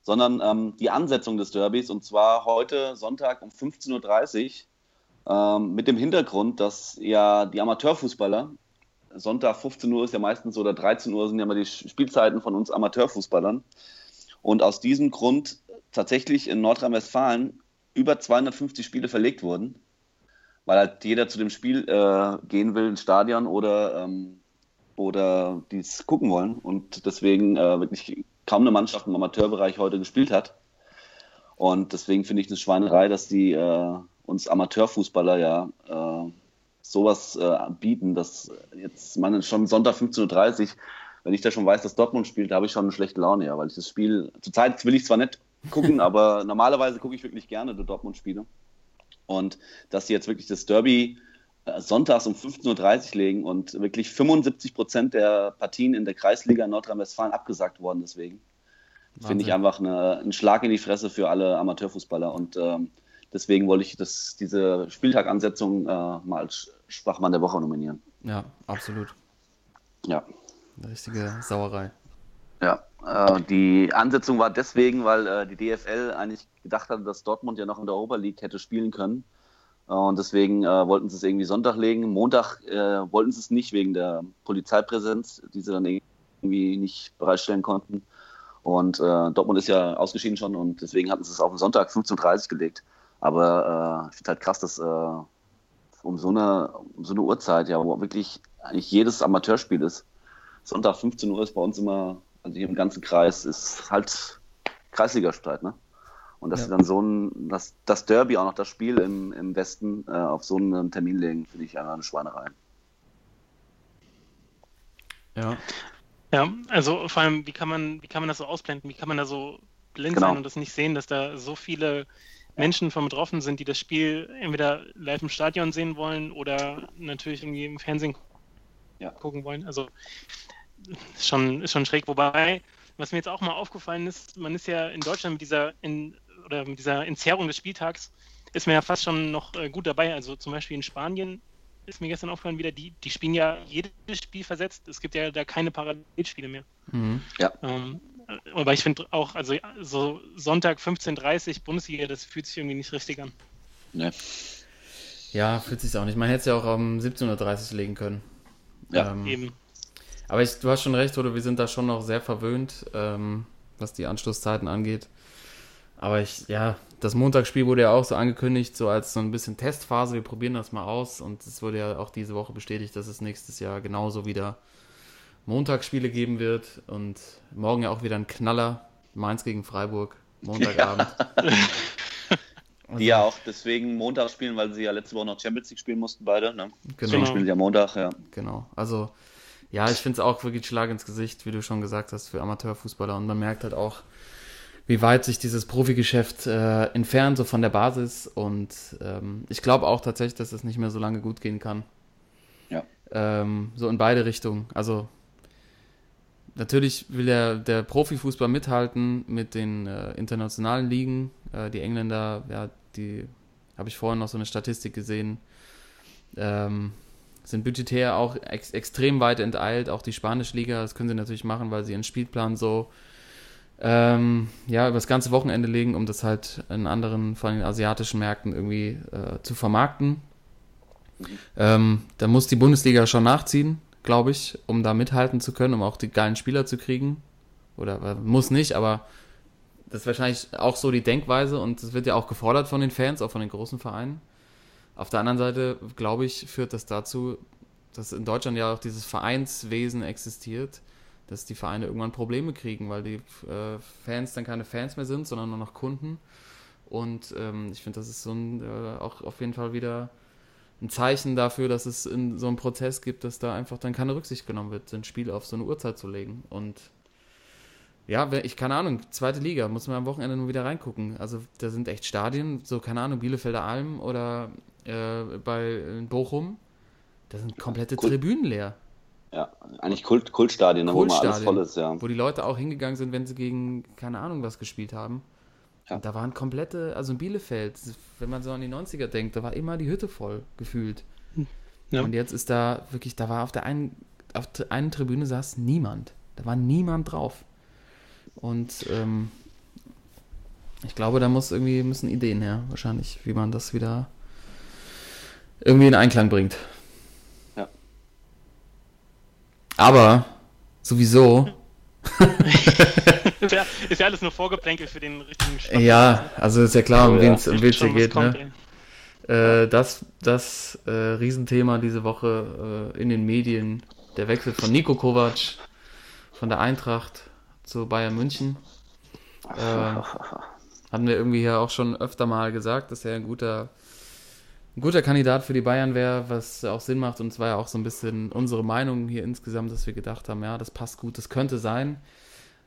sondern ähm, die Ansetzung des Derbys. Und zwar heute Sonntag um 15.30 Uhr ähm, mit dem Hintergrund, dass ja die Amateurfußballer, Sonntag 15 Uhr ist ja meistens oder 13 Uhr sind ja immer die Spielzeiten von uns Amateurfußballern. Und aus diesem Grund tatsächlich in Nordrhein-Westfalen über 250 Spiele verlegt wurden, weil halt jeder zu dem Spiel äh, gehen will ins Stadion oder, ähm, oder dies gucken wollen. Und deswegen äh, wirklich kaum eine Mannschaft im Amateurbereich heute gespielt hat. Und deswegen finde ich eine Schweinerei, dass die äh, uns Amateurfußballer ja äh, sowas äh, bieten, dass jetzt man schon Sonntag 15.30 Uhr, wenn ich da schon weiß, dass Dortmund spielt, da habe ich schon eine schlechte Laune, ja, weil ich das Spiel, zurzeit will ich zwar nicht gucken, aber normalerweise gucke ich wirklich gerne die Dortmund-Spiele. Und dass sie jetzt wirklich das Derby äh, sonntags um 15.30 Uhr legen und wirklich 75 Prozent der Partien in der Kreisliga Nordrhein-Westfalen abgesagt worden deswegen. Finde ich einfach eine, ein Schlag in die Fresse für alle Amateurfußballer. Und ähm, deswegen wollte ich das, diese Spieltagansetzung äh, mal als Schwachmann der Woche nominieren. Ja, absolut. Ja. Eine richtige Sauerei. Ja, äh, die Ansetzung war deswegen, weil äh, die DFL eigentlich gedacht hatte, dass Dortmund ja noch in der League hätte spielen können. Äh, und deswegen äh, wollten sie es irgendwie Sonntag legen. Montag äh, wollten sie es nicht wegen der Polizeipräsenz, die sie dann irgendwie nicht bereitstellen konnten. Und äh, Dortmund ist ja ausgeschieden schon und deswegen hatten sie es auf den Sonntag 15.30 Uhr gelegt. Aber äh, ich finde halt krass, dass äh, um, so eine, um so eine Uhrzeit, ja, wo wirklich eigentlich jedes Amateurspiel ist, Sonntag 15 Uhr ist bei uns immer, also hier im ganzen Kreis, ist halt Kreisligastreit, ne? Und dass Ja. sie dann so ein, das, das Derby, auch noch das Spiel im, im Westen äh, auf so einen Termin legen, finde ich einfach eine Schweinerei. Ja. Ja, also vor allem, wie kann man, wie kann man das so ausblenden? Wie kann man da so blind Genau. sein und das nicht sehen, dass da so viele Menschen von betroffen sind, die das Spiel entweder live im Stadion sehen wollen oder natürlich irgendwie im Fernsehen Ja. gucken wollen. Also ist schon, ist schon schräg. Wobei, was mir jetzt auch mal aufgefallen ist, man ist ja in Deutschland mit dieser in, oder mit dieser Entzerrung des Spieltags ist man ja fast schon noch äh, gut dabei. Also zum Beispiel in Spanien ist mir gestern aufgefallen wieder, die, die spielen ja jedes Spiel versetzt. Es gibt ja da keine Parallelspiele mehr. Mhm. Ähm, äh, aber ich finde auch, also so Sonntag 15.30 Uhr Bundesliga, das fühlt sich irgendwie nicht richtig an. Ne? Ja, fühlt sich auch nicht. Man hätte es ja auch um 17.30 Uhr legen können. Ja. Ähm, Eben. Aber ich, du hast schon recht, oder wir sind da schon noch sehr verwöhnt, ähm, was die Anschlusszeiten angeht. Aber ich, ja, das Montagsspiel wurde ja auch so angekündigt, so als so ein bisschen Testphase. Wir probieren das mal aus. Und es wurde ja auch diese Woche bestätigt, dass es nächstes Jahr genauso wieder Montagsspiele geben wird. Und morgen ja auch wieder ein Knaller. Mainz gegen Freiburg, Montagabend. Die ja auch deswegen Montag spielen, weil sie ja letzte Woche noch Champions League spielen mussten, beide. Ne? Deswegen Genau. spielen sie ja Montag, ja. Genau. Also, ja, ich finde es auch wirklich Schlag ins Gesicht, wie du schon gesagt hast, für Amateurfußballer. Und man merkt halt auch, wie weit sich dieses Profigeschäft äh, entfernt, so von der Basis. Und ähm, ich glaube auch tatsächlich, dass es nicht mehr so lange gut gehen kann. Ja. Ähm, so in beide Richtungen. Also, natürlich will der, der Profifußball mithalten mit den äh, internationalen Ligen. Äh, die Engländer, ja, die habe ich vorhin noch so eine Statistik gesehen. Ähm, sind budgetär auch ex extrem weit enteilt, auch die spanische Liga, das können sie natürlich machen, weil sie ihren Spielplan so ähm, ja, über das ganze Wochenende legen, um das halt in anderen, vor allem asiatischen Märkten irgendwie äh, zu vermarkten. Ähm, da muss die Bundesliga schon nachziehen, glaube ich, um da mithalten zu können, um auch die geilen Spieler zu kriegen. Oder äh, muss nicht, aber das ist wahrscheinlich auch so die Denkweise und das wird ja auch gefordert von den Fans, auch von den großen Vereinen. Auf der anderen Seite, glaube ich, führt das dazu, dass in Deutschland ja auch dieses Vereinswesen existiert, dass die Vereine irgendwann Probleme kriegen, weil die äh, Fans dann keine Fans mehr sind, sondern nur noch Kunden. Und ähm, ich finde, das ist so ein, äh, auch auf jeden Fall wieder ein Zeichen dafür, dass es in so einem Prozess gibt, dass da einfach dann keine Rücksicht genommen wird, ein Spiel auf so eine Uhrzeit zu legen. Und ja, ich keine Ahnung, zweite Liga, muss man am Wochenende nur wieder reingucken. Also da sind echt Stadien, so keine Ahnung, Bielefelder Alm oder äh, bei Bochum, da sind komplette Cool. Tribünen leer. Ja, eigentlich Kult, Kultstadien, ne, wo mal alles Kultstadien, voll ist, ja. Wo die Leute auch hingegangen sind, wenn sie gegen keine Ahnung was gespielt haben. Ja. Da waren komplette, also in Bielefeld, wenn man so an die 90er denkt, da war immer die Hütte voll gefühlt. Ja. Und jetzt ist da wirklich, da war auf der einen, auf der einen Tribüne saß niemand. Da war niemand drauf. Und ähm, ich glaube, da muss irgendwie müssen Ideen her, wahrscheinlich, wie man das wieder irgendwie in Einklang bringt. Ja. Aber sowieso, ist, ja, ist ja alles nur Vorgeplänkel für den richtigen Schnapp. ja, also ist ja klar, um wen es um hier geht. kommt, Ne? Äh, das das äh, Riesenthema diese Woche äh, in den Medien, der Wechsel von Nico Kovac von der Eintracht zu Bayern München. Äh, hatten wir irgendwie ja auch schon öfter mal gesagt, dass er ein guter, ein guter Kandidat für die Bayern wäre, was auch Sinn macht. Und es war ja auch so ein bisschen unsere Meinung hier insgesamt, dass wir gedacht haben, ja, das passt gut, das könnte sein.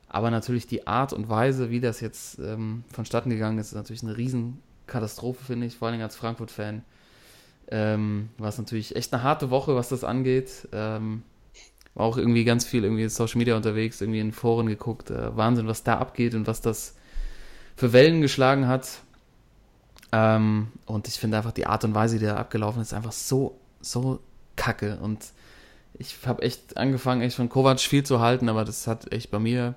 Aber natürlich die Art und Weise, wie das jetzt ähm, vonstatten gegangen ist, ist natürlich eine Riesenkatastrophe, finde ich, vor allem als Frankfurt-Fan. Ähm, war es natürlich echt eine harte Woche, was das angeht. Ähm, war auch irgendwie ganz viel irgendwie in Social Media unterwegs, irgendwie in Foren geguckt. Äh, Wahnsinn, was da abgeht und was das für Wellen geschlagen hat. Ähm, und ich finde einfach die Art und Weise, die da abgelaufen ist, einfach so, so kacke. Und ich habe echt angefangen, echt von Kovac viel zu halten, aber das hat echt bei mir,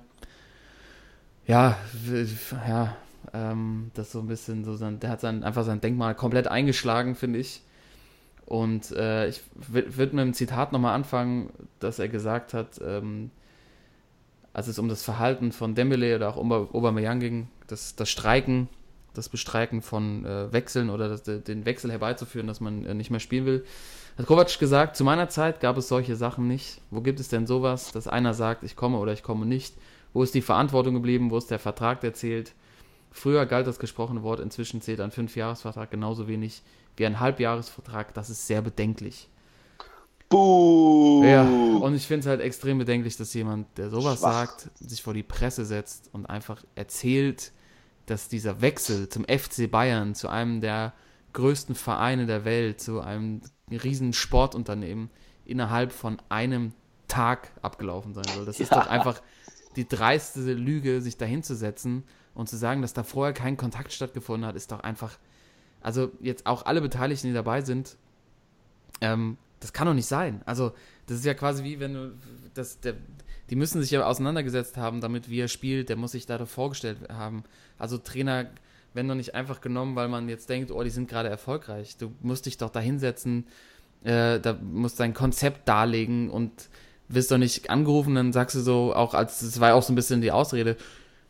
ja, ja, ähm, das so ein bisschen so sein, der hat sein, einfach sein Denkmal komplett eingeschlagen, finde ich. Und äh, ich würde mit einem Zitat nochmal anfangen, dass er gesagt hat, ähm, als es um das Verhalten von Dembele oder auch Ober- Aubameyang ging, das, das Streiken, das Bestreiken von äh, Wechseln oder das, den Wechsel herbeizuführen, dass man äh, nicht mehr spielen will, hat Kovac gesagt, zu meiner Zeit gab es solche Sachen nicht. Wo gibt es denn sowas, dass einer sagt, ich komme oder ich komme nicht? Wo ist die Verantwortung geblieben? Wo ist der Vertrag, der zählt? Früher galt das gesprochene Wort, inzwischen zählt ein Fünfjahresvertrag genauso wenig wie ein Halbjahresvertrag. Das ist sehr bedenklich. Buh! Ja, und ich finde es halt extrem bedenklich, dass jemand, der sowas Schwach. sagt, sich vor die Presse setzt und einfach erzählt, dass dieser Wechsel zum FC Bayern, zu einem der größten Vereine der Welt, zu einem riesen Sportunternehmen, innerhalb von einem Tag abgelaufen sein soll. Das ist Ja. doch einfach die dreiste Lüge, sich dahinzusetzen und zu sagen, dass da vorher kein Kontakt stattgefunden hat, ist doch einfach, also jetzt auch alle Beteiligten, die dabei sind, ähm, das kann doch nicht sein. Also, das ist ja quasi wie wenn du, das, der, die müssen sich ja auseinandergesetzt haben, damit wie er spielt, der muss sich da vorgestellt haben. Also Trainer werden doch nicht einfach genommen, weil man jetzt denkt, oh, die sind gerade erfolgreich. Du musst dich doch da hinsetzen, äh, da musst dein Konzept darlegen und wirst doch nicht angerufen, dann sagst du so, auch als, das war ja auch so ein bisschen die Ausrede,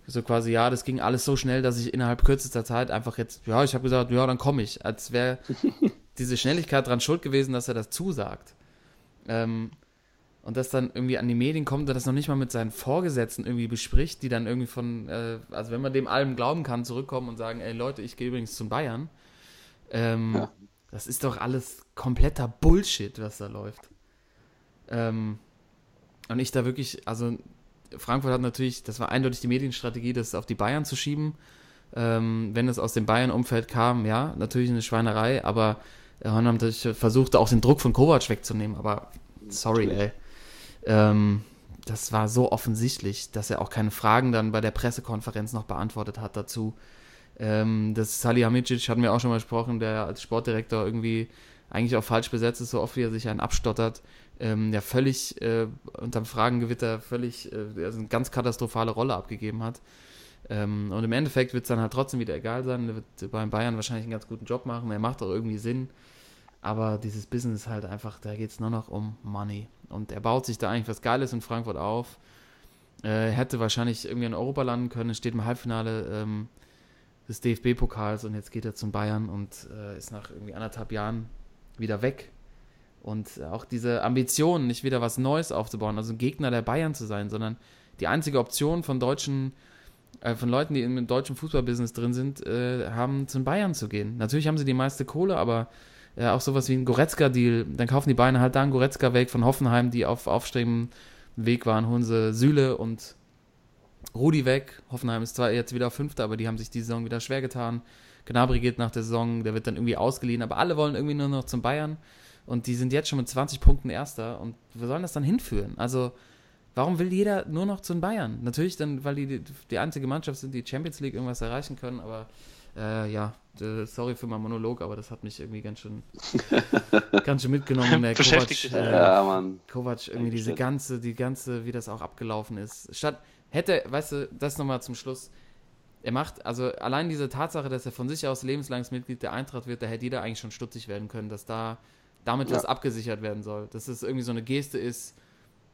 so quasi, ja, das ging alles so schnell, dass ich innerhalb kürzester Zeit einfach jetzt, ja, ich habe gesagt, ja, dann komme ich. Als wäre diese Schnelligkeit dran schuld gewesen, dass er das zusagt. Ähm, und das dann irgendwie an die Medien kommt, der das noch nicht mal mit seinen Vorgesetzten irgendwie bespricht, die dann irgendwie von, äh, also wenn man dem allem glauben kann, zurückkommen und sagen, ey Leute, ich gehe übrigens zum Bayern. Ähm, Ja. Das ist doch alles kompletter Bullshit, was da läuft. Ähm, und ich da wirklich, also Frankfurt hat natürlich, das war eindeutig die Medienstrategie, das auf die Bayern zu schieben. Ähm, wenn es aus dem Bayern-Umfeld kam, ja, natürlich eine Schweinerei, aber hat natürlich versucht, auch den Druck von Kovac wegzunehmen, aber sorry, ey. Ähm, das war so offensichtlich, dass er auch keine Fragen dann bei der Pressekonferenz noch beantwortet hat dazu. Ähm, das Salihamidzic hatten wir auch schon mal gesprochen, der als Sportdirektor irgendwie eigentlich auch falsch besetzt ist, so oft wie er sich einen abstottert. Ähm, der völlig äh, unterm Fragengewitter völlig äh, also eine ganz katastrophale Rolle abgegeben hat. Ähm, und im Endeffekt wird es dann halt trotzdem wieder egal sein. Er wird beim Bayern wahrscheinlich einen ganz guten Job machen. Er macht auch irgendwie Sinn. Aber dieses Business halt einfach, da geht es nur noch um Money. Und er baut sich da eigentlich was Geiles in Frankfurt auf. Äh, hätte wahrscheinlich irgendwie in Europa landen können, steht im Halbfinale ähm, des DFB-Pokals und jetzt geht er zum Bayern und äh, ist nach irgendwie anderthalb Jahren wieder weg. Und auch diese Ambition, nicht wieder was Neues aufzubauen, also ein Gegner der Bayern zu sein, sondern die einzige Option von deutschen, äh, von Leuten, die im deutschen Fußballbusiness drin sind, äh, haben zum Bayern zu gehen. Natürlich haben sie die meiste Kohle, aber äh, auch sowas wie ein Goretzka-Deal, dann kaufen die Bayern halt da einen Goretzka weg von Hoffenheim, die auf aufstrebendem Weg waren, holen sie Süle und Rudi weg. Hoffenheim ist zwar jetzt wieder Fünfter, aber die haben sich die Saison wieder schwer getan. Gnabry geht nach der Saison, der wird dann irgendwie ausgeliehen, aber alle wollen irgendwie nur noch zum Bayern und die sind jetzt schon mit 20 Punkten Erster und wir sollen das dann hinführen? Also, warum will jeder nur noch zu den Bayern? Natürlich dann, weil die die einzige Mannschaft sind, die Champions League irgendwas erreichen können, aber äh, ja, äh, sorry für meinen Monolog, aber das hat mich irgendwie ganz schön, ganz schön mitgenommen. Der Beschäftigt Kovac, äh, Ja, Mann. Kovac, irgendwie diese ganze, die ganze, wie das auch abgelaufen ist. Statt, hätte, weißt du, das nochmal zum Schluss. Er macht, also allein diese Tatsache, dass er von sich aus lebenslanges Mitglied der Eintracht wird, da hätte jeder eigentlich schon stutzig werden können, dass da damit Ja. was abgesichert werden soll. Dass es irgendwie so eine Geste ist,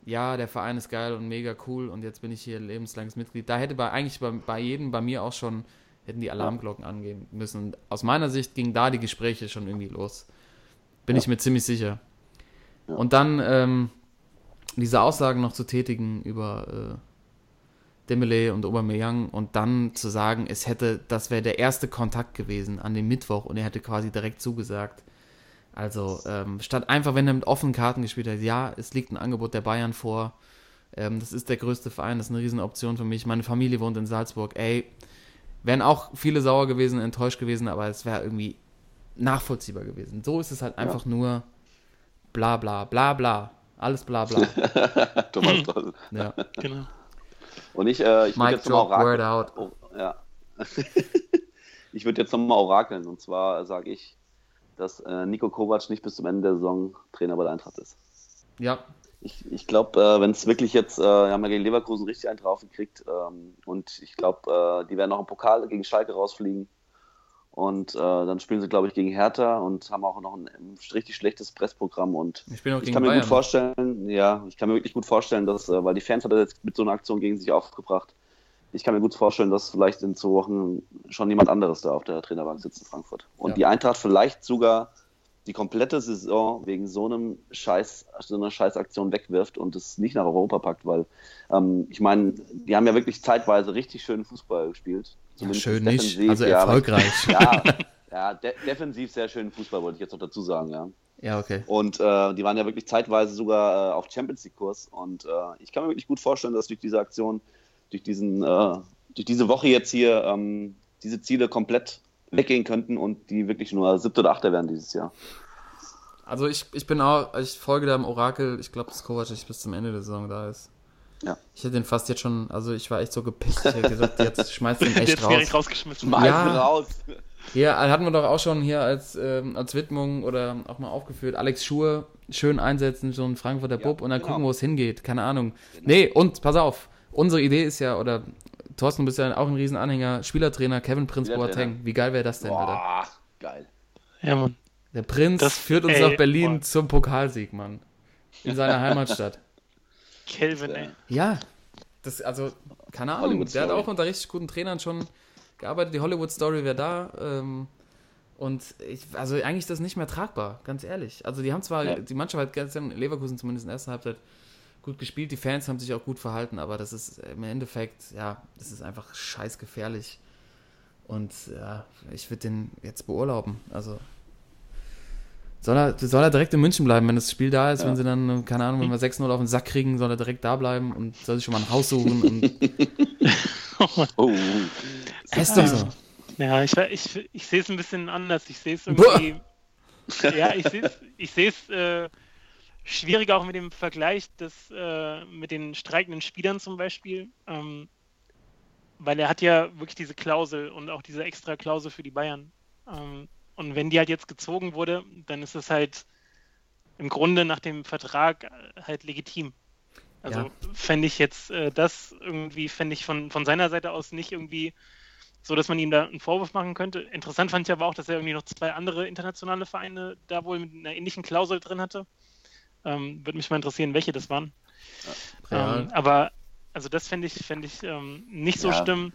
ja, der Verein ist geil und mega cool und jetzt bin ich hier lebenslanges Mitglied. Da hätte bei, eigentlich bei, bei jedem, bei mir auch schon, hätten die Alarmglocken angehen müssen. Und aus meiner Sicht gingen da die Gespräche schon irgendwie los. Bin ich mir ziemlich sicher. Und dann ähm, diese Aussagen noch zu tätigen über äh, Dembele und Aubameyang und dann zu sagen, es hätte, das wäre der erste Kontakt gewesen an dem Mittwoch und er hätte quasi direkt zugesagt. Also ähm, statt einfach, wenn er mit offenen Karten gespielt hat, ja, es liegt ein Angebot der Bayern vor. Ähm, das ist der größte Verein, das ist eine Riesenoption für mich. Meine Familie wohnt in Salzburg. Ey, wären auch viele sauer gewesen, enttäuscht gewesen, aber es wäre irgendwie nachvollziehbar gewesen. So ist es halt einfach nur bla bla bla bla. Alles bla bla. Thomas Doll. ja. Genau. Und ich, äh, ich würde jetzt nochmal orakeln. out. Oh, ja. ich würde jetzt nochmal orakeln. Und zwar sage ich, dass äh, Nico Kovac nicht bis zum Ende der Saison Trainer bei der Eintracht ist. Ja, Ich, ich glaube, äh, wenn es wirklich jetzt, äh, wir haben ja gegen Leverkusen richtig einen drauf gekriegt ähm, und ich glaube, äh, die werden noch im Pokal gegen Schalke rausfliegen und äh, dann spielen sie, glaube ich, gegen Hertha und haben auch noch ein, ein richtig schlechtes Pressprogramm und ich bin auch ich gegen kann mir Bayern. gut vorstellen, ja, ich kann mir wirklich gut vorstellen, dass, äh, weil die Fans hat er jetzt mit so einer Aktion gegen sich aufgebracht. Ich kann mir gut vorstellen, dass vielleicht in zwei Wochen schon jemand anderes da auf der Trainerbank sitzt in Frankfurt. Und Ja. die Eintracht vielleicht sogar die komplette Saison wegen so einem Scheiß, so einer Scheißaktion wegwirft und es nicht nach Europa packt, weil ähm, ich meine, die haben ja wirklich zeitweise richtig schönen Fußball gespielt. ja, schön nicht, also erfolgreich. Ja, ja de defensiv sehr schönen Fußball, wollte ich jetzt noch dazu sagen, ja. Ja, okay. Und äh, die waren ja wirklich zeitweise sogar äh, auf Champions League-Kurs. Und äh, ich kann mir wirklich gut vorstellen, dass durch diese Aktion, durch, diesen, äh, durch diese Woche jetzt hier, ähm, diese Ziele komplett weggehen könnten und die wirklich nur siebte oder achte werden dieses Jahr. Also ich, ich bin auch, ich folge da im Orakel, ich glaube, dass Kovac nicht bis zum Ende der Saison da ist. Ja. Ich hätte den fast jetzt schon, also ich war echt so gepisst. Ich hätte gesagt, jetzt schmeißt den echt Jetzt raus. rausgeschmissen. Mal Ja. raus. Hier hatten wir doch auch schon hier als, ähm, als Widmung oder auch mal aufgeführt, Alex Schur schön einsetzen, so ein Frankfurter Ja, Bub und dann genau. gucken, wo es hingeht. Keine Ahnung. Nee, und pass auf, unsere Idee ist ja, oder Thorsten, du bist ja auch ein Riesenanhänger, Spielertrainer Kevin Prinz. Boateng. Wie geil wäre das denn, Alter? Boah, geil. Ja, Mann. Der Prinz Das- führt uns ey, nach Berlin boah. zum Pokalsieg, Mann. In seiner Heimatstadt. Kelvin, ey. Ja, das, also, keine Ahnung. Hollywood der hat auch unter richtig guten Trainern schon gearbeitet. Die Hollywood Story wäre da. Ähm, und ich, also eigentlich ist das nicht mehr tragbar, ganz ehrlich. Also die haben zwar, Ja. die Mannschaft hat gestern in Leverkusen zumindest in der ersten Halbzeit gut gespielt, die Fans haben sich auch gut verhalten, aber das ist im Endeffekt, ja, das ist einfach scheiß gefährlich. Und ja, ich würde den jetzt beurlauben. Also soll er, soll er direkt in München bleiben, wenn das Spiel da ist, Ja. wenn sie dann, keine Ahnung, wenn wir 6-0 auf den Sack kriegen, soll er direkt da bleiben und soll sich schon mal ein Haus suchen. Und, Oh, ist doch so. Ja, ich, ich, ich sehe es ein bisschen anders. Ich sehe es Boah. irgendwie. ja, ich sehe es ich äh, schwieriger auch mit dem Vergleich des, äh, mit den streikenden Spielern zum Beispiel. Ähm, weil er hat ja wirklich diese Klausel und auch diese extra Klausel für die Bayern. Ähm, und wenn die halt jetzt gezogen wurde, dann ist es halt im Grunde nach dem Vertrag äh, halt legitim. Also Ja. fände ich jetzt äh, das irgendwie, fände ich von, von seiner Seite aus nicht irgendwie so, dass man ihm da einen Vorwurf machen könnte. Interessant fand ich aber auch, dass er irgendwie noch zwei andere internationale Vereine da wohl mit einer ähnlichen Klausel drin hatte. Ähm, Würde mich mal interessieren, welche das waren. Real. Ähm, aber also das fände ich, fände ich ähm, nicht so Ja. schlimm.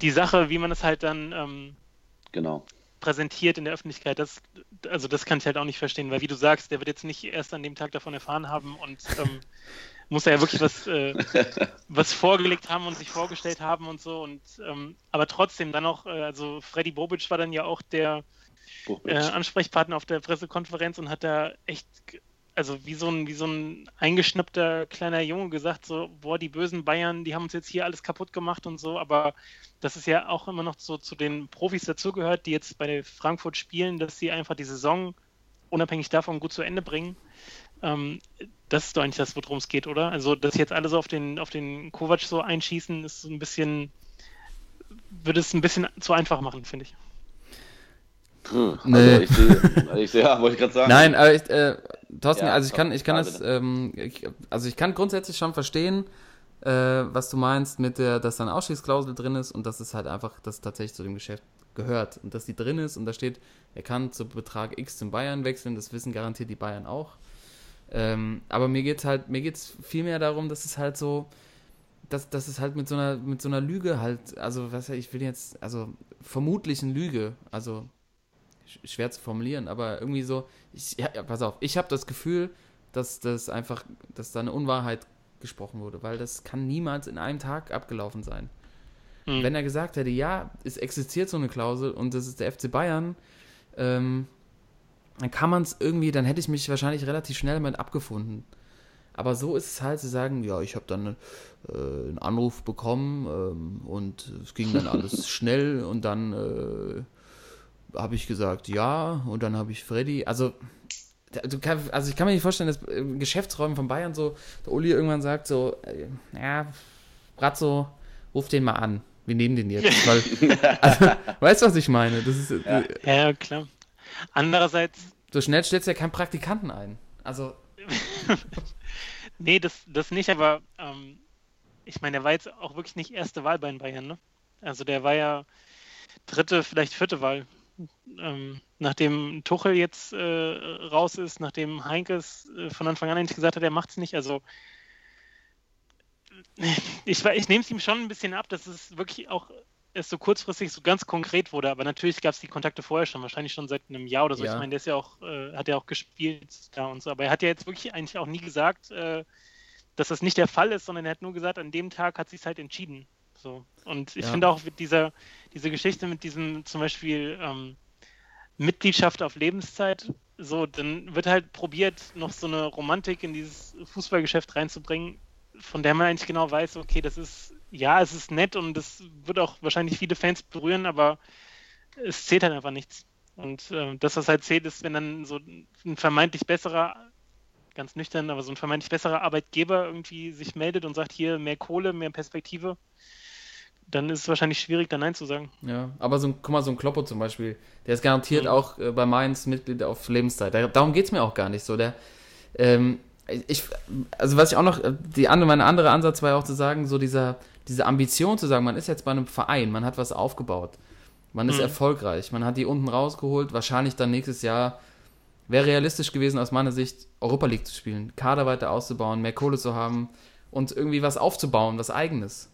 Die Sache, wie man es halt dann ähm, genau. präsentiert in der Öffentlichkeit, das, also das kann ich halt auch nicht verstehen, weil wie du sagst, der wird jetzt nicht erst an dem Tag davon erfahren haben und ähm, muss ja wirklich was, äh, was vorgelegt haben und sich vorgestellt haben und so. Und ähm, aber trotzdem dann auch, äh, also Freddy Bobic war dann ja auch der äh, Ansprechpartner auf der Pressekonferenz und hat da echt, also wie so ein, wie so ein eingeschnappter kleiner Junge gesagt, so, boah, die bösen Bayern, die haben uns jetzt hier alles kaputt gemacht und so, aber das ist ja auch immer noch so zu den Profis dazugehört, die jetzt bei Frankfurt spielen, dass sie einfach die Saison unabhängig davon gut zu Ende bringen. Ähm, das ist doch eigentlich das, worum es geht, oder? Also, dass jetzt alle so auf den, auf den Kovac so einschießen, ist so ein bisschen, würde es ein bisschen zu einfach machen, finde ich. Hm, Nee. Also ich sehe, sehe, ja, wollte ich gerade sagen. Nein, aber ich, äh, Thorsten, Ja, also ich kann, ich kann das, ähm, ich, also ich kann grundsätzlich schon verstehen, äh, was du meinst mit der, dass da eine Ausstiegsklausel drin ist und dass es halt einfach, dass tatsächlich zu dem Geschäft gehört und dass die drin ist und da steht, er kann zu Betrag X zum Bayern wechseln, das wissen garantiert die Bayern auch. Ähm, aber mir geht's halt, mir geht's viel mehr darum, dass es halt so, dass, dass es halt mit so einer, mit so einer Lüge halt, also was ich will jetzt, also vermutlichen Lüge, also schwer zu formulieren, aber irgendwie so, ich, ja, ja, pass auf, ich habe das Gefühl, dass das einfach, dass da eine Unwahrheit gesprochen wurde, weil das kann niemals in einem Tag abgelaufen sein. Hm. Wenn er gesagt hätte, ja, es existiert so eine Klausel und das ist der FC Bayern, ähm, dann kann man es irgendwie, dann hätte ich mich wahrscheinlich relativ schnell damit abgefunden. Aber so ist es halt zu sagen, ja, ich habe dann äh, einen Anruf bekommen ähm, und es ging dann alles schnell und dann äh, habe ich gesagt, ja, und dann habe ich Freddy, also also ich kann mir nicht vorstellen, dass äh, Geschäftsräume von Bayern so, der Uli irgendwann sagt so, äh, ja, Bratzo, ruf den mal an. Wir nehmen den jetzt. Weil, also, weißt du, was ich meine? Das ist, äh, Ja, klar. Andererseits, So schnell stellst du ja keinen Praktikanten ein. Also, nee, das, das nicht, aber ähm, ich meine, der war jetzt auch wirklich nicht erste Wahl bei den Bayern, ne? Also der war ja dritte, vielleicht vierte Wahl. Ähm, nachdem Tuchel jetzt äh, raus ist, nachdem Heinkes äh, von Anfang an eigentlich gesagt hat, er macht es nicht, also ich, ich nehme es ihm schon ein bisschen ab, dass es wirklich auch erst so kurzfristig so ganz konkret wurde, aber natürlich gab es die Kontakte vorher schon, wahrscheinlich schon seit einem Jahr oder so. Ja. Ich meine, der ist ja auch, äh, hat ja auch gespielt da und so, aber er hat ja jetzt wirklich eigentlich auch nie gesagt, äh, dass das nicht der Fall ist, sondern er hat nur gesagt, an dem Tag hat sich halt entschieden. So. Und ich Ja. finde auch mit dieser, diese Geschichte mit diesem zum Beispiel ähm, Mitgliedschaft auf Lebenszeit, so, dann wird halt probiert, noch so eine Romantik in dieses Fußballgeschäft reinzubringen, von der man eigentlich genau weiß, okay, das ist, ja, es ist nett und das wird auch wahrscheinlich viele Fans berühren, aber es zählt halt einfach nichts. Und äh, das, was halt zählt, ist, wenn dann so ein vermeintlich besserer, ganz nüchtern, aber so ein vermeintlich besserer Arbeitgeber irgendwie sich meldet und sagt, hier mehr Kohle, mehr Perspektive, dann ist es wahrscheinlich schwierig, da Nein zu sagen. ja. Aber so ein, guck mal, so ein Kloppo zum Beispiel, der ist garantiert Mhm. auch äh, bei Mainz Mitglied auf Lebenszeit. Da, darum geht es mir auch gar nicht so. Der, ähm, ich, also was ich auch noch, äh, die andere, mein anderer Ansatz war ja auch zu sagen, so dieser, diese Ambition zu sagen, man ist jetzt bei einem Verein, man hat was aufgebaut, man ist Mhm. erfolgreich, man hat die unten rausgeholt, wahrscheinlich dann nächstes Jahr wäre realistisch gewesen aus meiner Sicht, Europa League zu spielen, Kader weiter auszubauen, mehr Kohle zu haben und irgendwie was aufzubauen, was eigenes.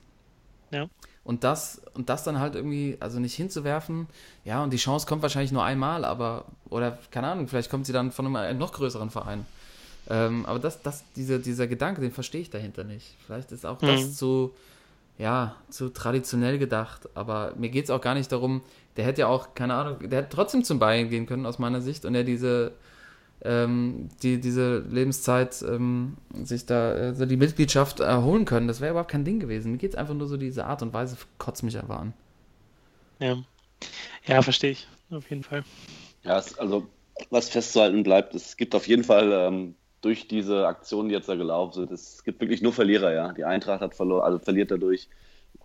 Ja. Und das, und das dann halt irgendwie, also nicht hinzuwerfen, ja, und die Chance kommt wahrscheinlich nur einmal, aber, oder keine Ahnung, vielleicht kommt sie dann von einem noch größeren Verein. Ähm, aber das, das, dieser, dieser Gedanke, den verstehe ich dahinter nicht. Vielleicht ist auch Mhm. das zu, ja, zu traditionell gedacht, aber mir geht es auch gar nicht darum, der hätte ja auch, keine Ahnung, der hätte trotzdem zum Bayern gehen können, aus meiner Sicht, und er diese, ähm, die, diese Lebenszeit ähm, sich da äh, so die Mitgliedschaft erholen können. Das wäre überhaupt kein Ding gewesen. Mir geht es einfach nur so diese Art und Weise, kotzt mich einfach an. Ja, ja verstehe ich, auf jeden Fall. Ja, es, also was festzuhalten bleibt, es gibt auf jeden Fall ähm, durch diese Aktionen, die jetzt da gelaufen sind, es gibt wirklich nur Verlierer, ja. Die Eintracht hat verloren, also verliert dadurch.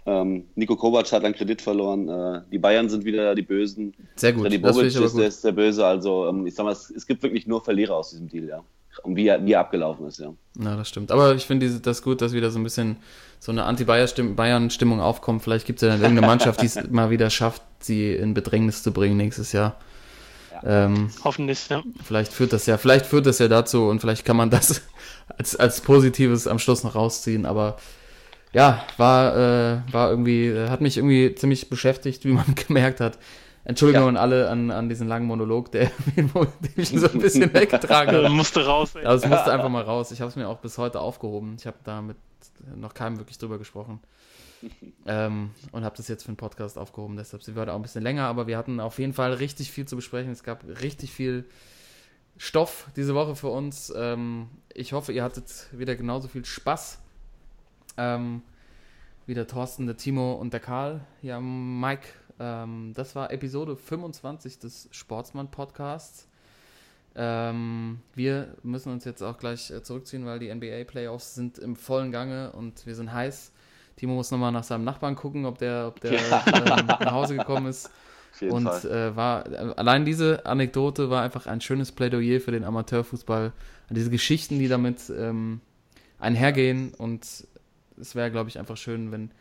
Ähm, Nico Kovac hat einen Kredit verloren. Äh, die Bayern sind wieder die Bösen. Sehr gut, finde Bobic ist, der, gut. ist der Böse. Also ähm, ich sag mal, es, es gibt wirklich nur Verlierer aus diesem Deal, ja. Und wie er, wie er abgelaufen ist, ja. Ja, das stimmt. Aber ich finde das gut, dass wieder so ein bisschen so eine Anti-Bayern-Stimmung aufkommt. Vielleicht gibt es ja dann irgendeine Mannschaft, die es mal wieder schafft, sie in Bedrängnis zu bringen nächstes Jahr. Ähm, Hoffentlich, ja. vielleicht führt das ja, vielleicht führt das ja dazu und vielleicht kann man das als, als Positives am Schluss noch rausziehen. Aber ja, war, äh, war irgendwie, äh, hat mich irgendwie ziemlich beschäftigt, wie man gemerkt hat. Entschuldigung Ja. an alle an, an diesen langen Monolog, der den ich so ein bisschen weggetragen habe. musste raus, ey. Aber es musste einfach mal raus. Ich habe es mir auch bis heute aufgehoben. Ich habe da mit noch keinem wirklich drüber gesprochen. ähm, und habe das jetzt für den Podcast aufgehoben. Deshalb sind wir heute auch ein bisschen länger, aber wir hatten auf jeden Fall richtig viel zu besprechen. Es gab richtig viel Stoff diese Woche für uns. Ähm, ich hoffe, ihr hattet wieder genauso viel Spaß. Ähm, wie der Thorsten, der Timo und der Karl. Ja, Mike, ähm, das war Episode 25 des Sportsmann-Podcasts. Ähm, wir müssen uns jetzt auch gleich äh, zurückziehen, weil die NBA-Playoffs sind im vollen Gange und wir sind heiß. Timo muss nochmal nach seinem Nachbarn gucken, ob der, ob der Ja. ähm, nach Hause gekommen ist. Und äh, war äh, allein diese Anekdote war einfach ein schönes Plädoyer für den Amateurfußball. Diese Geschichten, die damit ähm, einhergehen. Und es wäre, glaube ich, einfach schön, wenn,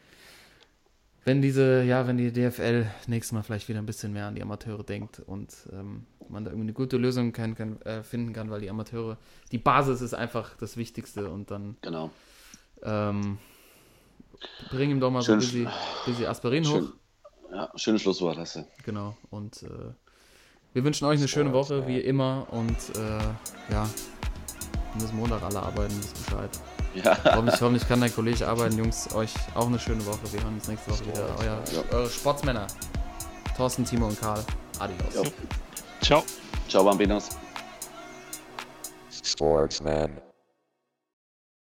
wenn diese, ja, wenn die DFL nächstes Mal vielleicht wieder ein bisschen mehr an die Amateure denkt und ähm, man da irgendwie eine gute Lösung kann, kann, äh, finden kann, weil die Amateure, die Basis ist einfach das Wichtigste und dann Genau. ähm, bring ihm doch mal Schön- so ein bisschen, bisschen Aspirin hoch. Schön, ja, schönes Schlusswort hast du. Genau. Und äh, wir wünschen euch eine schöne Sports, Woche, ja. wie immer. Und äh, ja, müssen Montag alle arbeiten, wisst Bescheid. Ja, Hoffentlich, hoffentlich kann dein Kollege arbeiten. Jungs, euch auch eine schöne Woche. Wir hören uns nächste Woche wieder. Euer, Ja. Eure Sportsmänner. Thorsten, Timo und Karl. Adios. Jo. Ciao. ciao Bambinos. Sportsman.